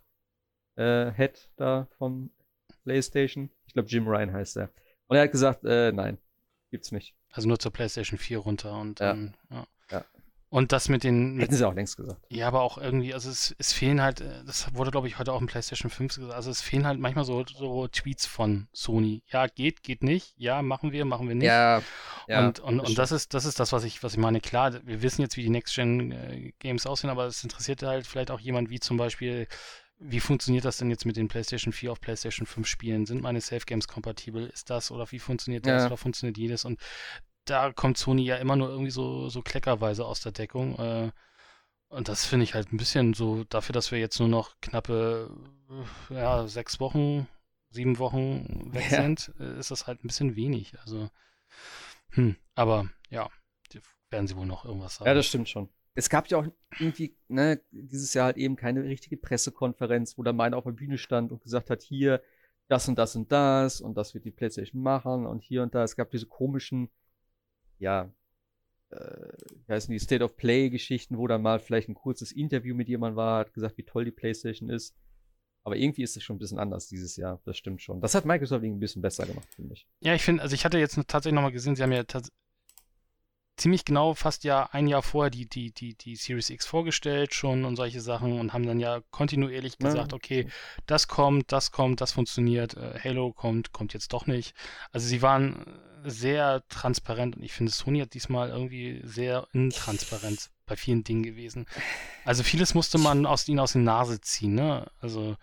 äh, Head da von PlayStation. Ich glaube, Jim Ryan heißt er. Und er hat gesagt, äh, nein, gibt's nicht. also nur zur PlayStation 4 runter und Ja. dann, ja. Und das mit den, Hätten sie auch längst gesagt. Ja, aber auch irgendwie, also es, es fehlen halt, äh, das wurde glaube ich heute auch im PlayStation 5 gesagt, also es fehlen halt manchmal so, so Tweets von Sony. Ja, geht, geht nicht, ja, machen wir, machen wir nicht. Ja, ja. und und, und das ist, das ist das, was ich, was ich meine. Klar, wir wissen jetzt, wie die Next-Gen-Games aussehen, aber es interessiert halt vielleicht auch jemand wie zum Beispiel, wie funktioniert das denn jetzt mit den PlayStation 4 auf PlayStation 5 Spielen? Sind meine Safe Games kompatibel? Ist das oder wie funktioniert das Ja. oder funktioniert jedes? Und da kommt Sony ja immer nur irgendwie so, so kleckerweise aus der Deckung. Äh, und das finde ich halt ein bisschen so, dafür, dass wir jetzt nur noch knappe, äh, ja, sechs Wochen, sieben Wochen weg Ja. sind, äh, ist das halt ein bisschen wenig. Also, hm, aber ja, werden sie wohl noch irgendwas sagen. Ja, das stimmt schon. Es gab ja auch irgendwie, ne, dieses Jahr halt eben keine richtige Pressekonferenz, wo der Mann auf der Bühne stand und gesagt hat, hier, das und das und das und das wird die PlayStation machen und hier und da. Es gab diese komischen, ja, äh, wie heißen die State of Play-Geschichten, wo dann mal vielleicht ein kurzes Interview mit jemandem war, hat gesagt, wie toll die PlayStation ist. Aber irgendwie ist es schon ein bisschen anders dieses Jahr, das stimmt schon. Das hat Microsoft irgendwie ein bisschen besser gemacht, finde ich. Ja, ich finde, also ich hatte jetzt tatsächlich nochmal gesehen, sie haben ja tats- ziemlich genau fast ja ein Jahr vorher die, die, die, die Series X vorgestellt schon und solche Sachen und haben dann ja kontinuierlich Ja. gesagt, okay, das kommt, das kommt, das funktioniert, äh, Halo kommt, kommt jetzt doch nicht. Also sie waren sehr transparent und ich finde, Sony hat diesmal irgendwie sehr intransparent bei vielen Dingen gewesen. Also vieles musste man aus ihnen aus der Nase ziehen, ne? Also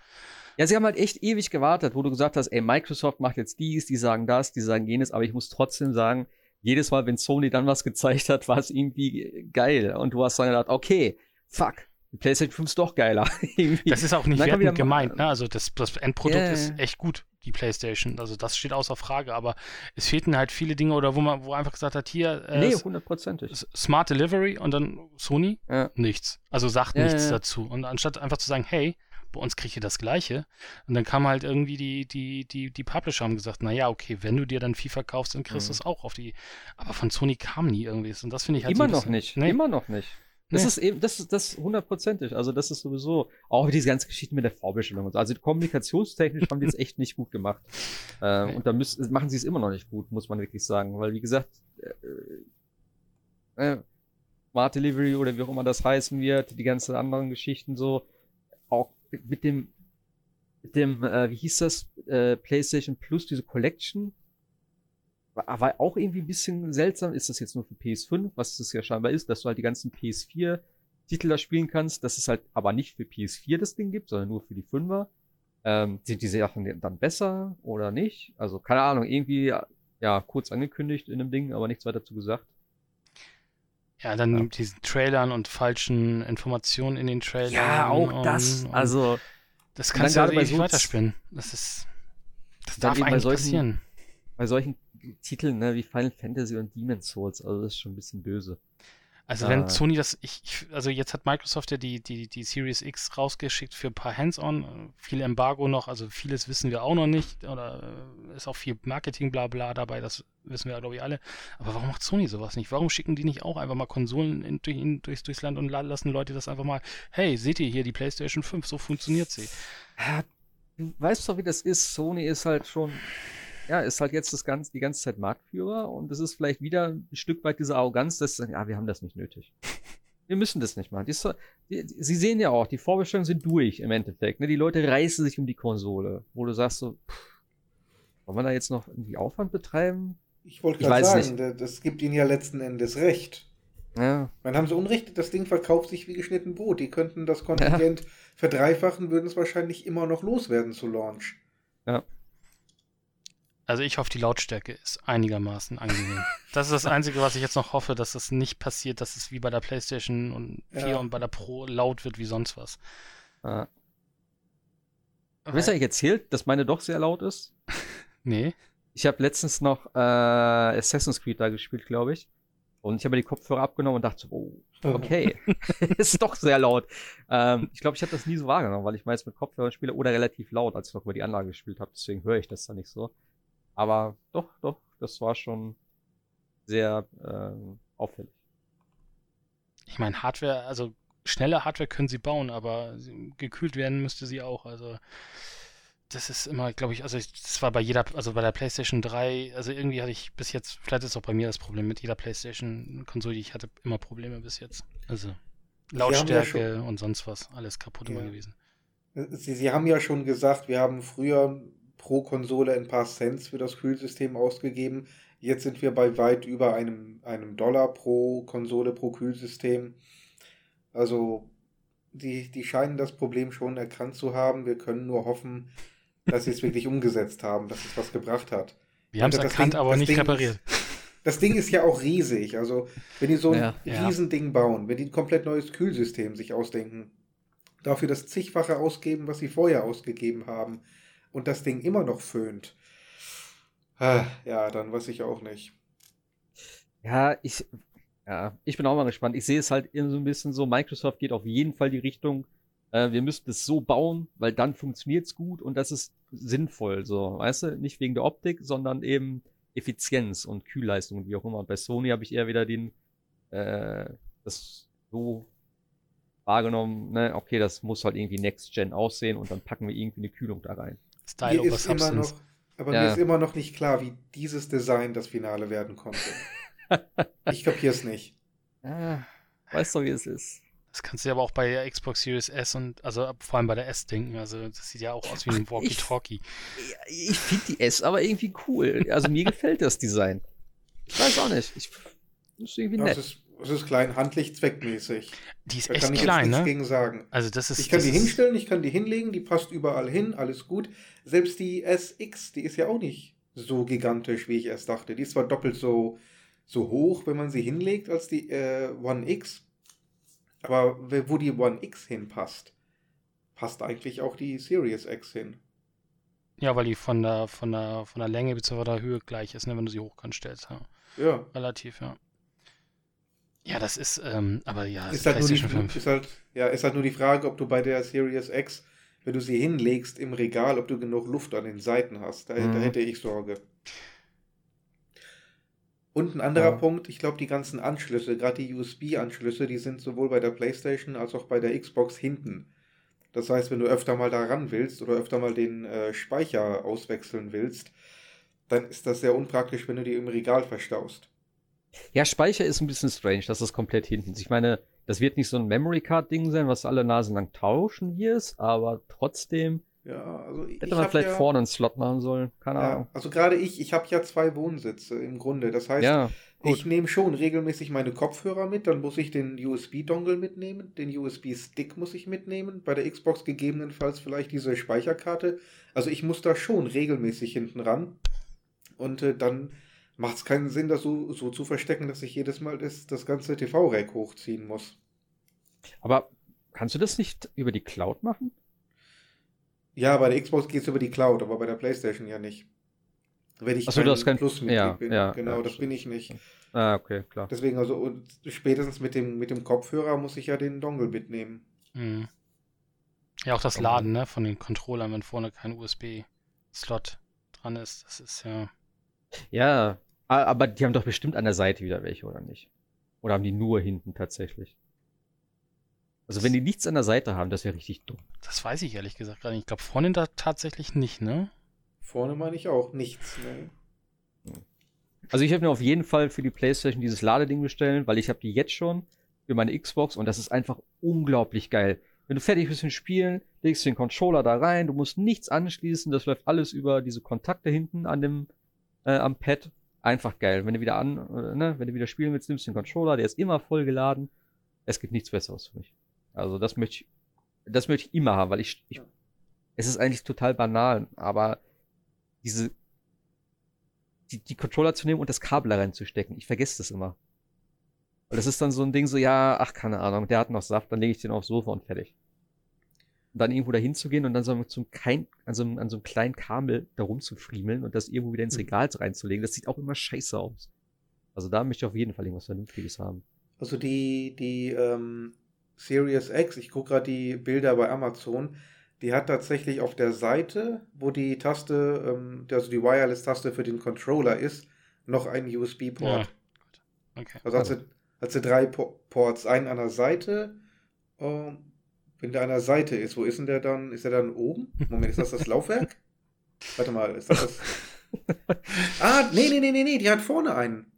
Ja, sie haben halt echt ewig gewartet, wo du gesagt hast, ey, Microsoft macht jetzt dies, die sagen das, die sagen jenes, aber ich muss trotzdem sagen, jedes Mal, wenn Sony dann was gezeigt hat, war es irgendwie geil. Und du hast dann gedacht, okay, fuck, die PlayStation 5 ist doch geiler. [LAUGHS] Das ist auch nicht wertend gemeint, ne? Also das, das Endprodukt ja, ist echt gut, die PlayStation. Also das steht außer Frage, aber es fehlten halt viele Dinge oder wo man, wo einfach gesagt hat, hier äh, nee, hundertprozentig. Smart Delivery und dann Sony Ja. nichts. Also sagt Ja, nichts ja. dazu. Und anstatt einfach zu sagen, hey, bei uns kriegt ihr das Gleiche. Und dann kam halt irgendwie die, die, die, die Publisher haben gesagt, naja, okay, wenn du dir dann FIFA kaufst, dann kriegst du Mhm. es auch auf die. Aber von Sony kam nie irgendwas. Und das finde ich halt Immer so ein noch bisschen, nicht. Nee. Immer noch nicht. Das Nee. ist eben, das ist das hundertprozentig. Also das ist sowieso auch diese ganze Geschichte mit der Vorbestellung und so. Also kommunikationstechnisch haben die es [LAUGHS] echt nicht gut gemacht. Ähm, Nee. Und da müssen, machen sie es immer noch nicht gut, muss man wirklich sagen. Weil wie gesagt, äh, äh, Smart Delivery oder wie auch immer das heißen wird, die ganzen anderen Geschichten so, auch mit dem, mit dem, äh, wie hieß das, äh, PlayStation Plus, diese Collection, war, war auch irgendwie ein bisschen seltsam. Ist das jetzt nur für PS5, was es ja scheinbar ist, dass du halt die ganzen PS4-Titel da spielen kannst, dass es halt aber nicht für PS4 das Ding gibt, sondern nur für die 5er. Ähm, sind diese Sachen dann besser oder nicht? Also, keine Ahnung, irgendwie, ja, kurz angekündigt in dem Ding, aber nichts weiter dazu gesagt. Ja, dann Ja. mit diesen Trailern und falschen Informationen in den Trailern. Ja, auch und, das. Und Also, das kannst du ja ewig so- weiterspinnen. Das ist. Das darf eben bei eigentlich solchen- passieren. bei solchen Titeln, ne, wie Final Fantasy und Demon's Souls, also das ist schon ein bisschen böse. Also wenn Ah. Sony das, ich, ich, also jetzt hat Microsoft ja die, die, die Series X rausgeschickt für ein paar Hands-on, viel Embargo noch, also vieles wissen wir auch noch nicht, oder äh, ist auch viel Marketing bla bla dabei, das wissen wir glaube ich alle. Aber warum macht Sony sowas nicht? Warum schicken die nicht auch einfach mal Konsolen in, durch, in, durchs, durchs Land und la- lassen Leute das einfach mal, hey, seht ihr hier die PlayStation 5, so funktioniert sie. Ja, du weißt doch, wie das ist. Sony ist halt schon, ja, ist halt jetzt das ganze, die ganze Zeit Marktführer und es ist vielleicht wieder ein Stück weit diese Arroganz, dass sie sagen, ja, wir haben das nicht nötig. [LAUGHS] Wir müssen das nicht machen. Die, die, sie sehen ja auch, die Vorbestellungen sind durch im Endeffekt. Ne? Die Leute reißen sich um die Konsole, wo du sagst so, pff, wollen wir da jetzt noch irgendwie Aufwand betreiben? Ich wollte gerade sagen, da- das gibt ihnen ja letzten Endes recht. Ja, Man haben sie Unrecht, das Ding verkauft sich wie geschnitten Brot. Die könnten das Kontingent verdreifachen, würden es wahrscheinlich immer noch loswerden zu Launch. Also ich hoffe, die Lautstärke ist einigermaßen angenehm. [LAUGHS] Das ist das Einzige, was ich jetzt noch hoffe, dass es nicht passiert, dass es wie bei der PlayStation und 4 Ja. und bei der Pro laut wird wie sonst was. ja. Wisst ihr, ich erzählt, dass meine doch sehr laut ist? [LAUGHS] Nee. Ich habe letztens noch äh, Assassin's Creed da gespielt, glaube ich. Und ich habe mir die Kopfhörer abgenommen und dachte, so, oh, okay, [LAUGHS] ist doch sehr laut. Ähm, ich glaube, ich habe das nie so wahrgenommen, weil ich meist mit Kopfhörern spiele oder relativ laut, als ich noch über die Anlage gespielt habe. Deswegen höre ich das da nicht so. Aber doch, doch, das war schon sehr ähm, auffällig. Ich meine, Hardware, also schnelle Hardware können sie bauen, aber gekühlt werden müsste sie auch. Also das ist immer, glaube ich, also ich- das war bei jeder, also bei der PlayStation 3, also irgendwie hatte ich bis jetzt, vielleicht ist auch bei mir das Problem mit jeder PlayStation-Konsole, die ich hatte, immer Probleme bis jetzt. Also haben ja Lautstärke und sonst was, alles kaputt immer Ja. gewesen. Sie, Sie haben ja schon gesagt, wir haben früher pro Konsole ein paar Cents für das Kühlsystem ausgegeben. Jetzt sind wir bei weit über einem, einem Dollar pro Konsole, pro Kühlsystem. Also, die, die scheinen das Problem schon erkannt zu haben. Wir können nur hoffen, dass sie es wirklich umgesetzt haben, dass es was gebracht hat. Wir haben es erkannt, Ding- aber nicht Ding repariert. Das Ding ist ja auch riesig. Also, wenn die so ein Ja. Ja. Riesending bauen, wenn die ein komplett neues Kühlsystem sich ausdenken, dafür das zigfache ausgeben, was sie vorher ausgegeben haben, und das Ding immer noch föhnt, ah, ja, dann weiß ich auch nicht. Ja, ich, ja, ich bin auch mal gespannt. Ich sehe es halt immer so ein bisschen so, Microsoft geht auf jeden Fall die Richtung, äh, wir müssen es so bauen, weil dann funktioniert es gut und das ist sinnvoll, so, weißt du? Nicht wegen der Optik, sondern eben Effizienz und Kühlleistung und wie auch immer. Bei Sony habe ich eher wieder den, äh, das so wahrgenommen, ne, okay, das muss halt irgendwie Next Gen aussehen und dann packen wir irgendwie eine Kühlung da rein. Style Mir over ist immer Substance. noch, aber Ja. mir ist immer noch nicht klar, wie dieses Design das Finale werden konnte. [LAUGHS] ich kapiere es nicht. Ah, weißt du, wie es ist? Das kannst du dir aber auch bei der Xbox Series S und also vor allem bei der S denken. Also das sieht ja auch aus wie ein Walkie-Talkie. Ich finde die S aber irgendwie cool. Also mir gefällt das Design. Ich weiß auch nicht. Ich, das ist irgendwie Ja, nett. es, ist, es ist klein, handlich, zweckmäßig. Die ist Da echt kann ich klein, jetzt nichts ne? gegen sagen. Also das ist. Ich kann die hinstellen, ich kann die hinlegen, die passt überall hin, alles gut. Selbst die SX, die ist ja auch nicht so gigantisch, wie ich erst dachte. Die ist zwar doppelt so, so hoch, wenn man sie hinlegt, als die äh, One X. Aber wo die One X hinpasst, passt eigentlich auch die Series X hin. Ja, weil die von der von der von der Länge bzw. der Höhe gleich ist, ne, wenn du sie hochkant stellst. Ja. Ja. Relativ, ja. Ja, das ist, ähm, aber ja, Ist halt, nur die, PlayStation 5. ist, halt, ja, ist halt nur die Frage, ob du bei der Series X wenn du sie hinlegst im Regal, ob du genug Luft an den Seiten hast. Da, da Mhm. hätte ich Sorge. Und ein anderer Ja. Punkt, ich glaube, die ganzen Anschlüsse, gerade die USB-Anschlüsse, die sind sowohl bei der PlayStation als auch bei der Xbox hinten. Das heißt, wenn du öfter mal da ran willst oder öfter mal den äh, Speicher auswechseln willst, dann ist das sehr unpraktisch, wenn du die im Regal verstaust. Ja, Speicher ist ein bisschen strange, dass das komplett hinten ist. Ich meine, das wird nicht so ein Memory Card Ding sein, was alle Nasen lang tauschen wirst, aber trotzdem Ja, also ich hätte man vielleicht ja, vorne einen Slot machen sollen. Keine ja, Ahnung. also gerade ich, ich habe ja zwei Wohnsitze im Grunde. Das heißt, Ja. Ich nehme schon regelmäßig meine Kopfhörer mit, dann muss ich den USB-Dongle mitnehmen, den USB-Stick muss ich mitnehmen, bei der Xbox gegebenenfalls vielleicht diese Speicherkarte. Also ich muss da schon regelmäßig hinten ran. Und äh, dann macht es keinen Sinn, das so, so zu verstecken, dass ich jedes Mal das, das ganze TV-Rack hochziehen muss. Aber kannst du das nicht über die Cloud machen? Ja, bei der Xbox geht es über die Cloud, aber bei der PlayStation ja nicht. Wenn ich Ach so, du hast kein- Plus-Mitglied ja, bin. ja, genau, ja, das bin ich nicht. Ah, okay, klar. Deswegen, also spätestens mit dem, mit dem Kopfhörer muss ich ja den Dongle mitnehmen. Mhm. Ja, auch das. Laden, ne, von den Controllern, wenn vorne kein USB-Slot dran ist. Das ist ja. Ja, aber die haben doch bestimmt an der Seite wieder welche, oder nicht? Oder haben die nur hinten tatsächlich? Also wenn die nichts an der Seite haben, das wäre richtig dumm. Das weiß ich ehrlich gesagt gar nicht. Ich glaube, vorne da tatsächlich nicht, ne? Vorne meine ich auch nichts. Ne? Also ich habe mir auf jeden Fall für die Playstation dieses Ladeding bestellen, weil ich habe die jetzt schon für meine Xbox und das ist einfach unglaublich geil. Wenn du fertig bist mit dem Spielen, legst du den Controller da rein, du musst nichts anschließen, das läuft alles über diese Kontakte hinten an dem äh, am Pad. Einfach geil. Wenn du wieder an, äh, ne, wenn du wieder spielen willst, nimmst du den Controller, der ist immer voll geladen. Es gibt nichts Besseres für mich. Also das möchte ich, das möchte ich immer haben, weil ich, ich Ja. es ist eigentlich total banal, aber diese die, die Controller zu nehmen und das Kabel da reinzustecken. Ich vergesse das immer. Weil das ist dann so ein Ding so, ja, ach, keine Ahnung, der hat noch Saft, dann lege ich den aufs Sofa und fertig. Dann irgendwo dahin zu gehen und dann so zum kein, an, so, einem- an so einem kleinen Kabel da rumzufriemeln und das irgendwo wieder ins Mhm. Regal reinzulegen, das sieht auch immer scheiße aus. Also da möchte ich auf jeden Fall irgendwas Vernünftiges haben. Also die, die ähm, Series X, ich gucke gerade die Bilder bei Amazon, die hat tatsächlich auf der Seite, wo die Taste, ähm, also die Wireless-Taste für den Controller ist, noch einen USB-Port. Ja. Okay. Also hat sie, hat sie drei Po- Ports, einen an der Seite. Ähm, wenn der an der Seite ist, wo ist denn der dann? Ist der dann oben? Moment, ist das das Laufwerk? [LAUGHS] Warte mal, ist das das? [LAUGHS] Ah, nee, nee, nee, nee, nee, die hat vorne einen.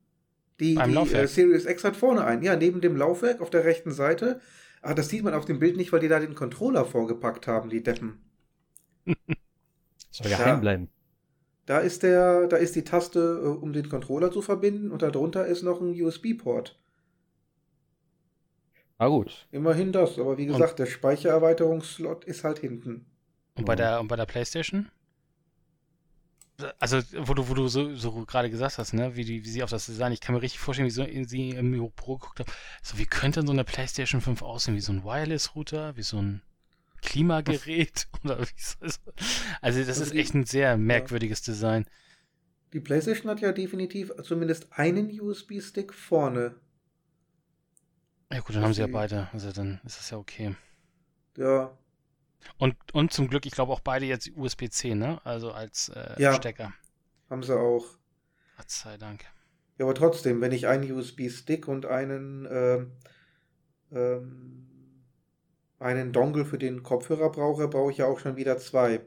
Die, Beim die Laufwerk? äh, Series X hat vorne einen. Ja, neben dem Laufwerk auf der rechten Seite. Ah, das sieht man auf dem Bild nicht, weil die da den Controller vorgepackt haben, die Deppen. Soll Ja. geheim bleiben. Da ist der, da ist die Taste, äh, um den Controller zu verbinden und darunter ist noch ein USB-Port. Ah, gut. Immerhin das, aber wie Und- gesagt, der Speichererweiterungsslot ist halt hinten. Und bei Ja. der, und bei der PlayStation? Also, wo du, wo du so, so gerade gesagt hast, ne, wie, die, wie sie auf das Design, ich kann mir richtig vorstellen, wie so, sie im Pro geguckt haben. So, wie könnte denn so eine PlayStation 5 aussehen? Wie so ein Wireless-Router? Wie so ein Klimagerät? [LAUGHS] Oder wie soll es- Also, das Also ist die- echt ein sehr merkwürdiges Design. Die PlayStation hat ja definitiv zumindest einen USB-Stick vorne. Ja, gut, dann haben sie ja beide. Also, dann ist das ja okay. Ja, Und, und zum Glück, ich glaube auch beide jetzt USB-C, ne? Also als äh, Ja. Stecker. haben sie auch. Gott sei Dank. Ja, aber trotzdem, wenn ich einen USB-Stick und einen, ähm, ähm, einen Dongle für den Kopfhörer brauche, brauche ich ja auch schon wieder zwei.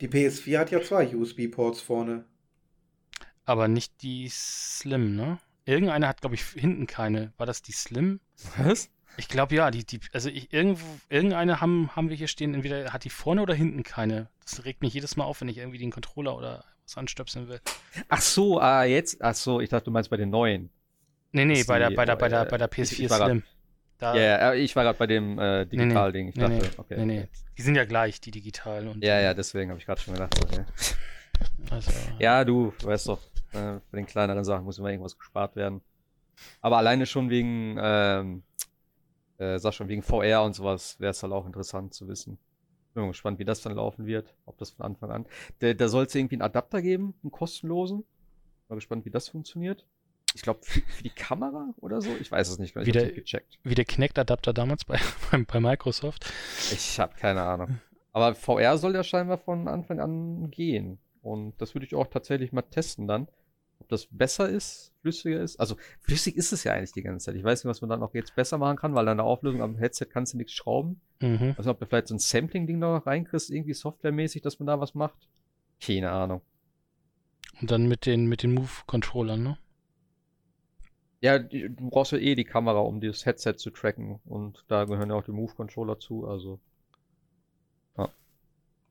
Die PS4 hat ja zwei USB-Ports vorne. Aber nicht die Slim, ne? Irgendeine hat, glaube ich, hinten keine. War das die Slim? Was? Ich glaube ja, die, die, also ich, irgendwo, irgendeine haben, haben wir hier stehen, entweder hat die vorne oder hinten keine. Das regt mich jedes Mal auf, wenn ich irgendwie den Controller oder was anstöpseln will. Ach so, ah, jetzt. Ach so, ich dachte, du meinst bei den neuen. Nee, nee, bei der, die, bei der, bei der, äh, bei der ich- PS4 ich war grad- Slim. Ja, äh, ich war gerade bei dem äh, nee, nee, Digital-Ding. Ich nee, dachte, nee, okay. nee, nee. Die sind ja gleich, die digital. Und Ja, ja, deswegen habe ich gerade schon gedacht. Okay. Also, Ja, du weißt doch, äh, bei den kleineren Sachen muss immer irgendwas gespart werden. Aber alleine schon wegen, ähm, äh, sag schon, wegen VR und sowas wäre es halt auch interessant zu wissen. Bin mal gespannt, wie das dann laufen wird, ob das von Anfang an. Da, da soll es irgendwie einen Adapter geben, einen kostenlosen. Mal gespannt, wie das funktioniert. ich glaube, für, für, die Kamera oder so. Ich weiß es nicht, ich wie der, gecheckt. Wie der Kinect-Adapter damals bei, [LAUGHS] bei Microsoft. Ich habe keine Ahnung. Aber VR soll ja scheinbar von Anfang an gehen. Und das würde ich auch tatsächlich mal testen dann. Ob das besser ist, flüssiger ist. Also flüssig ist es ja eigentlich die ganze Zeit. Ich weiß nicht, was man dann auch jetzt besser machen kann, weil an der Auflösung am Headset kannst du nichts schrauben. Mhm. Also ob du vielleicht so ein Sampling-Ding noch reinkriegst, irgendwie softwaremäßig, dass man da was macht. Keine Ahnung. Und dann mit den, mit den Move-Controllern, ne? Ja, die, du brauchst ja eh die Kamera, um das Headset zu tracken. Und da gehören ja auch die Move-Controller zu, also. Ja.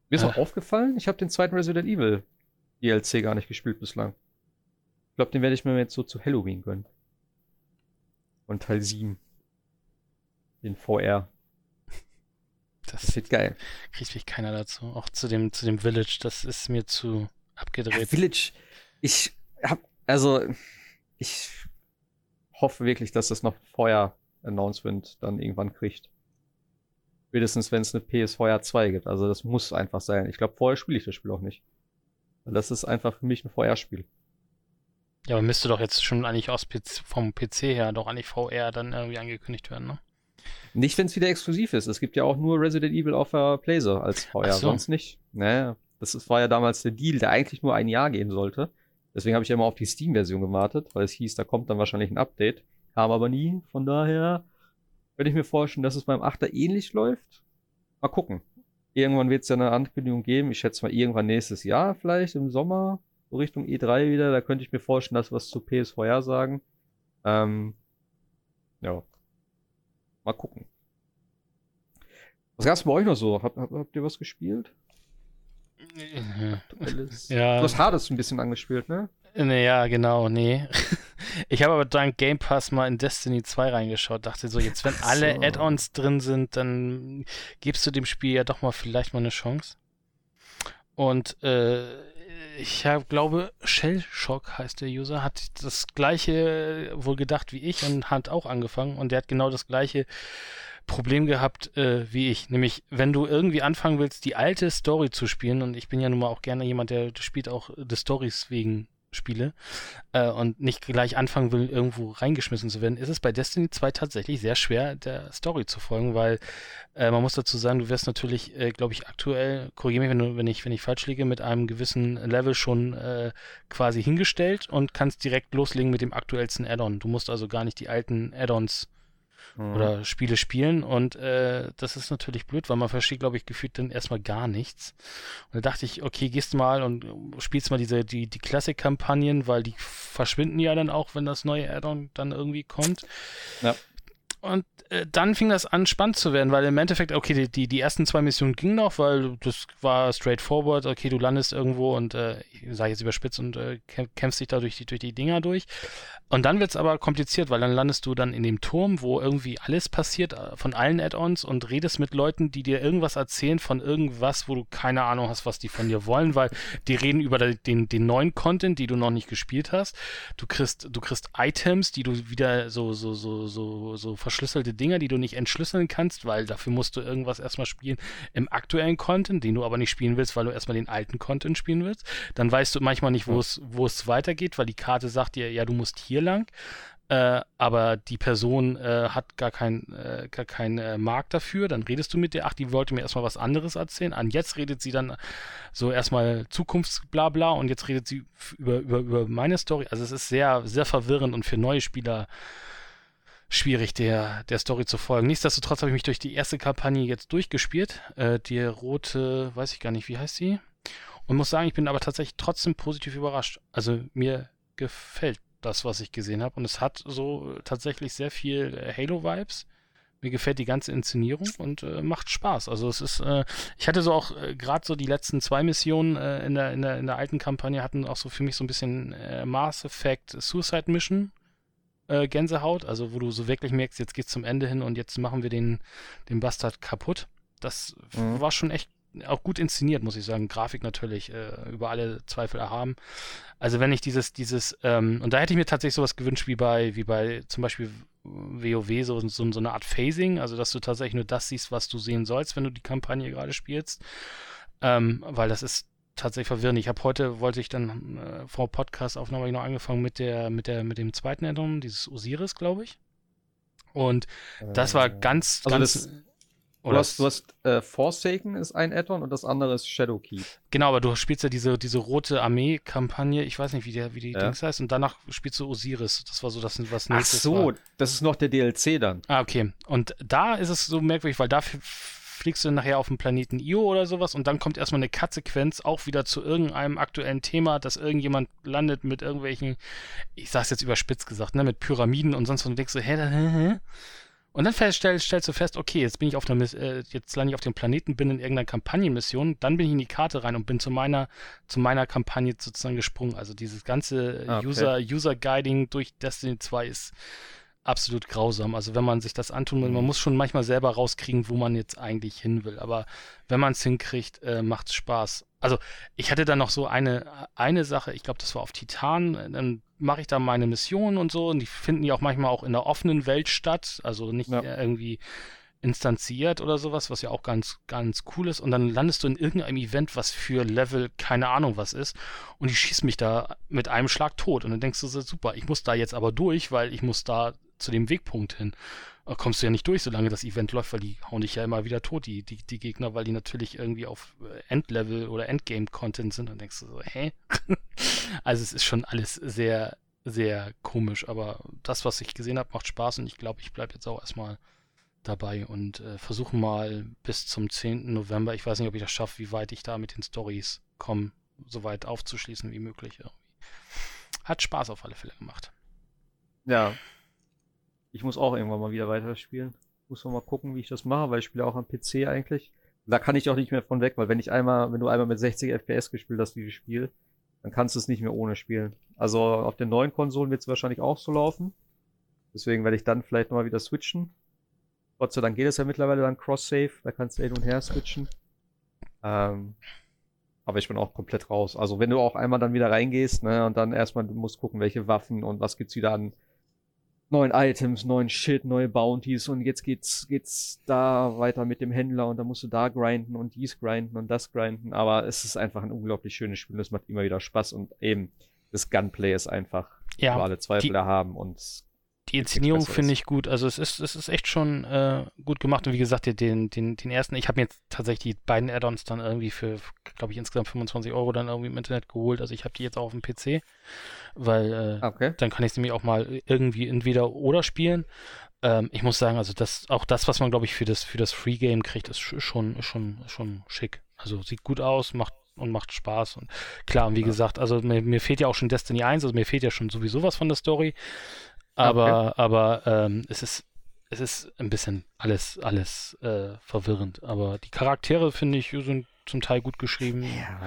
Mir ist äh. auch aufgefallen, ich habe den zweiten Resident Evil DLC gar nicht gespielt bislang. Ich glaube, den werde ich mir jetzt so zu Halloween gönnen. Und Teil 7. Den VR. [LAUGHS] Das, das wird geil. Kriegt mich keiner dazu. Auch zu dem, zu dem Village, das ist mir zu abgedreht. Ja, Village, ich hab, also, ich hoffe wirklich, dass das noch vorher Announcement dann irgendwann kriegt. Spätestens, wenn es eine PS4 2 gibt. Also, das muss einfach sein. Ich glaube, vorher spiele ich das Spiel auch nicht. Das ist einfach für mich ein VR-Spiel. Ja, aber müsste doch jetzt schon eigentlich aus PC, vom PC her doch eigentlich VR dann irgendwie angekündigt werden, ne? Nicht, wenn es wieder exklusiv ist. Es gibt ja auch nur Resident Evil auf der Blazer als VR, so. sonst nicht. Naja, das ist, war ja damals der Deal, der eigentlich nur ein Jahr gehen sollte. Deswegen habe ich ja immer auf die Steam-Version gewartet, weil es hieß, da kommt dann wahrscheinlich ein Update. Kam aber nie. Von daher würde ich mir vorstellen, dass es beim 8er ähnlich läuft. Mal gucken. Irgendwann wird es ja eine Ankündigung geben. Ich schätze mal irgendwann nächstes Jahr, vielleicht im Sommer so Richtung E3 wieder. Da könnte ich mir vorstellen, dass was zu PSVR sagen. Ähm, ja. Mal gucken. Was gab's bei euch noch so? Hab, hab, habt ihr was gespielt? [LAUGHS] Ja. Du hast Hades ein bisschen angespielt, ne? Naja, genau, nee. [LAUGHS] Ich habe aber dank Game Pass mal in Destiny 2 reingeschaut, dachte so, jetzt wenn alle Add-ons drin sind, dann gibst du dem Spiel ja doch mal vielleicht mal eine Chance. Und äh, ich hab, glaube, Shellshock heißt der User, hat das gleiche wohl gedacht wie ich und hat auch angefangen und der hat genau das gleiche Problem gehabt äh, wie ich. Nämlich, wenn du irgendwie anfangen willst, die alte Story zu spielen, und ich bin ja nun mal auch gerne jemand, der spielt auch des Stories wegen Spiele äh, und nicht gleich anfangen will, irgendwo reingeschmissen zu werden, ist es bei Destiny 2 tatsächlich sehr schwer, der Story zu folgen, weil äh, man muss dazu sagen, du wirst natürlich, äh, glaube ich, aktuell, korrigiere mich, wenn, du, wenn, ich, wenn ich falsch liege, mit einem gewissen Level schon äh, quasi hingestellt und kannst direkt loslegen mit dem aktuellsten Add-on. Du musst also gar nicht die alten Add-ons mhm. oder Spiele spielen. Und äh, das ist natürlich blöd, weil man versteht, glaube ich, gefühlt dann erstmal gar nichts. Und da dachte ich, okay, gehst mal und spielst mal diese, die, die Classic-Kampagnen, weil die verschwinden ja dann auch, wenn das neue Add-on dann irgendwie kommt. Ja. Und äh, dann fing das an, spannend zu werden, weil im Endeffekt, okay, die, die, die ersten zwei Missionen gingen noch, weil das war straightforward, okay, du landest irgendwo und, äh, ich sage jetzt überspitzt und äh, kämpfst dich da durch die, durch die Dinger durch. Und dann wird es aber kompliziert, weil dann landest du dann in dem Turm, wo irgendwie alles passiert äh, von allen Add-ons und redest mit Leuten, die dir irgendwas erzählen von irgendwas, wo du keine Ahnung hast, was die von dir wollen, weil die reden über den, den neuen Content, die du noch nicht gespielt hast. Du kriegst, du kriegst Items, die du wieder so, so, so, so, so verschlüsselte Dinger, die du nicht entschlüsseln kannst, weil dafür musst du irgendwas erstmal spielen im aktuellen Content, den du aber nicht spielen willst, weil du erstmal den alten Content spielen willst. Dann weißt du manchmal nicht, wo es, wo es weitergeht, weil die Karte sagt dir, ja, du musst hier lang. Äh, aber die Person äh, hat gar keinen äh, gar kein, äh, Markt dafür, dann redest du mit der, ach, die wollte mir erstmal was anderes erzählen. An jetzt redet sie dann so erstmal Zukunftsblabla und jetzt redet sie über, über, über meine Story. Also es ist sehr, sehr verwirrend und für neue Spieler schwierig, der, der Story zu folgen. Nichtsdestotrotz habe ich mich durch die erste Kampagne jetzt durchgespielt. Äh, die rote, weiß ich gar nicht, wie heißt sie? Und muss sagen, ich bin aber tatsächlich trotzdem positiv überrascht. Also mir gefällt das, was ich gesehen habe. Und es hat so tatsächlich sehr viel äh, Halo-Vibes. Mir gefällt die ganze Inszenierung und äh, macht Spaß. Also es ist, äh, ich hatte so auch äh, gerade so die letzten zwei Missionen äh, in, der, in, der, in der alten Kampagne hatten auch so für mich so ein bisschen äh, Mass Effect Suicide Mission äh, Gänsehaut, also wo du so wirklich merkst, jetzt geht's zum Ende hin und jetzt machen wir den, den Bastard kaputt. Das mhm. war schon echt auch gut inszeniert, muss ich sagen. Grafik natürlich äh, über alle Zweifel erhaben. Also wenn ich dieses, dieses, ähm, und da hätte ich mir tatsächlich sowas gewünscht wie bei, wie bei zum Beispiel WoW, so, so, so eine Art Phasing, also dass du tatsächlich nur das siehst, was du sehen sollst, wenn du die Kampagne gerade spielst. Ähm, weil das ist tatsächlich verwirrend. Ich habe heute, wollte ich dann äh, vor Podcast-Aufnahme noch angefangen mit der, mit der, mit dem zweiten Addon, dieses Osiris, glaube ich. Und das war ganz, also ganz. das- Du hast, du hast äh, Forsaken ist ein Addon und das andere ist Shadowkeep. Genau, aber du spielst ja diese, diese rote Armee-Kampagne, ich weiß nicht, wie, der, wie die Ja. Dings heißt, und danach spielst du Osiris. Das war so das, was Ach nächstes so, war. das ist noch der DLC dann. Ah, okay. Und da ist es so merkwürdig, weil da f- fliegst du nachher auf den Planeten Io oder sowas und dann kommt erstmal eine Cut-Sequenz auch wieder zu irgendeinem aktuellen Thema, dass irgendjemand landet mit irgendwelchen, ich sag's jetzt überspitzt gesagt, ne, mit Pyramiden und sonst was und denkst du, hä, hä, hä? Und dann feststell, stellst du fest, okay, jetzt bin ich auf Miss- äh, jetzt lande ich auf dem Planeten, bin in irgendeiner Kampagnenmission, dann bin ich in die Karte rein und bin zu meiner, zu meiner Kampagne sozusagen gesprungen. Also dieses ganze Ah, okay. User, User Guiding durch Destiny 2 ist absolut grausam. Also wenn man sich das antun will, man muss schon manchmal selber rauskriegen, wo man jetzt eigentlich hin will. Aber wenn man es hinkriegt, äh, macht es Spaß. Also ich hatte dann noch so eine, eine Sache, ich glaube, das war auf Titan, dann mache ich da meine Mission und so und die finden ja auch manchmal auch in der offenen Welt statt, also nicht Ja. irgendwie instanziert oder sowas, was ja auch ganz, ganz cool ist. Und dann landest du in irgendeinem Event, was für Level keine Ahnung was ist. Und die schießt mich da mit einem Schlag tot. Und dann denkst du so, super, ich muss da jetzt aber durch, weil ich muss da zu dem Wegpunkt hin. Da kommst du ja nicht durch, solange das Event läuft, weil die hauen dich ja immer wieder tot, die, die, die Gegner, weil die natürlich irgendwie auf äh, Endlevel oder Endgame-Content sind. Und denkst du so, hä? [LAUGHS] also es ist schon alles sehr, sehr komisch. Aber das, was ich gesehen habe, macht Spaß und ich glaube, ich bleibe jetzt auch erstmal dabei und äh, versuche mal bis zum 10. November, ich weiß nicht, ob ich das schaffe, wie weit ich da mit den Stories komme, so weit aufzuschließen wie möglich. Irgendwie. Hat Spaß auf alle Fälle gemacht. Ja. Ich muss auch irgendwann mal wieder weiterspielen. Muss noch mal gucken, wie ich das mache, weil ich spiele auch am PC eigentlich. Da kann ich auch nicht mehr von weg, weil wenn ich einmal, wenn du einmal mit 60 FPS gespielt hast, dieses Spiel, dann kannst du es nicht mehr ohne spielen. Also auf den neuen Konsolen wird es wahrscheinlich auch so laufen. Deswegen werde ich dann vielleicht nochmal wieder switchen. Gott sei Dank geht es ja mittlerweile dann Cross-Save, da kannst du hin und her switchen. Ähm, aber ich bin auch komplett raus. Also wenn du auch einmal dann wieder reingehst, ne, und dann erstmal, du musst gucken, welche Waffen und was gibt's wieder an neuen Items, neuen Shit, neue Bounties und jetzt geht's, geht's da weiter mit dem Händler und dann musst du da grinden und dies grinden und das grinden. Aber es ist einfach ein unglaublich schönes Spiel. Es macht immer wieder Spaß und eben das Gunplay ist einfach Ja, über alle Zweifel haben und Die Inszenierung finde ich gut. Also es ist, es ist echt schon äh, gut gemacht. Und wie gesagt, den, den, den ersten, ich habe mir jetzt tatsächlich die beiden Add-ons dann irgendwie für, glaube ich, insgesamt 25 Euro dann irgendwie im Internet geholt. Also ich habe die jetzt auch auf dem PC, weil äh, okay. dann kann ich sie nämlich auch mal irgendwie entweder oder spielen. Ähm, ich muss sagen, also das, auch das, was man, glaube ich, für das, für das Free Game kriegt, ist sch- schon, schon, schon schick. Also sieht gut aus, macht und macht Spaß. Und klar, und wie Ja. gesagt, also mir, mir fehlt ja auch schon Destiny 1, also mir fehlt ja schon sowieso was von der Story. Aber, aber ähm, es ist, es ist ein bisschen alles, alles äh, verwirrend. Aber die Charaktere, finde ich, sind zum Teil gut geschrieben. Ja,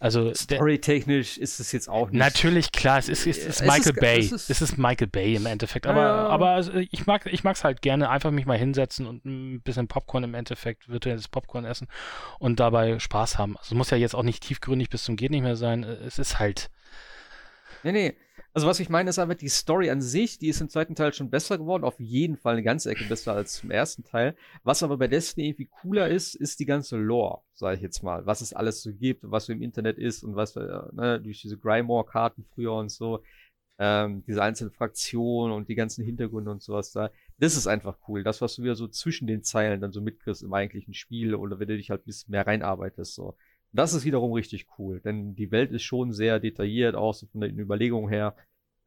Also storytechnisch ist es jetzt auch nicht. Natürlich, klar, es ist, es ist Es Michael ist- Bay. es Es ist- ist, Michael Bay im Endeffekt. Aber, ja. aber ich mag ich mag's halt gerne, einfach mich mal hinsetzen und ein bisschen Popcorn im Endeffekt, virtuelles Popcorn essen und dabei Spaß haben. Also es muss ja jetzt auch nicht tiefgründig bis zum Geht nicht mehr sein. Es ist halt. Nee, nee. Also was ich meine ist einfach, die Story an sich, die ist im zweiten Teil schon besser geworden. Auf jeden Fall eine ganze Ecke besser als im ersten Teil. Was aber bei Destiny irgendwie cooler ist, ist die ganze Lore, sage ich jetzt mal. Was es alles so gibt, was so im Internet ist und was äh, ne, durch diese Grimoire-Karten früher und so. Ähm, diese einzelnen Fraktionen und die ganzen Hintergründe und sowas da. Das ist einfach cool. Das, was du wieder so zwischen den Zeilen dann so mitkriegst im eigentlichen Spiel oder wenn du dich halt ein bisschen mehr reinarbeitest. So. Das ist wiederum richtig cool, denn die Welt ist schon sehr detailliert, auch so von den Überlegungen her.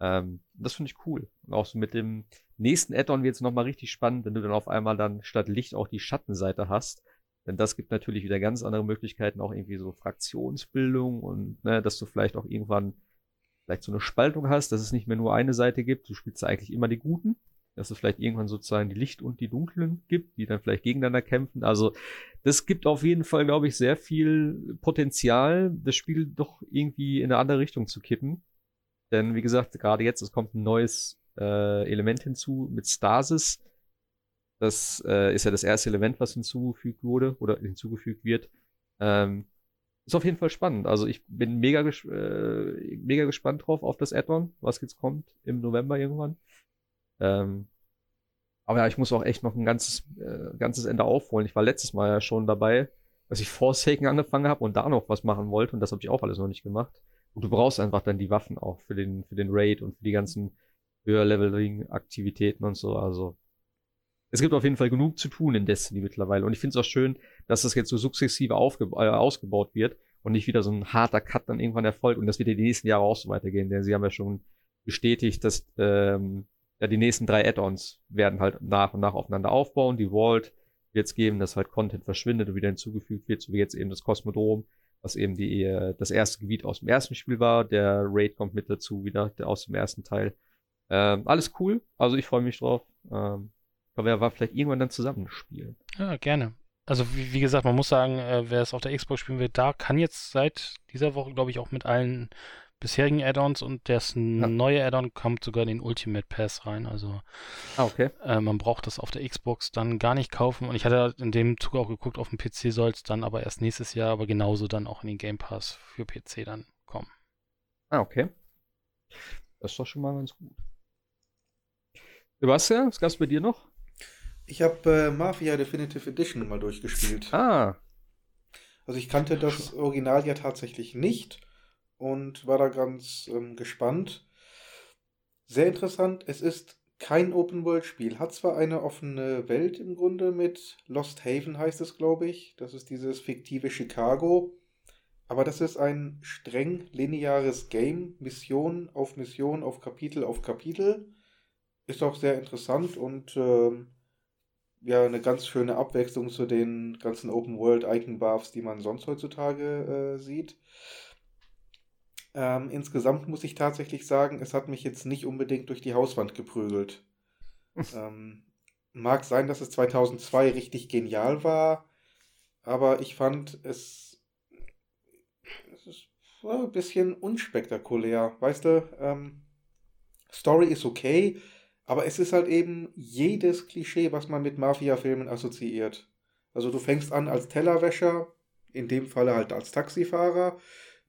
Ähm, das finde ich cool. Und auch so mit dem nächsten Add-on wird es nochmal richtig spannend, wenn du dann auf einmal dann statt Licht auch die Schattenseite hast. Denn das gibt natürlich wieder ganz andere Möglichkeiten, auch irgendwie so Fraktionsbildung und ne, dass du vielleicht auch irgendwann vielleicht so eine Spaltung hast, dass es nicht mehr nur eine Seite gibt. Du spielst eigentlich immer die Guten. Dass es vielleicht irgendwann sozusagen die Licht- und die Dunklen gibt, die dann vielleicht gegeneinander kämpfen. Also das gibt auf jeden Fall, glaube ich, sehr viel Potenzial, das Spiel doch irgendwie in eine andere Richtung zu kippen. Denn wie gesagt, gerade jetzt, es kommt ein neues äh, Element hinzu mit Stasis. Das äh, ist ja das erste Element, was hinzugefügt wurde oder hinzugefügt wird. Ähm, ist auf jeden Fall spannend. Also ich bin mega, ges äh, mega gespannt drauf auf das Add-on, was jetzt kommt im November irgendwann. Ähm, aber ja, ich muss auch echt noch ein ganzes, äh, ganzes Ende aufholen. Ich war letztes Mal ja schon dabei, dass ich Forsaken angefangen habe und da noch was machen wollte und das habe ich auch alles noch nicht gemacht. Und du brauchst einfach dann die Waffen auch für den, für den Raid und für die ganzen höher-Leveling-Aktivitäten und so. Also es gibt auf jeden Fall genug zu tun in Destiny mittlerweile. Und ich finde es auch schön, dass das jetzt so sukzessive äh, ausgebaut wird und nicht wieder so ein harter Cut dann irgendwann erfolgt. Und das wird ja die nächsten Jahre auch so weitergehen, denn sie haben ja schon bestätigt, dass ähm, ja, die nächsten drei Add-ons werden halt nach und nach aufeinander aufbauen. Die Vault wird es geben, dass halt Content verschwindet und wieder hinzugefügt wird, so wie jetzt eben das Kosmodrom, was eben die, äh, das erste Gebiet aus dem ersten Spiel war. Der Raid kommt mit dazu wieder, der aus dem ersten Teil. Ähm, alles cool, also ich freue mich drauf. Ähm, können wir ja vielleicht irgendwann dann zusammen spielen. Ja, gerne. Also wie, wie gesagt, man muss sagen, äh, wer es auf der Xbox spielen will, da kann jetzt seit dieser Woche, glaube ich, auch mit allen bisherigen Add-ons und das ja. neue Add-on kommt sogar in den Ultimate Pass rein. Also ah, okay. äh, man braucht das auf der Xbox dann gar nicht kaufen. Und ich hatte in dem Zug auch geguckt, auf dem PC soll es dann aber erst nächstes Jahr, aber genauso dann auch in den Game Pass für PC dann kommen. Ah, okay. Das ist doch schon mal ganz gut. Sebastian, was gab es bei dir noch? Ich habe äh, Mafia Definitive Edition mal durchgespielt. Ah. Also ich kannte das Original ja tatsächlich nicht und war da ganz ähm, gespannt. Sehr interessant. Es ist kein Open-World-Spiel. Hat zwar eine offene Welt im Grunde mit Lost Haven heißt es, glaube ich. Das ist dieses fiktive Chicago. Aber das ist ein streng lineares Game. Mission auf Mission, auf Kapitel auf Kapitel. Ist auch sehr interessant und äh, ja, eine ganz schöne Abwechslung zu den ganzen Open-World-Icon-Buffs, die man sonst heutzutage äh, sieht. Ähm, insgesamt muss ich tatsächlich sagen, es hat mich jetzt nicht unbedingt durch die Hauswand geprügelt. [LAUGHS] ähm, mag sein, dass es 2002 richtig genial war, aber ich fand es, es ist ein bisschen unspektakulär. Weißt du, ähm, Story ist okay, aber es ist halt eben jedes Klischee, was man mit Mafia-Filmen assoziiert. Also du fängst an als Tellerwäscher, in dem Falle halt als Taxifahrer,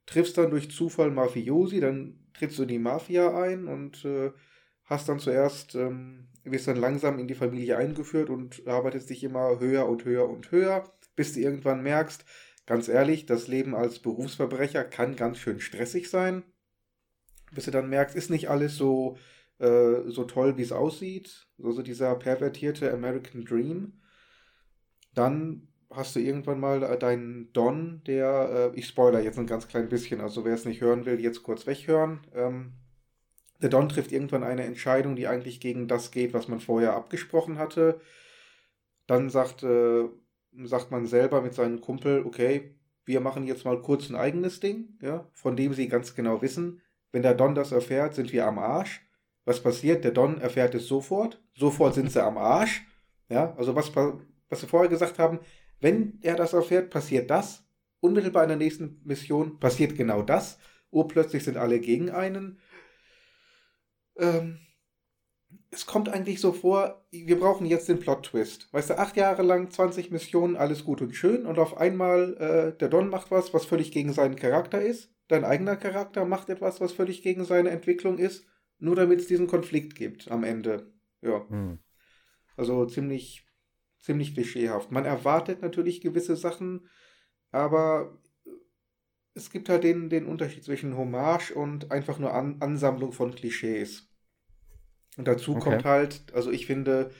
triffst dann durch Zufall Mafiosi, dann trittst du in die Mafia ein und äh, hast dann zuerst, ähm, wirst dann langsam in die Familie eingeführt und arbeitest dich immer höher und höher und höher, bis du irgendwann merkst, ganz ehrlich, das Leben als Berufsverbrecher kann ganz schön stressig sein. Bis du dann merkst, ist nicht alles so, äh, so toll, wie es aussieht. Also dieser pervertierte American Dream. Dann hast du irgendwann mal äh, deinen Don, der, äh, ich spoiler jetzt ein ganz klein bisschen, also wer es nicht hören will, jetzt kurz weghören. Ähm, der Don trifft irgendwann eine Entscheidung, die eigentlich gegen das geht, was man vorher abgesprochen hatte. Dann sagt, äh, sagt man selber mit seinem Kumpel, okay, wir machen jetzt mal kurz ein eigenes Ding, ja, von dem sie ganz genau wissen, wenn der Don das erfährt, sind wir am Arsch. Was passiert? Der Don erfährt es sofort. Sofort sind sie am Arsch. Ja, also was, was wir vorher gesagt haben, wenn er das erfährt, passiert das. Unmittelbar in der nächsten Mission passiert genau das. Urplötzlich sind alle gegen einen. Ähm, es kommt eigentlich so vor, wir brauchen jetzt den Plot-Twist. Weißt du, acht Jahre lang, 20 Missionen, alles gut und schön und auf einmal äh, der Don macht was, was völlig gegen seinen Charakter ist. Dein eigener Charakter macht etwas, was völlig gegen seine Entwicklung ist, nur damit es diesen Konflikt gibt am Ende. Ja. Hm. Also ziemlich ziemlich klischeehaft. Man erwartet natürlich gewisse Sachen, aber es gibt halt den, den Unterschied zwischen Hommage und einfach nur An Ansammlung von Klischees. Und dazu okay. kommt halt, also ich finde,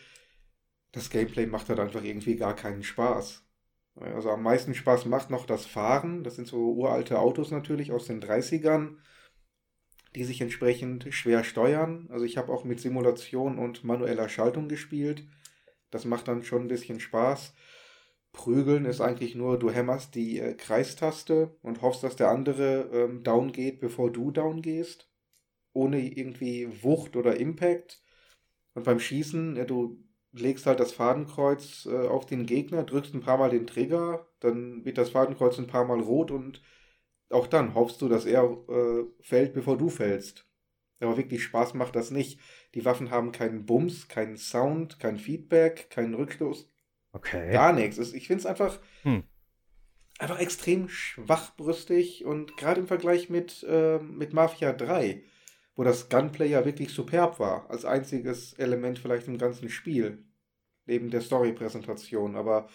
das Gameplay macht halt einfach irgendwie gar keinen Spaß. Also am meisten Spaß macht noch das Fahren. Das sind so uralte Autos natürlich aus den 30ern, die sich entsprechend schwer steuern. Also ich habe auch mit Simulation und manueller Schaltung gespielt. Das macht dann schon ein bisschen Spaß. Prügeln ist eigentlich nur, du hämmerst die äh, Kreistaste und hoffst, dass der andere ähm, down geht, bevor du down gehst. Ohne irgendwie Wucht oder Impact. Und beim Schießen, ja, du legst halt das Fadenkreuz äh, auf den Gegner, drückst ein paar Mal den Trigger, dann wird das Fadenkreuz ein paar Mal rot und auch dann hoffst du, dass er äh, fällt, bevor du fällst. Aber wirklich Spaß macht das nicht. Die Waffen haben keinen Bums, keinen Sound, kein Feedback, keinen Rückstoß. Okay. Gar nichts. Ich finde es einfach, hm. einfach extrem schwachbrüstig und gerade im Vergleich mit, äh, mit Mafia 3, wo das Gunplay ja wirklich superb war, als einziges Element vielleicht im ganzen Spiel. Neben der Story-Präsentation. Aber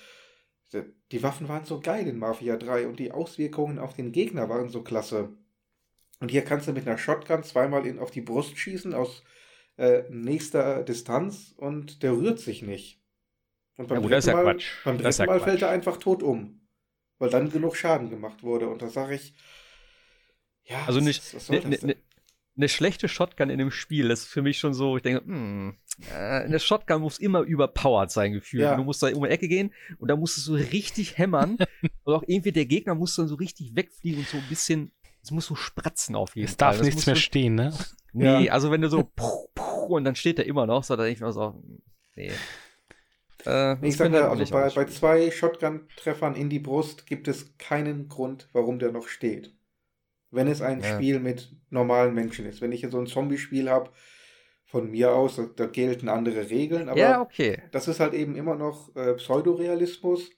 Die Waffen waren so geil in Mafia 3 und die Auswirkungen auf den Gegner waren so klasse. Und hier kannst du mit einer Shotgun zweimal in, auf die Brust schießen aus äh, nächster Distanz und der rührt sich nicht. Und beim Ja, gut, das ist dritten ja Mal, Quatsch. beim Das ist dritten ja Mal fällt er einfach tot um. Weil dann genug Schaden gemacht wurde. Und da sage ich, ja, Also nicht, soll ne, das ne, ne, eine schlechte Shotgun in dem Spiel, das ist für mich schon so, ich denke, hm, äh, eine Shotgun muss immer überpowered sein, gefühlt. Ja. Du musst da um die Ecke gehen und da musst du so richtig hämmern. [LAUGHS] und auch irgendwie der Gegner muss dann so richtig wegfliegen und so ein bisschen, es muss so spratzen auf jeden Es Fall. darf Das nichts mehr so, stehen, ne? Nee, Ja. also wenn du so puh, puh, und dann steht er immer noch, so da denke ich mir so, nee. Äh, Ich sage ja, also bei, bei zwei Shotgun-Treffern in die Brust gibt es keinen Grund, warum der noch steht. Wenn es ein Ja. Spiel mit normalen Menschen ist. Wenn ich jetzt so ein Zombie-Spiel habe, von mir aus, da, da gelten andere Regeln, aber ja, okay. das ist halt eben immer noch äh, Pseudorealismus.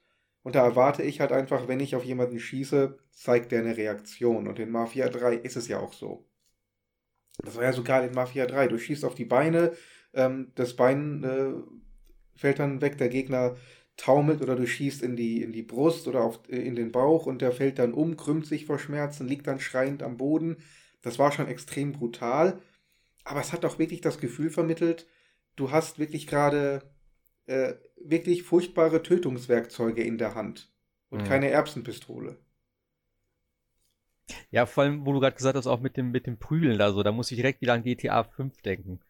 Und da erwarte ich halt einfach, wenn ich auf jemanden schieße, zeigt der eine Reaktion. Und in Mafia 3 ist es ja auch so. Das war ja sogar in Mafia 3. Du schießt auf die Beine, ähm, das Bein äh, fällt dann weg, der Gegner taumelt oder du schießt in die, in die Brust oder auf, äh, in den Bauch und der fällt dann um, krümmt sich vor Schmerzen, liegt dann schreiend am Boden. Das war schon extrem brutal. Aber es hat auch wirklich das Gefühl vermittelt, du hast wirklich gerade äh, wirklich furchtbare Tötungswerkzeuge in der Hand und Mhm. keine Erbsenpistole. Ja, vor allem, wo du gerade gesagt hast, auch mit dem, mit dem Prügeln da so, da muss ich direkt wieder an GTA 5 denken.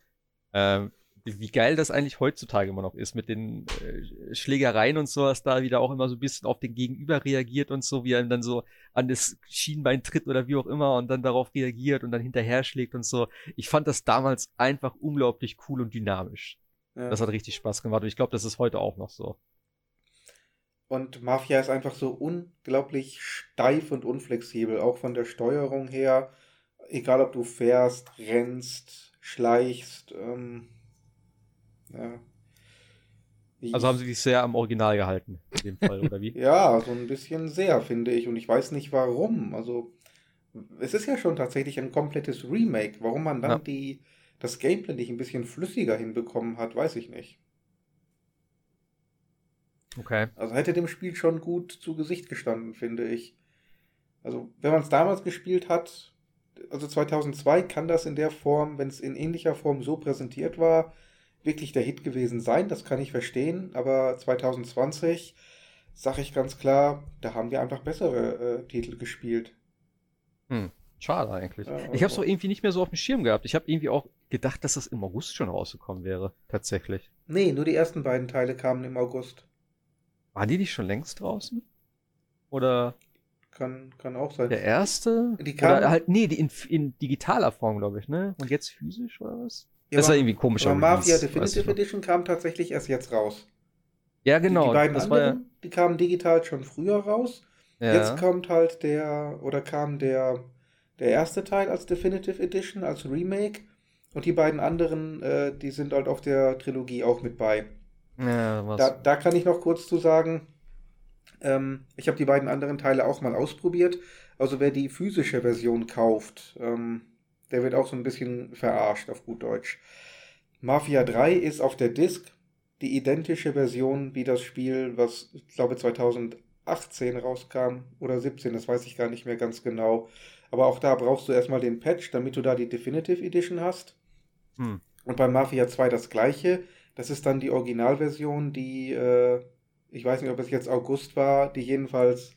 Ähm, wie geil das eigentlich heutzutage immer noch ist, mit den äh, Schlägereien und sowas, da wieder auch immer so ein bisschen auf den Gegenüber reagiert und so, wie er dann so an das Schienbein tritt oder wie auch immer und dann darauf reagiert und dann hinterher schlägt und so. Ich fand das damals einfach unglaublich cool und dynamisch. Ja. Das hat richtig Spaß gemacht und ich glaube, das ist heute auch noch so. Und Mafia ist einfach so unglaublich steif und unflexibel, auch von der Steuerung her. Egal, ob du fährst, rennst, schleichst. Ähm, ja. Also haben sie sich sehr am Original gehalten, in dem Fall, oder wie? [LAUGHS] Ja, so ein bisschen sehr, finde ich. Und ich weiß nicht warum. Also, es ist ja schon tatsächlich ein komplettes Remake. Warum man dann Ja. die, das Gameplay nicht ein bisschen flüssiger hinbekommen hat, weiß ich nicht. Okay. Also hätte dem Spiel schon gut zu Gesicht gestanden, finde ich. Also, wenn man es damals gespielt hat, also 2002 kann das in der Form, wenn es in ähnlicher Form so präsentiert war, wirklich der Hit gewesen sein. Das kann ich verstehen. Aber 2020 sage ich ganz klar, da haben wir einfach bessere äh, Titel gespielt. Schade eigentlich. Ja, ich habe es also- doch irgendwie nicht mehr so auf dem Schirm gehabt. Ich habe irgendwie auch gedacht, dass das im August schon rausgekommen wäre. Tatsächlich. Nee, nur die ersten beiden Teile kamen im August. Waren die nicht schon längst draußen? Oder Kann, kann auch sein. der erste? Die kamen- Oder halt, nee, die in, in digitaler Form, glaube ich, ne? Und jetzt physisch oder was? Ja, das war irgendwie komisch. Aber Mafia Definitive Edition kam tatsächlich erst jetzt raus. Ja, Die- genau. Die, beiden das war ja, anderen, die kamen digital schon früher raus. ja. Jetzt kommt halt der, oder kam der, der erste Teil als Definitive Edition, als Remake. Und die beiden anderen, äh, die sind halt auf der Trilogie auch mit bei. ja, was. Da, da kann ich noch kurz zu sagen, ähm, ich habe die beiden anderen Teile auch mal ausprobiert. Also wer die physische Version kauft, ähm, der wird auch so ein bisschen verarscht auf gut Deutsch. Mafia 3 ist auf der Disc die identische Version wie das Spiel, was ich glaube 2018 rauskam oder 17, das weiß ich gar nicht mehr ganz genau. Aber auch da brauchst du erstmal den Patch, damit du da die Definitive Edition hast. Hm. Und bei Mafia 2 das gleiche. Das ist dann die Originalversion, die, äh, ich weiß nicht, ob es jetzt August war, die jedenfalls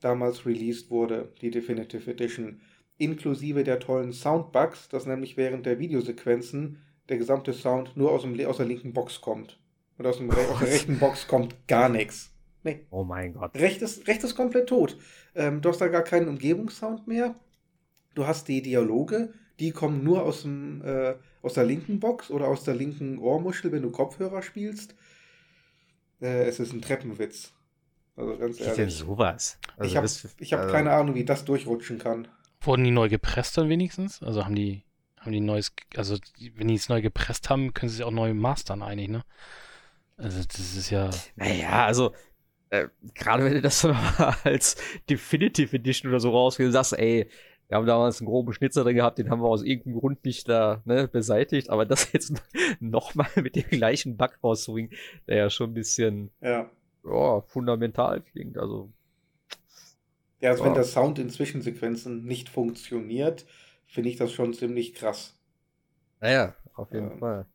damals released wurde, die Definitive Edition. Inklusive der tollen Soundbugs, dass nämlich während der Videosequenzen der gesamte Sound nur aus, dem, aus der linken Box kommt. Und aus, dem, aus der rechten Box kommt gar nichts. Nee, Oh mein Gott. Recht ist, recht ist komplett tot. Ähm, du hast da gar keinen Umgebungssound mehr. Du hast die Dialoge, die kommen nur aus, dem, äh, aus der linken Box oder aus der linken Ohrmuschel, wenn du Kopfhörer spielst. Äh, es ist ein Treppenwitz. Also ganz Wie denn ehrlich. sowas? Also ich habe hab also- keine Ahnung, wie das durchrutschen kann. Wurden die neu gepresst dann wenigstens? Also haben die, haben die neues, also wenn die es neu gepresst haben, können sie es auch neu mastern eigentlich, ne? Also das ist ja, Naja, also, äh, gerade wenn du das dann [LAUGHS] mal als Definitive Edition oder so rausgehst, sagst, ey, wir haben damals einen groben Schnitzer drin gehabt, den haben wir aus irgendeinem Grund nicht da ne, beseitigt, aber das jetzt [LAUGHS] nochmal mit dem gleichen Bug rauszubringen, wäre ja schon ein bisschen, Ja. ja, fundamental klingt. Also Ja, also wenn Ja. der Sound in Zwischensequenzen nicht funktioniert, finde ich das schon ziemlich krass. naja, auf jeden Ähm. Fall.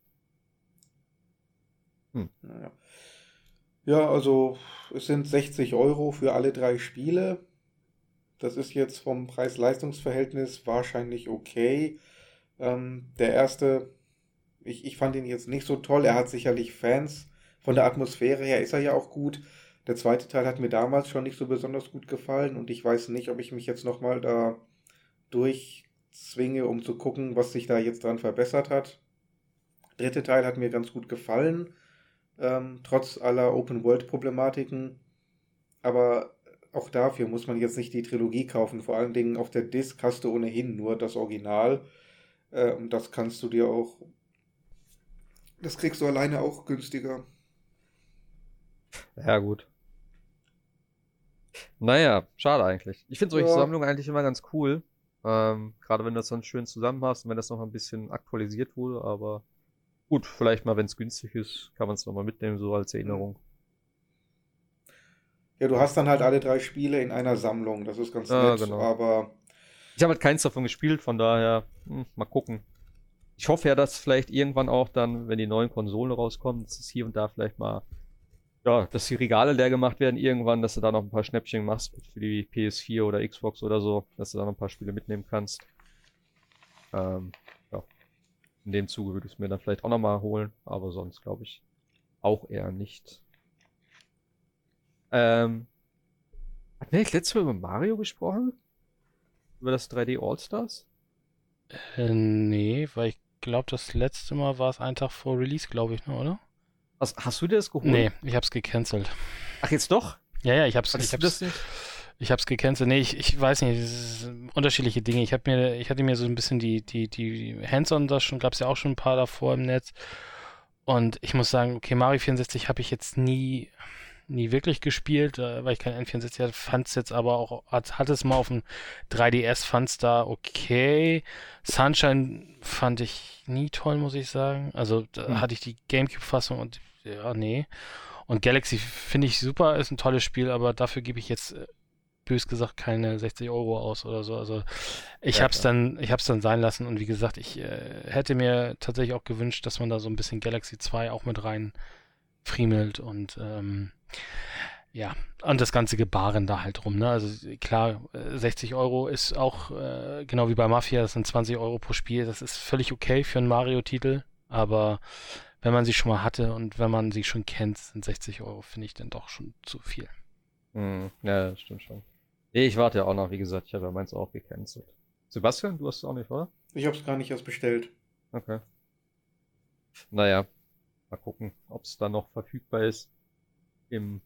Naja. Ja, also es sind 60 Euro für alle drei Spiele. Das ist jetzt vom Preis-Leistungs-Verhältnis wahrscheinlich okay. Ähm, der erste, ich, ich fand ihn jetzt nicht so toll. Er hat sicherlich Fans. Von der Atmosphäre her ist er ja auch gut. Der zweite Teil hat mir damals schon nicht so besonders gut gefallen und ich weiß nicht, ob ich mich jetzt nochmal da durchzwinge, um zu gucken, was sich da jetzt dran verbessert hat. Dritte Teil hat mir ganz gut gefallen ähm, trotz aller Open-World-Problematiken. Aber auch dafür muss man jetzt nicht die Trilogie kaufen. Vor allen Dingen auf der Disc hast du ohnehin nur das Original. Äh, und das kannst du dir auch. Das kriegst du alleine auch günstiger. Ja, gut. Naja, schade eigentlich. Ich finde solche Ja. Sammlungen eigentlich immer ganz cool. Ähm, gerade wenn du das dann schön zusammen hast und wenn das noch ein bisschen aktualisiert wurde, aber gut, vielleicht mal, wenn es günstig ist, kann man es nochmal mitnehmen, so als Erinnerung. Ja, du hast dann halt alle drei Spiele in einer Sammlung. Das ist ganz Ja, nett. genau. Aber Ich habe halt keins davon gespielt, von daher, hm, mal gucken. Ich hoffe ja, dass vielleicht irgendwann auch dann, wenn die neuen Konsolen rauskommen, dass es hier und da vielleicht mal, ja, dass die Regale leer gemacht werden irgendwann, dass du da noch ein paar Schnäppchen machst für die PS4 oder Xbox oder so, dass du da noch ein paar Spiele mitnehmen kannst. Ähm, ja. In dem Zuge würde ich es mir dann vielleicht auch nochmal holen, aber sonst glaube ich auch eher nicht. Ähm, hatten wir nicht letztes Mal über Mario gesprochen? Über das 3D All-Stars? Äh, nee, weil ich glaube, das letzte Mal war es ein Tag vor Release, glaube ich, ne, oder? Hast, hast du dir das geholt? Nee, ich hab's gecancelt. Ach, jetzt doch? Ja, ja, ich hab's, Hattest ich hab's, das nicht? ich hab's gecancelt. Nee, ich, ich weiß nicht, es sind unterschiedliche Dinge. Ich hab mir, ich hatte mir so ein bisschen die, die, die Hands-on, da schon, gab's ja auch schon ein paar davor im Netz. Und ich muss sagen, okay, Mario 64 habe ich jetzt nie, nie wirklich gespielt, äh, weil ich kein N64 hatte, fand's jetzt aber auch, hat, hatte es mal auf dem 3DS, fand's da okay. Sunshine fand ich nie toll, muss ich sagen. Also da Hm. hatte ich die Gamecube-Fassung und ja, nee. Und Galaxy finde ich super, ist ein tolles Spiel, aber dafür gebe ich jetzt äh, bös gesagt keine 60 Euro aus oder so. Also ich Ja, hab's klar. dann, ich hab's dann sein lassen und wie gesagt, ich äh, hätte mir tatsächlich auch gewünscht, dass man da so ein bisschen Galaxy 2 auch mit rein friemelt und ähm, ja, und das ganze Gebaren da halt rum, ne? Also klar, äh, 60 Euro ist auch, äh, genau wie bei Mafia, das sind 20 Euro pro Spiel, das ist völlig okay für einen Mario-Titel, aber wenn man sie schon mal hatte und wenn man sie schon kennt, sind 60 Euro, finde ich, dann doch schon zu viel. Hm, ja, das stimmt schon. Nee, ich warte ja auch noch, wie gesagt, ich habe ja meins auch gecancelt. Sebastian, du hast es auch nicht, oder? ich habe es gar nicht erst bestellt. Okay. Naja, mal gucken, ob es dann noch verfügbar ist. Im.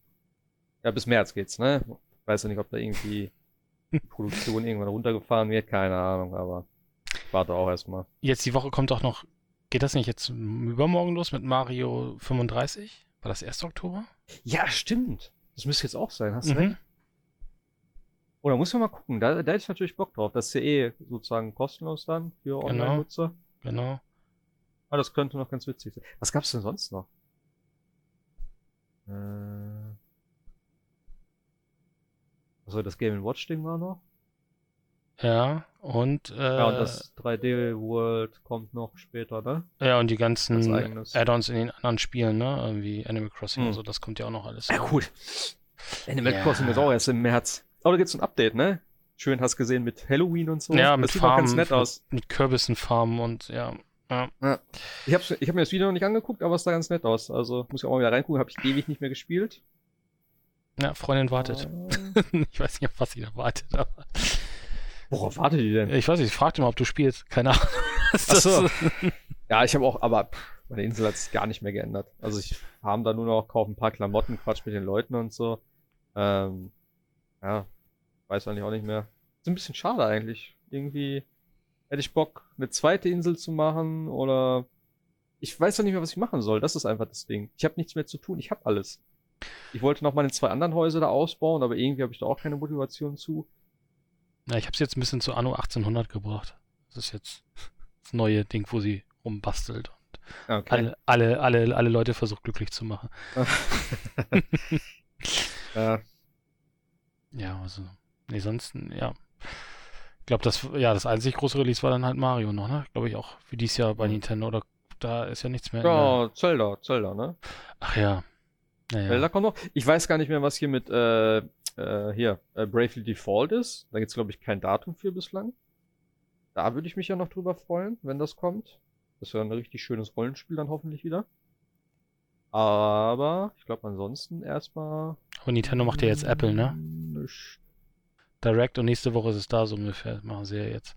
Ja, bis März geht's, ne? Weiß ja nicht, ob da irgendwie die [LAUGHS] Produktion irgendwann runtergefahren wird, keine Ahnung, aber ich warte auch erstmal. Jetzt die Woche kommt auch noch, geht das nicht jetzt übermorgen los mit Mario 35? War das 1. Oktober? Ja, stimmt. Das müsste jetzt auch sein, hast du Mhm. recht? Oder muss man mal gucken, da, da hätte ich natürlich Bock drauf. Das ist ja eh sozusagen kostenlos dann für Genau. Online-Nutzer. Genau. Aber das könnte noch ganz witzig sein. Was gab's denn sonst noch? Äh. Also das Game Watch Ding war noch. Ja, und, äh, ja, und das 3D World kommt noch später, ne? ja, und die ganzen. Add-ons in den anderen Spielen, ne? Irgendwie Animal Crossing Hm. und so, das kommt ja auch noch alles. Ja, gut. Animal Ja. Crossing ist auch erst im März. Aber da gibt's ein Update, ne? Schön hast gesehen mit Halloween und so. Ja, das mit sieht Farmen, ganz nett aus. mit, mit Kürbissen-Farmen und ja. Ja. Ich habe ich hab mir das Video noch nicht angeguckt, aber es sah ganz nett aus. Also muss ich auch mal wieder reingucken. Habe ich ewig nicht mehr gespielt. Ja, Freundin wartet. Äh, [LAUGHS] ich weiß nicht, auf was sie da wartet, aber. Worauf wartet die denn? Ich weiß nicht, ich fragte mal, ob du spielst. Keine Ahnung. [LAUGHS] Ist Ach das- so. [LAUGHS] Ja, ich habe auch, aber meine Insel hat sich gar nicht mehr geändert. Also ich farm da nur noch, kaufe ein paar Klamotten, quatsch mit den Leuten und so. Ähm, ja, weiß eigentlich auch nicht mehr. Ist ein bisschen schade eigentlich. Irgendwie hätte ich Bock, eine zweite Insel zu machen oder ich weiß ja nicht mehr, was ich machen soll. Das ist einfach das Ding. Ich habe nichts mehr zu tun. Ich habe alles. Ich wollte noch meine zwei anderen Häuser da ausbauen, aber irgendwie habe ich da auch keine Motivation zu. Ja, ich habe es jetzt ein bisschen zu Anno 1800 gebracht. Das ist jetzt [LAUGHS] das neue Ding, wo sie rumbastelt und Okay. alle, alle, alle, alle Leute versucht glücklich zu machen. [LAUGHS] [LAUGHS] Ja. Ja, also. Nee, sonst, ja. Ich glaube, das, ja, das einzig große Release war dann halt Mario noch, ne? Glaube ich auch für dieses Jahr bei Nintendo. Oder da ist ja nichts mehr. in der- Ja, Zelda, Zelda, ne? Ach ja. Naja. Zelda kommt noch. Ich weiß gar nicht mehr, was hier mit äh, äh, hier äh, Bravely Default ist. Da gibt es, glaube ich, kein Datum für bislang. Da würde ich mich ja noch drüber freuen, wenn das kommt. Das wäre ein richtig schönes Rollenspiel dann hoffentlich wieder. Aber ich glaube ansonsten erstmal. Aber Nintendo macht ja jetzt Apple, ne? Nichts. Direct und nächste Woche ist es da so ungefähr. Machen sie ja jetzt.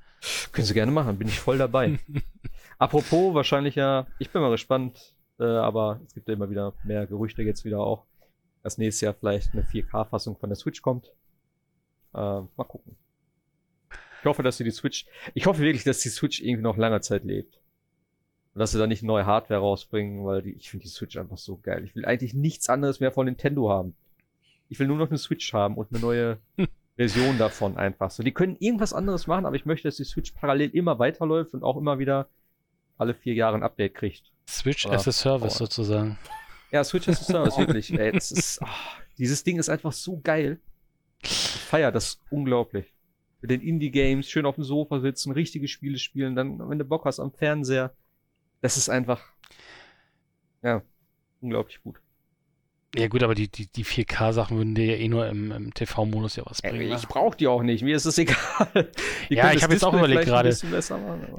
Können Sie gerne machen, bin ich voll dabei. [LAUGHS] Apropos, wahrscheinlich ja, ich bin mal gespannt, äh, aber es gibt ja immer wieder mehr Gerüchte jetzt wieder auch, dass nächstes Jahr vielleicht eine 4K-Fassung von der Switch kommt. Äh, mal gucken. Ich hoffe, dass sie die Switch, ich hoffe wirklich, dass die Switch irgendwie noch lange Zeit lebt. Und dass sie da nicht neue Hardware rausbringen, weil die, ich finde die Switch einfach so geil. Ich will eigentlich nichts anderes mehr von Nintendo haben. Ich will nur noch eine Switch haben und eine neue [LAUGHS] Version davon einfach. So, die können irgendwas anderes machen, aber ich möchte, dass die Switch parallel immer weiterläuft und auch immer wieder alle vier Jahre ein Update kriegt. Switch Aber- as a Service aber- sozusagen. Ja, Switch as a Service, [LAUGHS] wirklich. Ey, ist, ah, dieses Ding ist einfach so geil. Ich feier das unglaublich. Mit den Indie-Games, schön auf dem Sofa sitzen, richtige Spiele spielen, dann, wenn du Bock hast, am Fernseher. Das ist einfach, ja, unglaublich gut. Ja gut, aber die, die, die 4K-Sachen würden dir ja eh nur im, im TV-Modus ja was Ey, bringen. ne? ich brauche die auch nicht, mir ist es [LAUGHS] egal. Die Ja, ich das hab jetzt auch überlegt gerade.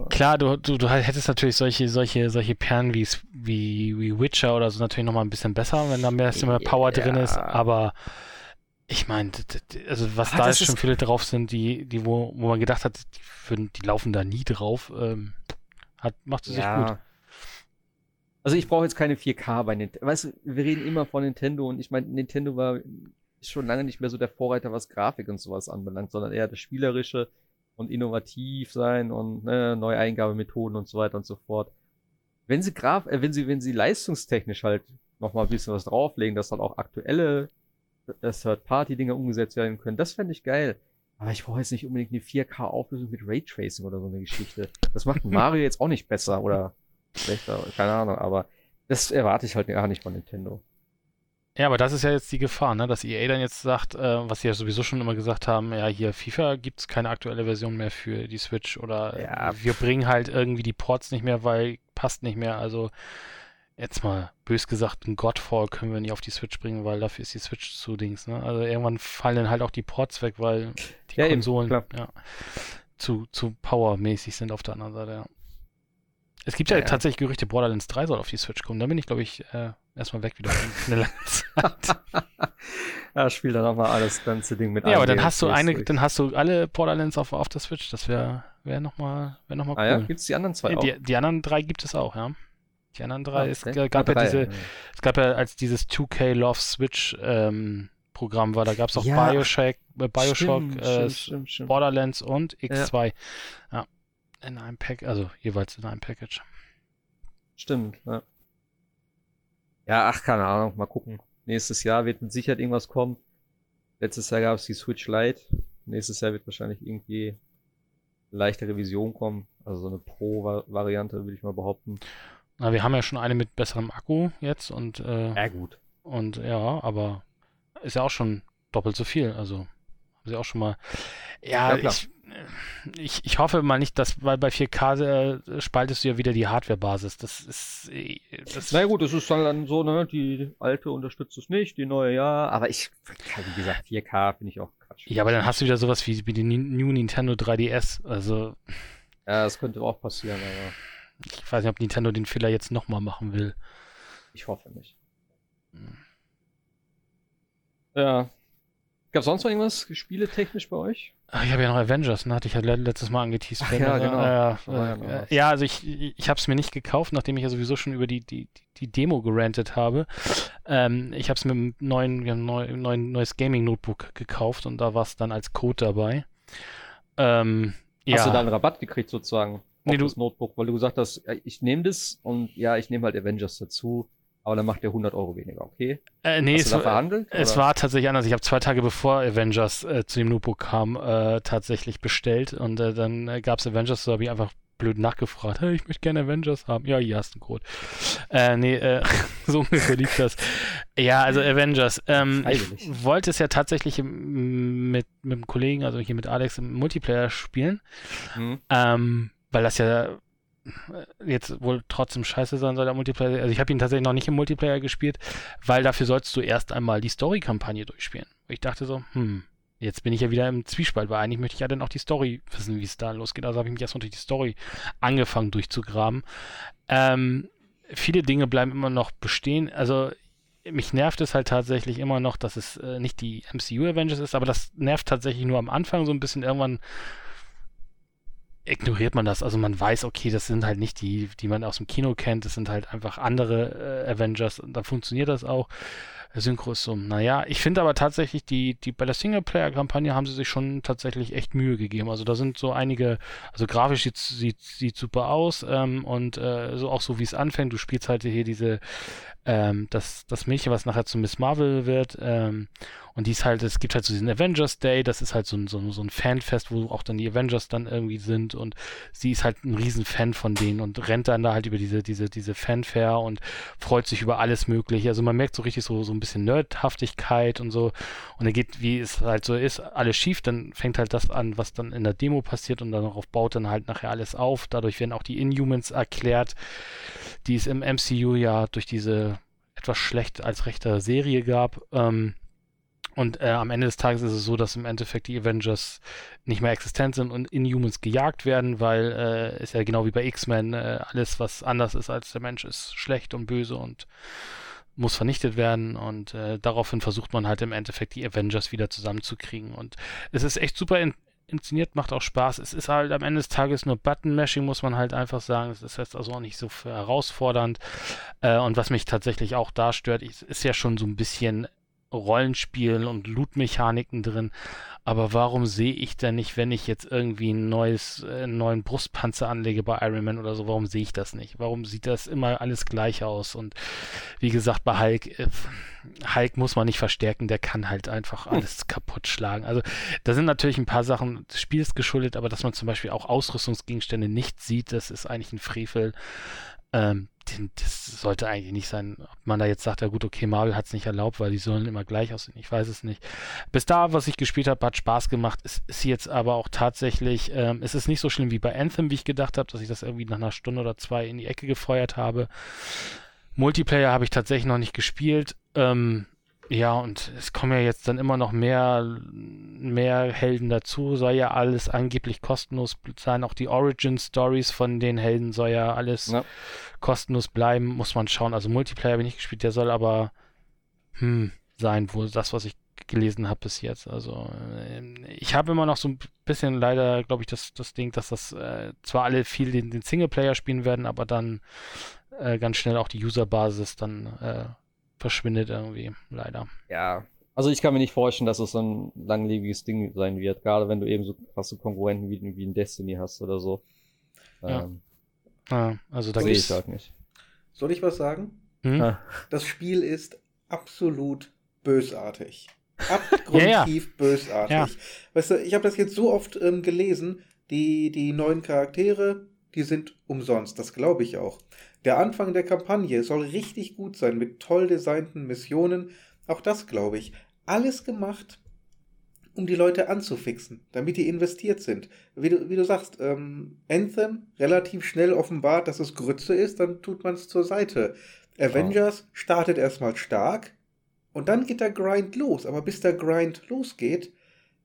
Klar, du, du, du hättest natürlich solche, solche, solche Perlen wie, wie, wie Witcher oder so natürlich nochmal ein bisschen besser, wenn da mehr, mehr Power drin ist, Ja. aber ich meine, also was Ah, da jetzt schon viele drauf sind, die, die wo, wo man gedacht hat, die, die laufen da nie drauf, ähm, hat, macht es sich gut. Also ich brauche jetzt keine 4K bei Nintendo. Weißt du, wir reden immer von Nintendo und ich meine, Nintendo war schon lange nicht mehr so der Vorreiter, was Grafik und sowas anbelangt, sondern eher das Spielerische und innovativ sein und ne, neue Eingabemethoden und so weiter und so fort. Wenn sie Graf, äh, wenn sie, wenn sie leistungstechnisch halt noch mal ein bisschen was drauflegen, dass dann auch aktuelle äh, Third-Party-Dinge umgesetzt werden können, das fände ich geil. Aber ich brauche jetzt nicht unbedingt eine 4K-Auflösung mit Raytracing oder so eine Geschichte. Das macht [LAUGHS] Mario jetzt auch nicht besser oder schlechter, keine Ahnung, aber das erwarte ich halt gar nicht von Nintendo. Ja, aber das ist ja jetzt die Gefahr, ne? dass EA dann jetzt sagt, äh, was sie ja sowieso schon immer gesagt haben, ja, hier FIFA gibt es keine aktuelle Version mehr für die Switch oder Ja. äh, wir bringen halt irgendwie die Ports nicht mehr, weil passt nicht mehr. Also jetzt mal bös gesagt, ein Godfall können wir nicht auf die Switch bringen, weil dafür ist die Switch zu Dings. Ne? Also irgendwann fallen dann halt auch die Ports weg, weil die Ja, eben, Konsolen klar. ja, zu, zu powermäßig sind auf der anderen Seite. Ja. Es gibt ja, Ja, ja. tatsächlich Gerüchte, Borderlands 3 soll auf die Switch kommen. Da bin ich, glaube ich, äh, erstmal weg wieder für eine lange Zeit. [LAUGHS] ja, spiel dann nochmal alles ganze Ding mit Ja, aber dann hast du eine, durch. dann hast du alle Borderlands auf, auf der Switch. Das wäre wär nochmal wär noch mal Ah ja, cool. gibt's die anderen zwei auch? die, die anderen drei gibt es auch, ja. Die anderen drei, Ah, es okay. g- gab ja drei, diese, es gab ja, als dieses 2K Love Switch ähm, Programm war, da gab es auch Ja, Bioshock, äh, Bioshock Stimmt, äh, stimmt, stimmt. Borderlands und X2. Ja. In einem Pack, also jeweils in einem Package. Stimmt, ja. Ja, ach, keine Ahnung, mal gucken. Nächstes Jahr wird mit Sicherheit irgendwas kommen. Letztes Jahr gab es die Switch Lite. Nächstes Jahr wird wahrscheinlich irgendwie eine leichte Revision kommen. Also so eine Pro-Variante, würde ich mal behaupten. Na, wir haben ja schon eine mit besserem Akku jetzt und äh, Ja, gut. Und ja, aber ist ja auch schon doppelt so viel. Also haben sie auch schon mal. Ja, Ja, klar. ich, ich, ich hoffe mal nicht, dass, weil bei 4K äh, spaltest du ja wieder die Hardware-Basis. Das ist. äh, Das, Na gut, es ist dann, so, ne, die alte unterstützt es nicht, die neue ja, aber ich, ja, wie gesagt, 4K finde ich auch Quatsch. ja, aber dann hast du wieder sowas wie, wie die Ni- New Nintendo 3DS. Also, Ja, das könnte auch passieren, aber ich weiß nicht, ob Nintendo den Fehler jetzt nochmal machen will. ich hoffe nicht. Hm. Ja. Gab sonst noch irgendwas spieletechnisch bei euch? Ach, ich habe ja noch Avengers, ne? Hatte ich ja le- letztes Mal angeteased. Ach ja, genau. Äh, ja äh, was. ja, also ich, ich habe es mir nicht gekauft, nachdem ich ja sowieso schon über die, die, die, Demo gerantet habe. Ähm, ich habe es mit einem neuen, wir haben ein neu, neuen, neues Gaming-Notebook gekauft und da war es dann als Code dabei. Ähm, ja. Hast du da einen Rabatt gekriegt sozusagen auf Nee, du- das Notebook, weil du gesagt hast, ja, ich nehme das und ja, ich nehme halt Avengers dazu, aber dann macht der 100 Euro weniger, okay? äh, nee, Hast es, war- verhandelt? es oder? war tatsächlich anders. Ich habe zwei Tage bevor Avengers äh, zu dem Notebook kam, äh, tatsächlich bestellt und äh, dann äh, gab es Avengers, so habe ich einfach blöd nachgefragt. Hey, ich möchte gerne Avengers haben. Ja, hier hast du einen Code. Äh, nee, äh, [LAUGHS] so ungefähr liegt das. Ja, also Avengers. Ähm, ich wollte es ja tatsächlich mit, mit dem Kollegen, also hier mit Alex im Multiplayer spielen. Mhm. Ähm, weil das ja jetzt wohl trotzdem scheiße sein soll, der Multiplayer. Also ich habe ihn tatsächlich noch nicht im Multiplayer gespielt, weil dafür sollst du erst einmal die Story-Kampagne durchspielen. Ich dachte so, hm, jetzt bin ich ja wieder im Zwiespalt, weil eigentlich möchte ich ja dann auch die Story wissen, wie es da losgeht. Also habe ich mich erstmal durch die Story angefangen durchzugraben. Ähm, viele Dinge bleiben immer noch bestehen. Also mich nervt es halt tatsächlich immer noch, dass es äh, nicht die MCU Avengers ist, aber das nervt tatsächlich nur am Anfang so ein bisschen. Irgendwann ignoriert man das. Also man weiß, okay, das sind halt nicht die, die man aus dem Kino kennt, das sind halt einfach andere äh, Avengers und dann funktioniert das auch. Synchro ist so, naja, ich finde aber tatsächlich, die, die bei der Singleplayer-Kampagne haben sie sich schon tatsächlich echt Mühe gegeben. Also da sind so einige, also grafisch sieht, sieht, sieht super aus ähm, und äh, so auch so wie es anfängt, du spielst halt hier diese ähm, das, das Mädchen, was nachher zu Miss Marvel wird. Ähm, und die ist halt, es gibt halt so diesen Avengers Day, das ist halt so ein, so, so ein Fanfest, wo auch dann die Avengers dann irgendwie sind und sie ist halt ein riesen Fan von denen und rennt dann da halt über diese, diese, diese Fanfare und freut sich über alles mögliche. Also man merkt so richtig so, so ein bisschen Nerdhaftigkeit und so. Und dann geht, wie es halt so ist, alles schief, dann fängt halt das an, was dann in der Demo passiert und darauf baut dann halt nachher alles auf. Dadurch werden auch die Inhumans erklärt, die es im MCU ja durch diese etwas schlecht als rechter Serie gab. Ähm, und äh, am Ende des Tages ist es so, dass im Endeffekt die Avengers nicht mehr existent sind und Inhumans gejagt werden, weil äh, ist ja genau wie bei X-Men, äh, alles, was anders ist als der Mensch, ist schlecht und böse und muss vernichtet werden und äh, daraufhin versucht man halt im Endeffekt die Avengers wieder zusammenzukriegen und es ist echt super in inszeniert, macht auch Spaß. Es ist halt am Ende des Tages nur Button-Mashing, muss man halt einfach sagen. Es ist jetzt also auch nicht so herausfordernd. Äh, und was mich tatsächlich auch da stört, ist ja schon so ein bisschen Rollenspielen und Loot-Mechaniken drin. Aber warum sehe ich denn nicht, wenn ich jetzt irgendwie ein neues, äh, einen neuen Brustpanzer anlege bei Iron Man oder so, warum sehe ich das nicht? Warum sieht das immer alles gleich aus? Und wie gesagt, bei Hulk, äh, Hulk muss man nicht verstärken, der kann halt einfach hm. alles hm. kaputt schlagen. Also da sind natürlich ein paar Sachen des Spiels geschuldet, aber dass man zum Beispiel auch Ausrüstungsgegenstände nicht sieht, das ist eigentlich ein Frevel. Ähm, das sollte eigentlich nicht sein. Ob man da jetzt sagt, ja gut, okay, Marvel hat es nicht erlaubt, weil die sollen immer gleich aussehen. Ich weiß es nicht. Bis da, was ich gespielt habe, hat Spaß gemacht. Es ist jetzt aber auch tatsächlich, ähm, es ist nicht so schlimm wie bei Anthem, wie ich gedacht habe, dass ich das irgendwie nach einer Stunde oder zwei in die Ecke gefeuert habe. Multiplayer habe ich tatsächlich noch nicht gespielt. Ähm, ja, und es kommen ja jetzt dann immer noch mehr, mehr Helden dazu. Soll ja alles angeblich kostenlos sein. Auch die Origin Stories von den Helden soll ja alles ja. kostenlos bleiben. Muss man schauen. Also Multiplayer habe ich nicht gespielt. Der soll aber hm, sein, wo das, was ich gelesen habe bis jetzt. Also äh, ich habe immer noch so ein bisschen leider, glaube ich, das, das Ding, dass das äh, zwar alle viel den, den Singleplayer spielen werden, aber dann äh, ganz schnell auch die Userbasis dann äh, verschwindet irgendwie, leider. Ja, also ich kann mir nicht vorstellen, dass es so ein langlebiges Ding sein wird, gerade wenn du eben so krasse Konkurrenten wie, wie in Destiny hast oder so. Ja. Ähm, ah, also da sehe ich halt nicht. Soll ich was sagen? Hm? Ah. Das Spiel ist absolut bösartig. [LAUGHS] Abgrundtief ja, ja. bösartig. Ja. Weißt du, ich habe das jetzt so oft ähm, gelesen, die, die neuen Charaktere, die sind umsonst, das glaube ich auch. Der Anfang der Kampagne soll richtig gut sein mit toll designten Missionen. Auch das glaube ich. Alles gemacht, um die Leute anzufixen, damit die investiert sind. Wie du, wie du sagst, ähm, Anthem relativ schnell offenbart, dass es Grütze ist, dann tut man es zur Seite. Avengers oh. startet erstmal stark und dann geht der Grind los. Aber bis der Grind losgeht,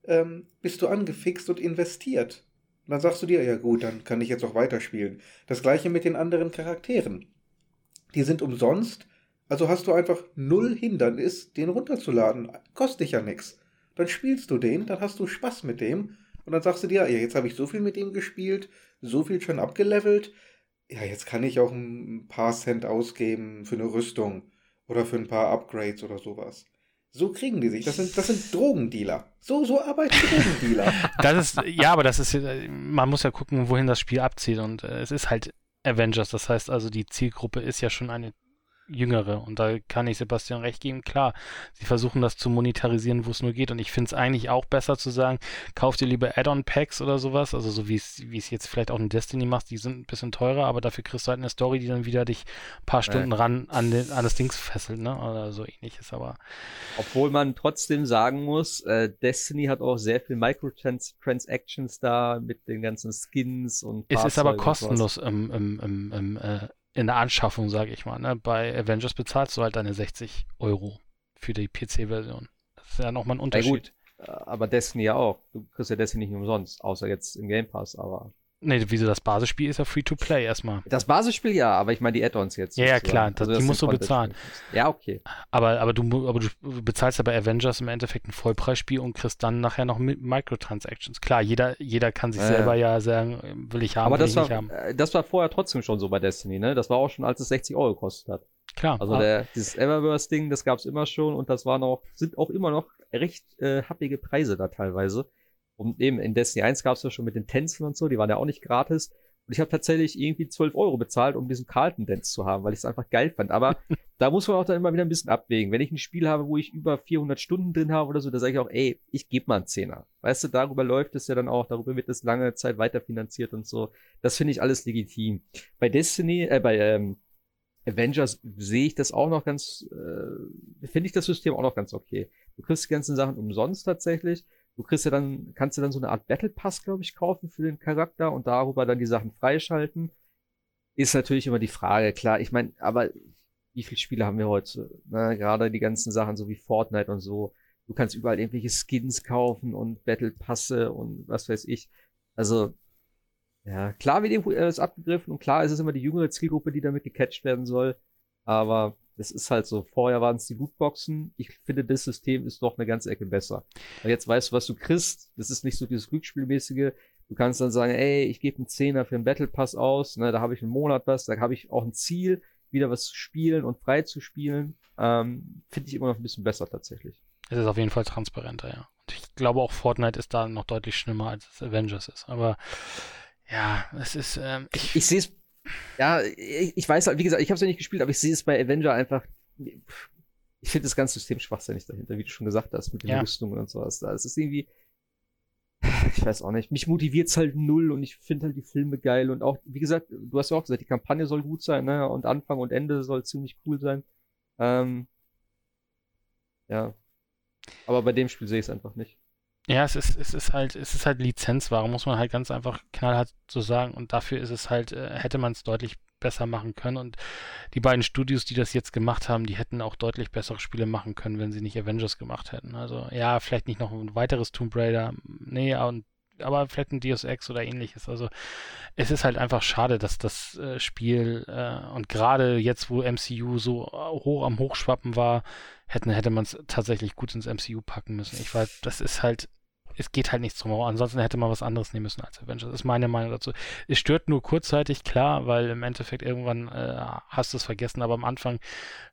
ähm, bist du angefixt und investiert. Dann sagst du dir, ja gut, dann kann ich jetzt auch weiterspielen. Das gleiche mit den anderen Charakteren. Die sind umsonst, also hast du einfach null Hindernis, den runterzuladen. Kostet dich ja nichts. Dann spielst du den, dann hast du Spaß mit dem und dann sagst du dir, ja, jetzt habe ich so viel mit ihm gespielt, so viel schon abgelevelt. Ja, jetzt kann ich auch ein paar Cent ausgeben für eine Rüstung oder für ein paar Upgrades oder sowas. So kriegen die sich. Das sind, das sind Drogendealer. So, so arbeiten Drogendealer. [LAUGHS] Das ist, ja, aber das ist, man muss ja gucken, wohin das Spiel abzieht. Und äh, es ist halt Avengers. Das heißt also, die Zielgruppe ist ja schon eine Jüngere. Und da kann ich Sebastian recht geben. Klar, sie versuchen das zu monetarisieren, wo es nur geht. Und ich finde es eigentlich auch besser zu sagen, kauf dir lieber Add-on-Packs oder sowas. Also so wie es jetzt vielleicht auch in Destiny macht, die sind ein bisschen teurer, aber dafür kriegst du halt eine Story, die dann wieder dich ein paar Stunden ja. ran an, den, an das Dings fesselt, ne? Oder so ähnliches. Aber. Obwohl man trotzdem sagen muss, äh, Destiny hat auch sehr viel Microtransactions da mit den ganzen Skins und Es ist aber kostenlos im, im, im, im äh, in der Anschaffung, sage ich mal. Ne? Bei Avengers bezahlst du halt deine 60 Euro für die PC-Version. Das ist ja nochmal ein Unterschied. Ja, gut, aber Destiny ja auch. Du kriegst ja Destiny nicht umsonst, außer jetzt im Game Pass, aber. Nee, wieso das Basisspiel ist ja free to play erstmal. Das Basisspiel ja, aber ich meine die Add-ons jetzt. Ja, ja, klar, das, also, die musst du bezahlen. Ja, okay. Aber, aber, du, aber du bezahlst ja bei Avengers im Endeffekt ein Vollpreisspiel und kriegst dann nachher noch Microtransactions. Klar, jeder, jeder kann sich äh. selber ja sagen, will ich haben, aber will das ich war, nicht haben. Äh, das war vorher trotzdem schon so bei Destiny, ne? Das war auch schon, als es 60 Euro gekostet hat. Klar. Also der, dieses Eververse-Ding, das gab es immer schon und das waren auch, sind auch immer noch recht äh, happige Preise da teilweise. Und eben in Destiny 1 gab es ja schon mit den Tänzen und so, die waren ja auch nicht gratis. Und ich habe tatsächlich irgendwie 12 Euro bezahlt, um diesen Carlton Dance zu haben, weil ich es einfach geil fand. Aber [LAUGHS] da muss man auch dann immer wieder ein bisschen abwägen. Wenn ich ein Spiel habe, wo ich über 400 Stunden drin habe oder so, da sage ich auch, ey, ich gebe mal einen Zehner. Weißt du, darüber läuft es ja dann auch, darüber wird es lange Zeit weiterfinanziert und so. Das finde ich alles legitim. Bei Destiny, äh, bei ähm, Avengers sehe ich das auch noch ganz, äh, finde ich das System auch noch ganz okay. Du kriegst die ganzen Sachen umsonst tatsächlich. Du kriegst ja dann, kannst du dann so eine Art Battle Pass, glaube ich, kaufen für den Charakter und darüber dann die Sachen freischalten. Ist natürlich immer die Frage, klar. Ich meine, aber wie viele Spiele haben wir heute? Ne? Gerade die ganzen Sachen, so wie Fortnite und so. Du kannst überall irgendwelche Skins kaufen und Battle Passe und was weiß ich. Also, ja, klar wird irgendwo alles abgegriffen und klar ist es immer die jüngere Zielgruppe, die damit gecatcht werden soll. Aber das ist halt so. Vorher waren es die Lootboxen. Ich finde, das System ist doch eine ganze Ecke besser. Weil jetzt weißt du, was du kriegst. Das ist nicht so dieses Glücksspielmäßige. Du kannst dann sagen, ey, ich gebe einen Zehner für einen Battle Pass aus. Ne, da habe ich einen Monat was. Da habe ich auch ein Ziel, wieder was zu spielen und frei zu spielen. Ähm, finde ich immer noch ein bisschen besser tatsächlich. Es ist auf jeden Fall transparenter, ja. Und ich glaube auch Fortnite ist da noch deutlich schlimmer, als es Avengers ist. Aber ja, es ist. Ähm, ich ich sehe es ja, ich, weiß halt, wie gesagt, ich habe es ja nicht gespielt, aber ich sehe es bei Avenger einfach. Ich finde das ganze System schwachsinnig dahinter, wie du schon gesagt hast, mit den ja. Rüstungen und sowas. Da es ist irgendwie. Ich weiß auch nicht. Mich motiviert es halt null und ich finde halt die Filme geil und auch, wie gesagt, du hast ja auch gesagt, die Kampagne soll gut sein, ne? Und Anfang und Ende soll ziemlich cool sein. Ähm, ja. Aber bei dem Spiel sehe ich es einfach nicht. Ja, es ist, es ist halt, es ist halt Lizenzware, muss man halt ganz einfach knallhart so sagen. Und dafür ist es halt, äh, hätte man es deutlich besser machen können. Und die beiden Studios, die das jetzt gemacht haben, die hätten auch deutlich bessere Spiele machen können, wenn sie nicht Avengers gemacht hätten. Also ja, vielleicht nicht noch ein weiteres Tomb Raider, nee, und, aber vielleicht ein Deus Ex oder ähnliches. Also es ist halt einfach schade, dass das äh, Spiel äh, und gerade jetzt, wo MCU so hoch am Hochschwappen war, hätten, hätte man es tatsächlich gut ins MCU packen müssen. Ich weiß, das ist halt, es geht halt nichts drum. Ansonsten hätte man was anderes nehmen müssen als Avengers. Das ist meine Meinung dazu. Es stört nur kurzzeitig, klar, weil im Endeffekt irgendwann äh, hast du es vergessen, aber am Anfang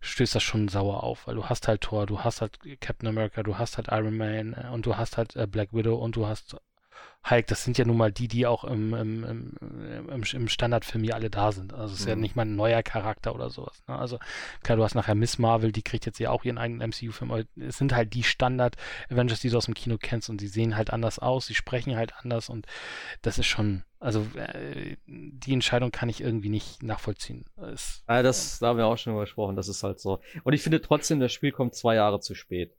stößt das schon sauer auf, weil du hast halt Thor, du hast halt Captain America, du hast halt Iron Man äh, und du hast halt äh, Black Widow und du hast Hulk, das sind ja nun mal die, die auch im, im, im, im Standardfilm hier alle da sind. Also es ist mhm. ja nicht mal ein neuer Charakter oder sowas. Ne? Also klar, du hast nachher Miss Marvel, die kriegt jetzt ja auch ihren eigenen MCU-Film, aber es sind halt die Standard-Avengers, die du aus dem Kino kennst und die sehen halt anders aus, sie sprechen halt anders und das ist schon, also äh, die Entscheidung kann ich irgendwie nicht nachvollziehen. Es, ja, das, da haben wir auch schon über gesprochen, das ist halt so. Und ich finde trotzdem, das Spiel kommt zwei Jahre zu spät.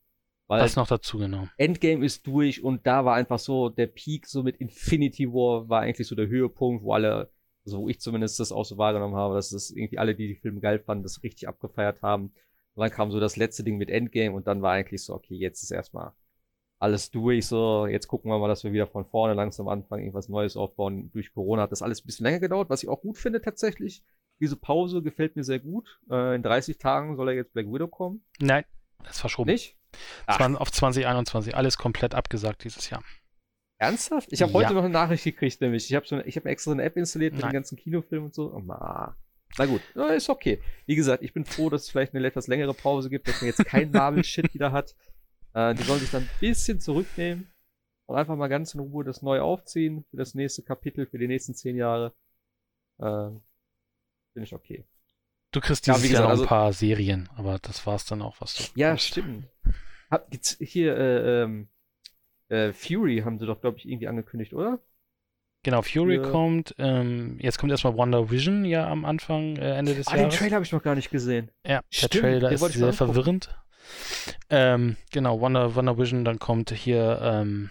Weil das noch dazu, genau. Endgame ist durch und da war einfach so der Peak, so mit Infinity War war eigentlich so der Höhepunkt, wo alle, also wo ich zumindest das auch so wahrgenommen habe, dass das irgendwie alle, die die Filme geil fanden, das richtig abgefeiert haben. Und dann kam so das letzte Ding mit Endgame und dann war eigentlich so, okay, jetzt ist erstmal alles durch, so, jetzt gucken wir mal, dass wir wieder von vorne langsam anfangen, irgendwas Neues aufbauen. Durch Corona hat das alles ein bisschen länger gedauert, was ich auch gut finde tatsächlich. Diese Pause gefällt mir sehr gut. Äh, in 30 Tagen soll er jetzt Black Widow kommen. Nein, das ist verschoben. Nicht? Ach. Auf 2021, alles komplett abgesagt dieses Jahr. Ernsthaft? Ich habe ja. heute noch eine Nachricht gekriegt, nämlich. Ich habe so hab extra eine App installiert mit Nein. den ganzen Kinofilmen und so. Oh, na. na gut, ja, ist okay. Wie gesagt, ich bin froh, dass es vielleicht eine etwas längere Pause gibt, dass man jetzt kein [LAUGHS] Marvel-Shit wieder hat. Äh, die sollen sich dann ein bisschen zurücknehmen und einfach mal ganz in Ruhe das neu aufziehen für das nächste Kapitel, für die nächsten zehn Jahre. Äh, Finde ich okay. Du kriegst Ja, dieses Jahr gesagt, noch also- ein paar Serien, aber das war's dann auch, was du. Ja, bekommst. stimmt. Hab, hier, äh, ähm, äh, Fury haben sie doch, glaube ich, irgendwie angekündigt, oder? Genau, Fury Ja. kommt. Ähm, jetzt kommt erstmal Wonder Vision ja am Anfang, äh, Ende des Ah, den Jahres. Trailer habe ich noch gar nicht gesehen. Ja, Stimmt, der Trailer den ist sehr verwirrend. Ähm, genau, Wonder, Wonder Vision, dann kommt hier, ähm,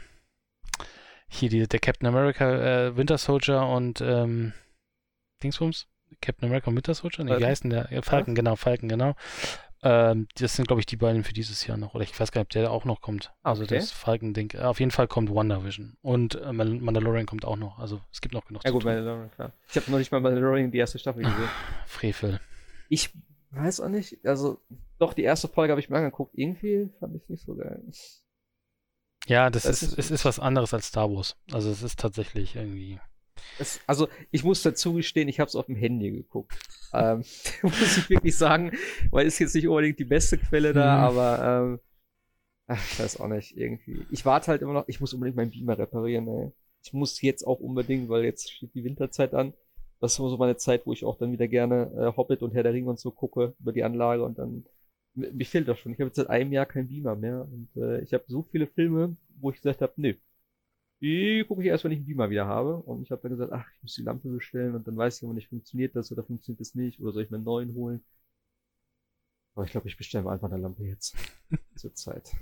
hier die, der Captain America äh, Winter Soldier und ähm, Dingsbums? Captain America und Winter Soldier? Nee, wie heißt denn der? Ja, Falcon, genau, Falcon, genau. Ähm, das sind, glaube ich, die beiden für dieses Jahr noch. Oder ich weiß gar nicht, ob der auch noch kommt. Also Okay. das Falcon-Ding. Äh, Auf jeden Fall kommt Wonder Vision. Und äh, Mandal- Mandalorian kommt auch noch. Also es gibt noch genug Ja zu gut, tun. Mandalorian, klar. Ich habe noch nicht mal Mandalorian die erste Staffel gesehen. Frevel. Ich weiß auch nicht, also doch, die erste Folge habe ich mir angeguckt. Irgendwie fand ich nicht so geil. Ja, das, Das ist, ist- es ist was anderes als Star Wars. Also es ist tatsächlich irgendwie. Es, also, ich muss dazu gestehen, ich habe es auf dem Handy geguckt. ähm, [LAUGHS] muss ich wirklich sagen, weil ist jetzt nicht unbedingt die beste Quelle da, Mhm. aber ähm, ach, ich weiß auch nicht, irgendwie. Ich warte halt immer noch, ich muss unbedingt meinen Beamer reparieren, ey. Ich muss jetzt auch unbedingt, weil jetzt steht die Winterzeit an. Das ist immer so meine Zeit, wo ich auch dann wieder gerne äh, Hobbit und Herr der Ringe und so gucke über die Anlage und dann mir fehlt das schon. Ich habe jetzt seit einem Jahr keinen Beamer mehr und äh, ich habe so viele Filme, wo ich gesagt habe, nö, die gucke ich erst, wenn ich einen Beamer wieder habe. Und ich habe dann gesagt, ach, ich muss die Lampe bestellen und dann weiß ich immer nicht, funktioniert das oder funktioniert das nicht oder soll ich mir einen neuen holen. Aber ich glaube, ich bestelle mir einfach eine Lampe jetzt [LAUGHS] zur Zeit.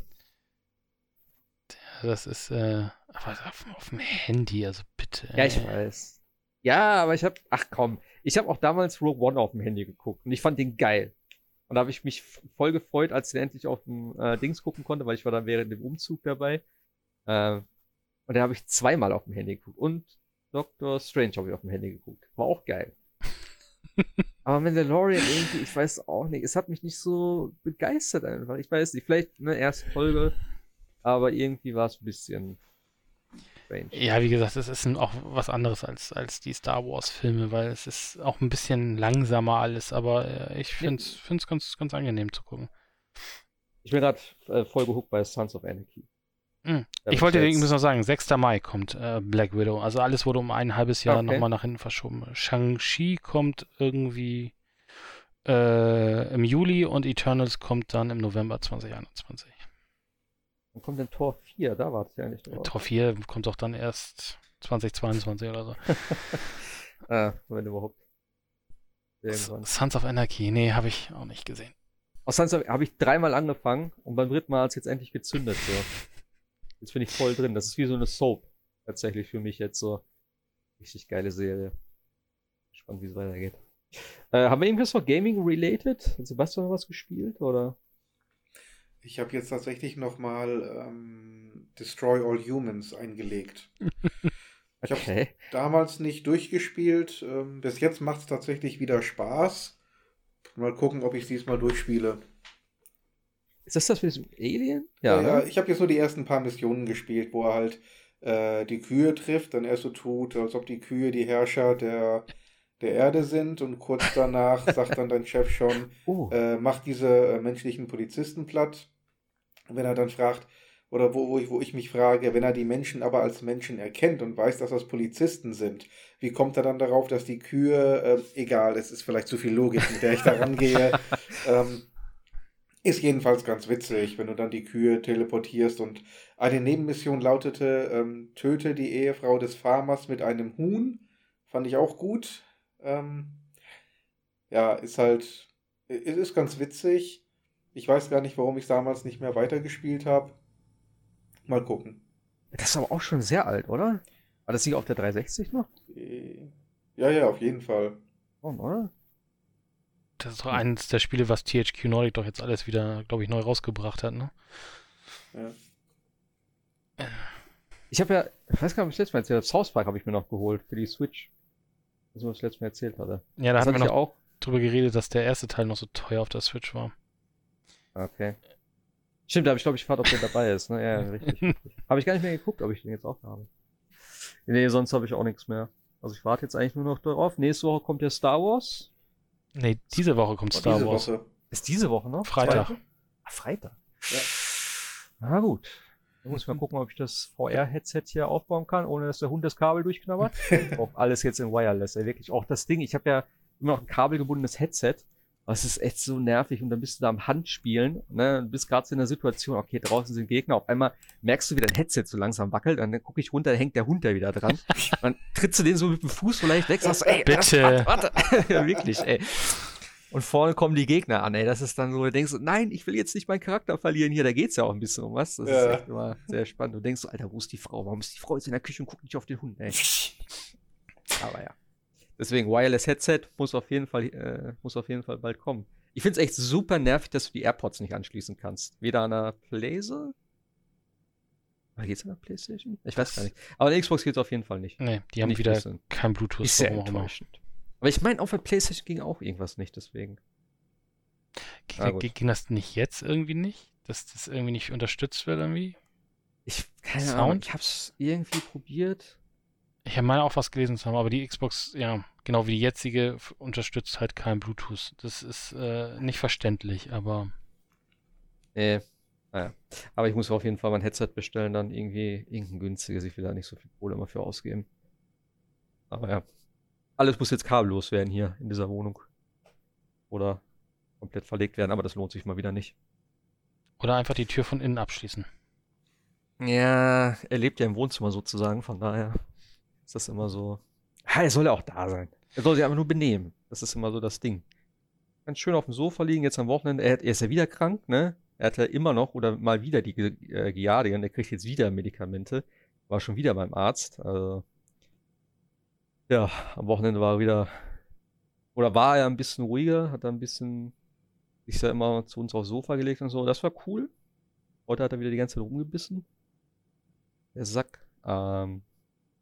Das ist, äh, aber auf, auf dem Handy, also bitte. Ja, ich weiß. Ja, aber ich habe, ach komm, ich habe auch damals Rogue One auf dem Handy geguckt und ich fand den geil. Und da habe ich mich voll gefreut, als ich endlich auf dem äh, Dings gucken konnte, weil ich war da während dem Umzug dabei. Äh, und da habe ich zweimal auf dem Handy geguckt. Und Doctor Strange habe ich auf dem Handy geguckt. War auch geil. [LAUGHS] Aber Mandalorian irgendwie, ich weiß auch nicht, es hat mich nicht so begeistert einfach. Ich weiß nicht, vielleicht eine erste Folge, aber irgendwie war es ein bisschen strange. Ja, wie gesagt, es ist auch was anderes als, als die Star Wars-Filme, weil es ist auch ein bisschen langsamer alles, aber äh, ich finde es ganz, ganz angenehm zu gucken. Ich bin gerade äh, voll gehuckt bei Sons of Anarchy. Mhm. Ich wollte dir übrigens noch sagen, 6. Mai kommt äh, Black Widow. Also alles wurde um ein halbes Jahr Okay. nochmal nach hinten verschoben. Shang-Chi kommt irgendwie äh, im Juli und Eternals kommt dann im November 2021. Dann kommt dann Tor 4, da warte ich eigentlich drauf. Tor 4 kommt doch dann erst 2022 oder so. Äh, [LAUGHS] wenn überhaupt. Irgendwann. Sons of Anarchy, nee, habe ich auch nicht gesehen. Aus Sons of habe ich dreimal angefangen und beim dritten Mal hat es jetzt endlich gezündet. So. Jetzt bin ich voll drin. Das ist wie so eine Soap. Tatsächlich für mich jetzt so. Richtig geile Serie. Spannend, wie es weitergeht. Äh, haben wir irgendwas noch Gaming-related? Hat Sebastian noch was gespielt? Oder? Ich habe jetzt tatsächlich nochmal ähm, Destroy All Humans eingelegt. [LAUGHS] Ich hab's Okay. damals nicht durchgespielt. Ähm, bis jetzt macht es tatsächlich wieder Spaß. Mal gucken, ob ich es diesmal durchspiele. Ist das das mit diesem Alien? Ja, Ja, ja, ne? ich habe jetzt nur die ersten paar Missionen gespielt, wo er halt äh, die Kühe trifft, dann erst so tut, als ob die Kühe die Herrscher der, der Erde sind und kurz danach [LAUGHS] sagt dann dein Chef schon, Oh. äh, macht diese äh, menschlichen Polizisten platt. Und Wenn er dann fragt, oder wo, wo, ich, wo ich mich frage, wenn er die Menschen aber als Menschen erkennt und weiß, dass das Polizisten sind, wie kommt er dann darauf, dass die Kühe, äh, egal, es ist vielleicht zu viel Logik, mit der ich da rangehe, [LAUGHS] ähm, ist jedenfalls ganz witzig, wenn du dann die Kühe teleportierst und eine Nebenmission lautete, ähm, töte die Ehefrau des Farmers mit einem Huhn. Fand ich auch gut. Ähm, ja, ist halt, es ist ganz witzig. Ich weiß gar nicht, warum ich damals nicht mehr weitergespielt habe. Mal gucken. Das ist aber auch schon sehr alt, oder? War das nicht auf der 360 noch? Äh, Ja, ja, auf jeden Fall. Oh, oder? Das ist doch eines der Spiele, was THQ Nordic doch jetzt alles wieder, glaube ich, neu rausgebracht hat, ne? Ja. Ich habe ja, ich weiß gar nicht, ob ich das letzte Mal erzählt habe, South Park habe ich mir noch geholt für die Switch. Das, was ich das letzte Mal erzählt hatte. Ja, da das hatten wir noch ja auch. drüber geredet, dass der erste Teil noch so teuer auf der Switch war. Okay. Stimmt, da habe ich, glaube ich, gefragt, ob der dabei ist. Ne? Ja, ja, richtig. [LAUGHS] habe ich gar nicht mehr geguckt, ob ich den jetzt auch habe. Nee, sonst habe ich auch nichts mehr. Also ich warte jetzt eigentlich nur noch darauf. Nächste Woche kommt ja Star Wars. Nee, diese Woche kommt Star Diese Wars. Woche. Ist diese Woche noch? Freitag. Ah, Freitag. Ja. Na gut. Dann muss ich mal gucken, ob ich das VR-Headset hier aufbauen kann, ohne dass der Hund das Kabel durchknabbert. [LAUGHS] auch alles jetzt in Wireless, ey, wirklich. Auch das Ding, ich habe ja immer noch ein kabelgebundenes Headset Aber es ist echt so nervig und dann bist du da am Handspielen, ne, und bist gerade so in der Situation, okay, draußen sind Gegner, auf einmal merkst du, wie dein Headset so langsam wackelt, dann gucke ich runter, da hängt der Hund da wieder dran. [LAUGHS] dann trittst du den so mit dem Fuß vielleicht weg, sagst, ey, Bitte. Warte, warte. [LAUGHS] ja, wirklich, ey. Und vorne kommen die Gegner an, ey. Das ist dann so, du denkst, nein, ich will jetzt nicht meinen Charakter verlieren hier. Da geht's ja auch ein bisschen um was. Das Ja. ist echt immer sehr spannend. Du denkst so, Alter, wo ist die Frau? Warum ist die Frau jetzt in der Küche und guckt nicht auf den Hund, ey? [LAUGHS] Aber ja. Deswegen, Wireless Headset muss auf jeden Fall, äh, muss auf jeden Fall bald kommen. Ich find's echt super nervig, dass du die AirPods nicht anschließen kannst. Weder an der Playse. Oder geht's an der Playstation? Ich weiß gar nicht. Aber an der Xbox geht's auf jeden Fall nicht. Nee, die haben Nicht wieder fließen. kein Bluetooth. Ist sehr immer. enttäuschend. Aber ich meine, auf der Playstation ging auch irgendwas nicht, deswegen. Ging, Ah, ging das nicht jetzt irgendwie nicht? Dass das irgendwie nicht unterstützt wird irgendwie? Ich, keine Sound? Ahnung, ich hab's irgendwie probiert. Ich habe mal auch was gelesen zu haben, aber die Xbox, ja, genau wie die jetzige, unterstützt halt kein Bluetooth. Das ist äh, nicht verständlich, aber Nee, naja. Aber ich muss auf jeden Fall mein Headset bestellen, dann irgendwie irgendein günstiges. Ich will da nicht so viel Kohle immer für ausgeben. Aber ja. Alles muss jetzt kabellos werden hier in dieser Wohnung. Oder komplett verlegt werden, aber das lohnt sich mal wieder nicht. oder einfach die Tür von innen abschließen. Ja, er lebt ja im Wohnzimmer sozusagen, von daher ist das immer so. Ja, er soll ja auch da sein. Er soll sich einfach nur benehmen. Das ist immer so das Ding. Ganz schön auf dem Sofa liegen, jetzt am Wochenende. Er, er ist ja wieder krank, ne? Er hat ja immer noch oder mal wieder die äh, Giardien. Er kriegt jetzt wieder Medikamente. War schon wieder beim Arzt. Also, ja, am Wochenende war er wieder. Oder war er ein bisschen ruhiger, hat er ein bisschen sich ja immer zu uns aufs Sofa gelegt und so. Das war cool. Heute hat er wieder die ganze Zeit rumgebissen. Der Sack. Ähm,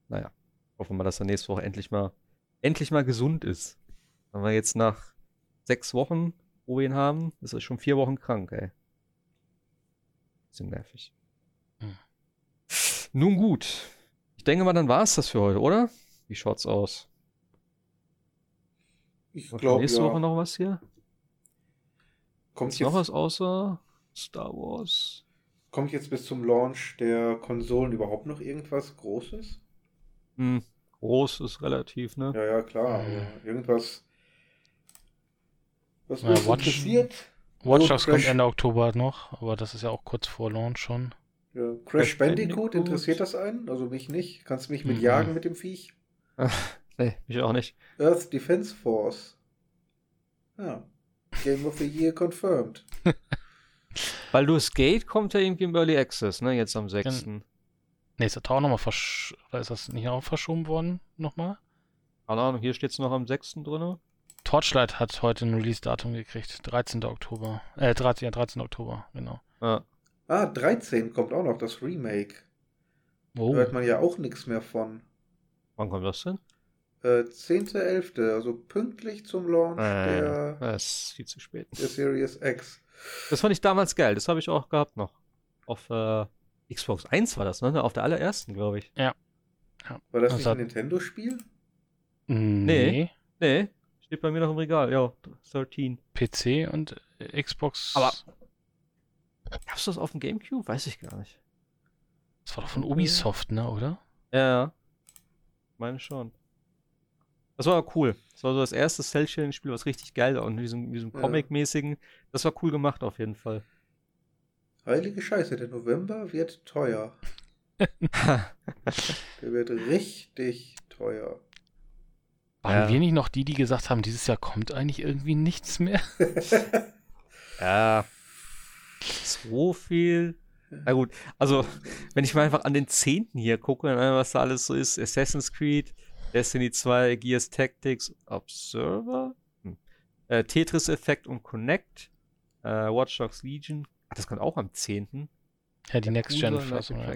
naja, hoffen wir, dass er nächste Woche endlich mal, endlich mal gesund ist. Wenn wir jetzt nach sechs Wochen, wo wir ihn haben, ist er schon vier Wochen krank, ey. Bisschen nervig. Hm. Nun gut. Ich denke mal, dann war es das für heute, oder? Wie schaut's aus? Ich Kommt glaube, nächste ja. Woche noch was hier? kommt, Ist noch jetzt, was außer Star Wars? kommt jetzt bis zum Launch der Konsolen überhaupt noch irgendwas Großes? Hm, groß ist relativ, ne? Ja, ja, klar. Mhm. Irgendwas, was Ja, Watch- interessiert? Watch Dogs kommt Ende Oktober noch, aber das ist ja auch kurz vor Launch schon. Ja, Crash Crash Bandicoot, Bandicoot. interessiert das einen? Also mich nicht. Kannst mich mit Mhm. jagen mit dem Viech? Nee, mich auch nicht. Earth Defense Force. Ja. Game of the Year confirmed. [LAUGHS] Baldur's Gate kommt ja irgendwie im Early Access, ne? Jetzt am 6. Nee, ist das auch nochmal versch... Oder ist das nicht auch verschoben worden? Nochmal? Keine Ahnung, hier steht es noch am 6. drin. Torchlight hat heute ein Release-Datum gekriegt. 13. Oktober. Äh, 13, ja, 13. Oktober, genau. Ja. Ah, 13 kommt auch noch, das Remake. Oh, Da hört man ja auch nichts mehr von. Wann kommt das denn? Äh, 10.11., also pünktlich zum Launch Äh, der, das ist viel zu spät. der Series X. Das fand ich damals geil. Das habe ich auch gehabt noch. Auf äh, Xbox 1 war das, ne? Auf der allerersten, glaube ich. War das nicht ein Nintendo-Spiel? nee. Nee, steht bei mir noch im Regal. Ja, 13. PC und äh, Xbox. Aber- Gab's das auf dem Gamecube? Weiß ich gar nicht. Das war doch von Ubisoft, ne, oder? Ja, ja. Meine schon. Das war cool. Das war so das erste Cell-Shading-Spiel, was richtig geil war. Und in diesem, diesem Ja. Comic-mäßigen. Das war cool gemacht auf jeden Fall. Heilige Scheiße, der November wird teuer. [LAUGHS] Der wird richtig teuer. Waren Ja. wir nicht noch die, die gesagt haben, dieses Jahr kommt eigentlich irgendwie nichts mehr? [LAUGHS] Ja. So viel. Na gut, also, wenn ich mal einfach an den 10. hier gucke, was da alles so ist: Assassin's Creed, Destiny 2, Gears Tactics, Observer, hm. äh, Tetris Effect und Connect, äh, Watch Dogs Legion. Ach, das kommt auch am 10. Ja, die Next-Gen-Fassung. Ja.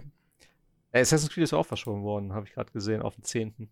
Äh, Assassin's Creed ist auch verschoben worden, habe ich gerade gesehen, auf den 10.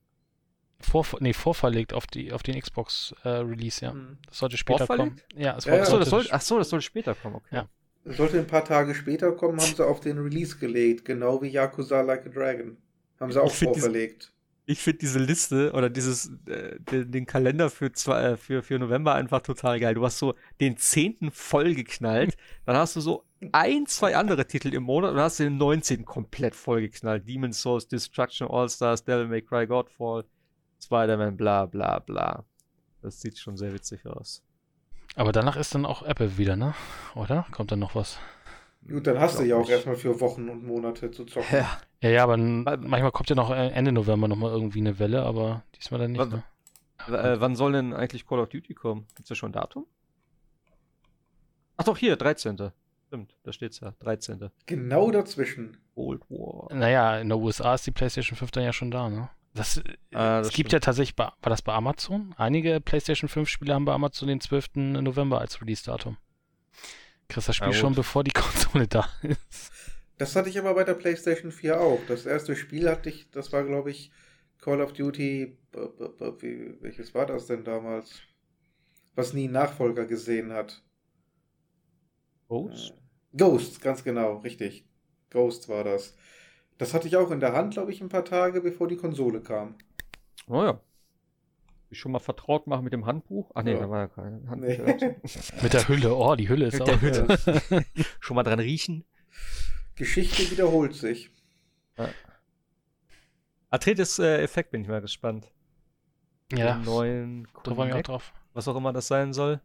Vor, nee, vorverlegt auf, die, auf den Xbox-Release, ja. Hm. Das sollte später Vorverlegt? kommen. Ja, es Ja, ja. Achso, das sollte- soll, ach so, das soll später kommen, okay. Ja. Sollte ein paar Tage später kommen, haben sie auf den Release gelegt, genau wie Yakuza Like a Dragon. Haben sie auch Ich vorverlegt. Ich finde diese Liste oder dieses, äh, den, den Kalender für, zwei, äh, für, für November einfach total geil. Du hast so den 10. vollgeknallt, dann hast du so ein, zwei andere Titel im Monat und hast den 19. komplett vollgeknallt. Demon's Souls, Destruction All-Stars, Devil May Cry, Godfall, Spider-Man, bla bla bla. Das sieht schon sehr witzig aus. Aber danach ist dann auch Apple wieder, ne? Oder? Kommt dann noch was? Gut, dann hast du ja auch erstmal für Wochen und Monate zu zocken. Ja. Ja, ja, aber manchmal kommt ja noch äh, Ende November nochmal irgendwie eine Welle, aber diesmal dann nicht, Was- ne? Äh, wann soll denn eigentlich Call of Duty kommen? Gibt's da schon ein Datum? Ach doch, hier, 13. Stimmt, da steht's ja, 13. Genau dazwischen. Cold War. Naja, in der USA ist die PlayStation 5 dann ja schon da, ne? Das, äh, Ah, es das gibt stimmt. ja tatsächlich, bei, war das bei Amazon? Einige PlayStation 5 Spiele haben bei Amazon den 12. November als Release-Datum. Kriegst das Spiel Ja, schon, bevor die [LAUGHS] Konsole da ist. Das hatte ich aber bei der PlayStation 4 auch. Das erste Spiel hatte ich, das war, glaube ich, Call of Duty. b- b- b- Wie, welches war das denn damals? Was nie einen Nachfolger gesehen hat. Ghost? Ghost, ganz genau, richtig. Ghost war das. Das hatte ich auch in der Hand, glaube ich, ein paar Tage, bevor die Konsole kam. Oh ja. Ich schon mal vertraut machen mit dem Handbuch? Ach nee, Ja. da war ja kein Handbuch. Nee. [LAUGHS] Mit der Hülle, oh, die Hülle ist Mit auch. der Hülle. [LAUGHS] schon mal dran riechen. Geschichte wiederholt sich. Atreides-Effekt bin ich mal gespannt. Ja, Den neuen da war ich auch drauf. was auch immer das sein soll.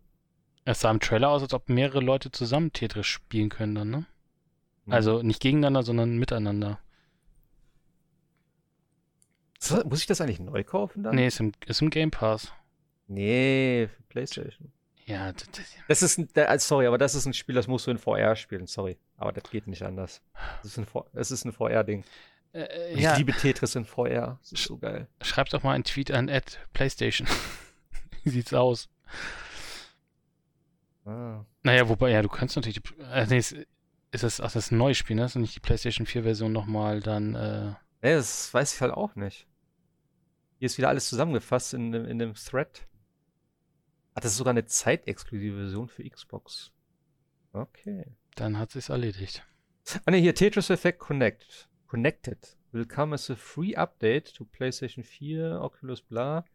Es sah im Trailer aus, als ob mehrere Leute zusammen Tetris spielen können dann, ne? Hm. Also nicht gegeneinander, sondern miteinander. So, Muss ich das eigentlich neu kaufen dann? Nee, ist im, ist im Game Pass. Nee, für Playstation. Ja, das, das, Das ist ein, also sorry, aber das ist ein Spiel, das musst du in VR spielen, sorry. Aber das geht nicht anders. Das ist ein, das ist ein VR-Ding. äh, ja Ich liebe Tetris in VR. Das ist so geil. schreib doch mal einen Tweet an Ed PlayStation. [LAUGHS] Wie sieht's aus? Ah. Naja, wobei, ja, du kannst natürlich. Die, äh, nee, ist, ist das, ach, das ist ein neues Spiel, ne? Ist nicht die PlayStation 4-Version nochmal dann. Äh, Nee, das weiß ich halt auch nicht. Hier ist wieder alles zusammengefasst in, dem- in dem Thread. Ach, das ist sogar eine zeitexklusive Version für Xbox. Okay. dann hat sich's erledigt. Ah ne, hier Tetris Effect Connect. Connected. Will come as a free update to PlayStation 4, Oculus, bla.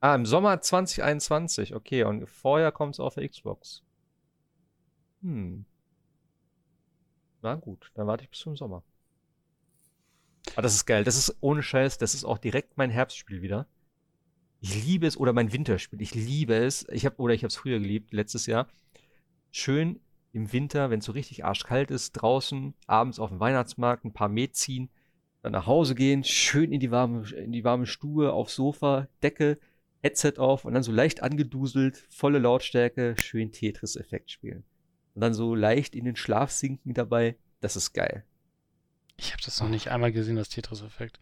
Ah, im Sommer 2021. Okay, und vorher kommt es auf der Xbox. Hm. Na gut, dann warte ich bis zum Sommer. Aber das ist geil. Das ist ohne Scheiß, das ist auch direkt mein Herbstspiel wieder. Ich liebe es, oder mein Winterspiel. Ich liebe es. Ich habe oder ich habe es früher geliebt, letztes Jahr. Schön im Winter, wenn es so richtig arschkalt ist, draußen, abends auf dem Weihnachtsmarkt ein paar Met ziehen, dann nach Hause gehen, schön in die warme, in die warme Stube, aufs Sofa, Decke, Headset auf und dann so leicht angeduselt, volle Lautstärke, schön Tetris-Effekt spielen. Und dann so leicht in den Schlaf sinken dabei. Das ist geil. Ich habe das noch nicht einmal gesehen, das Tetris-Effekt.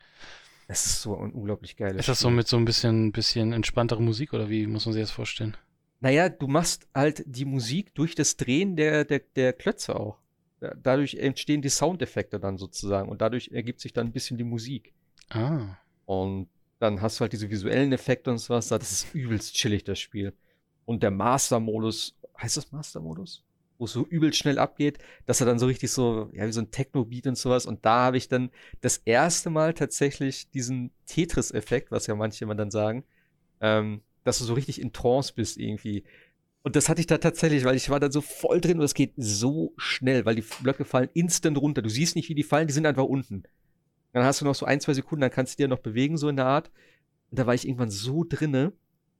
Das ist so ein unglaublich geiles Ist das so Spiel. mit so ein bisschen, bisschen entspanntere Musik oder wie muss man sich das vorstellen? Naja, du machst halt die Musik durch das Drehen der, der, der Klötze auch. Da- Dadurch entstehen die Soundeffekte dann sozusagen und dadurch ergibt sich dann ein bisschen die Musik. Ah. Und dann hast du halt diese visuellen Effekte und sowas. Das ist übelst chillig, das Spiel. Und der Master-Modus, heißt das Master-Modus? Wo es so übelst schnell abgeht, dass er dann so richtig so, ja, wie so ein Techno-Beat und sowas. Und da habe ich dann das erste Mal tatsächlich diesen Tetris-Effekt, was ja manche immer dann sagen, ähm, dass du so richtig in Trance bist irgendwie. Und das hatte ich da tatsächlich, weil ich war dann so voll drin und es geht so schnell, weil die Blöcke fallen instant runter. Du siehst nicht, wie die fallen, die sind einfach unten. Dann hast du noch so ein, zwei Sekunden, dann kannst du dir noch bewegen, so in der Art. Und da war ich irgendwann so drinne.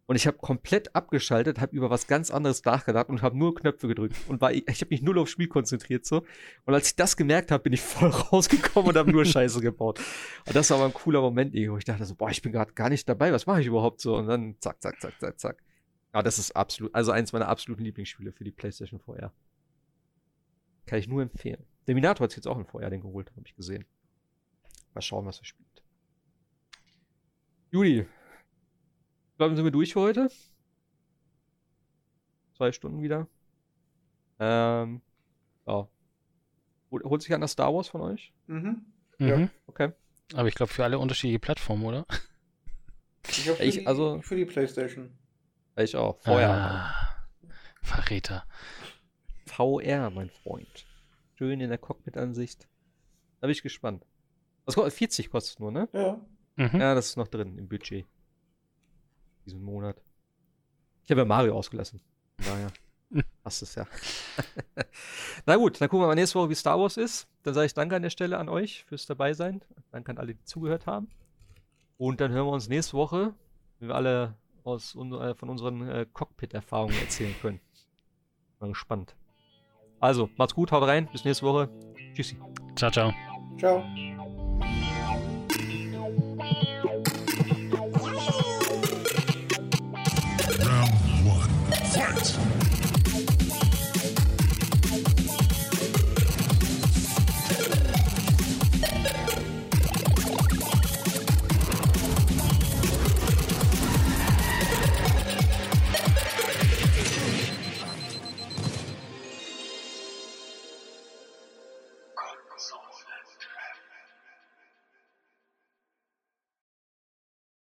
Und ich habe komplett abgeschaltet, habe über was ganz anderes nachgedacht und habe nur Knöpfe gedrückt. Und war, ich habe mich null aufs Spiel konzentriert so. Und als ich das gemerkt habe, bin ich [LAUGHS] voll rausgekommen und habe nur Scheiße gebaut. Und das war aber ein cooler Moment, wo ich dachte so, boah, ich bin gerade gar nicht dabei, was mache ich überhaupt so? Und dann zack, zack, zack, zack, zack. Ja, das ist absolut, also eins meiner absoluten Lieblingsspiele für die PlayStation VR. Kann ich nur empfehlen. Der Minato hat jetzt auch ein VR-Ding geholt, habe ich gesehen. Mal schauen, was er spielt. Juli, bleiben sind wir durch für heute. Zwei Stunden wieder. Ähm, ja. Hol- Holt sich einer Star Wars von euch? Mhm. Mhm. Ja. Okay. Aber ich glaube für alle unterschiedliche Plattformen, oder? Ich für, Ich- die- also- für die PlayStation. Ich auch. VR. Ah, Verräter. VR, mein Freund. Schön in der Cockpit-Ansicht. Da bin ich gespannt. Was kostet? 40 kostet es nur, ne? Ja. Mhm. Ja, das ist noch drin im Budget. Diesen Monat. Ich habe ja Mario ausgelassen. Von Daher. [LAUGHS] Passt es ja. [LAUGHS] Na gut, dann gucken wir mal nächste Woche, wie Star Wars ist. Dann sage ich Danke an der Stelle an euch fürs Dabeisein. Danke an alle, die zugehört haben. Und dann hören wir uns nächste Woche, wenn wir alle aus äh, von unseren äh, Cockpit-Erfahrungen erzählen können. Mal gespannt. Also, macht's gut, haut rein, bis nächste Woche. Tschüssi. Ciao, ciao. Ciao.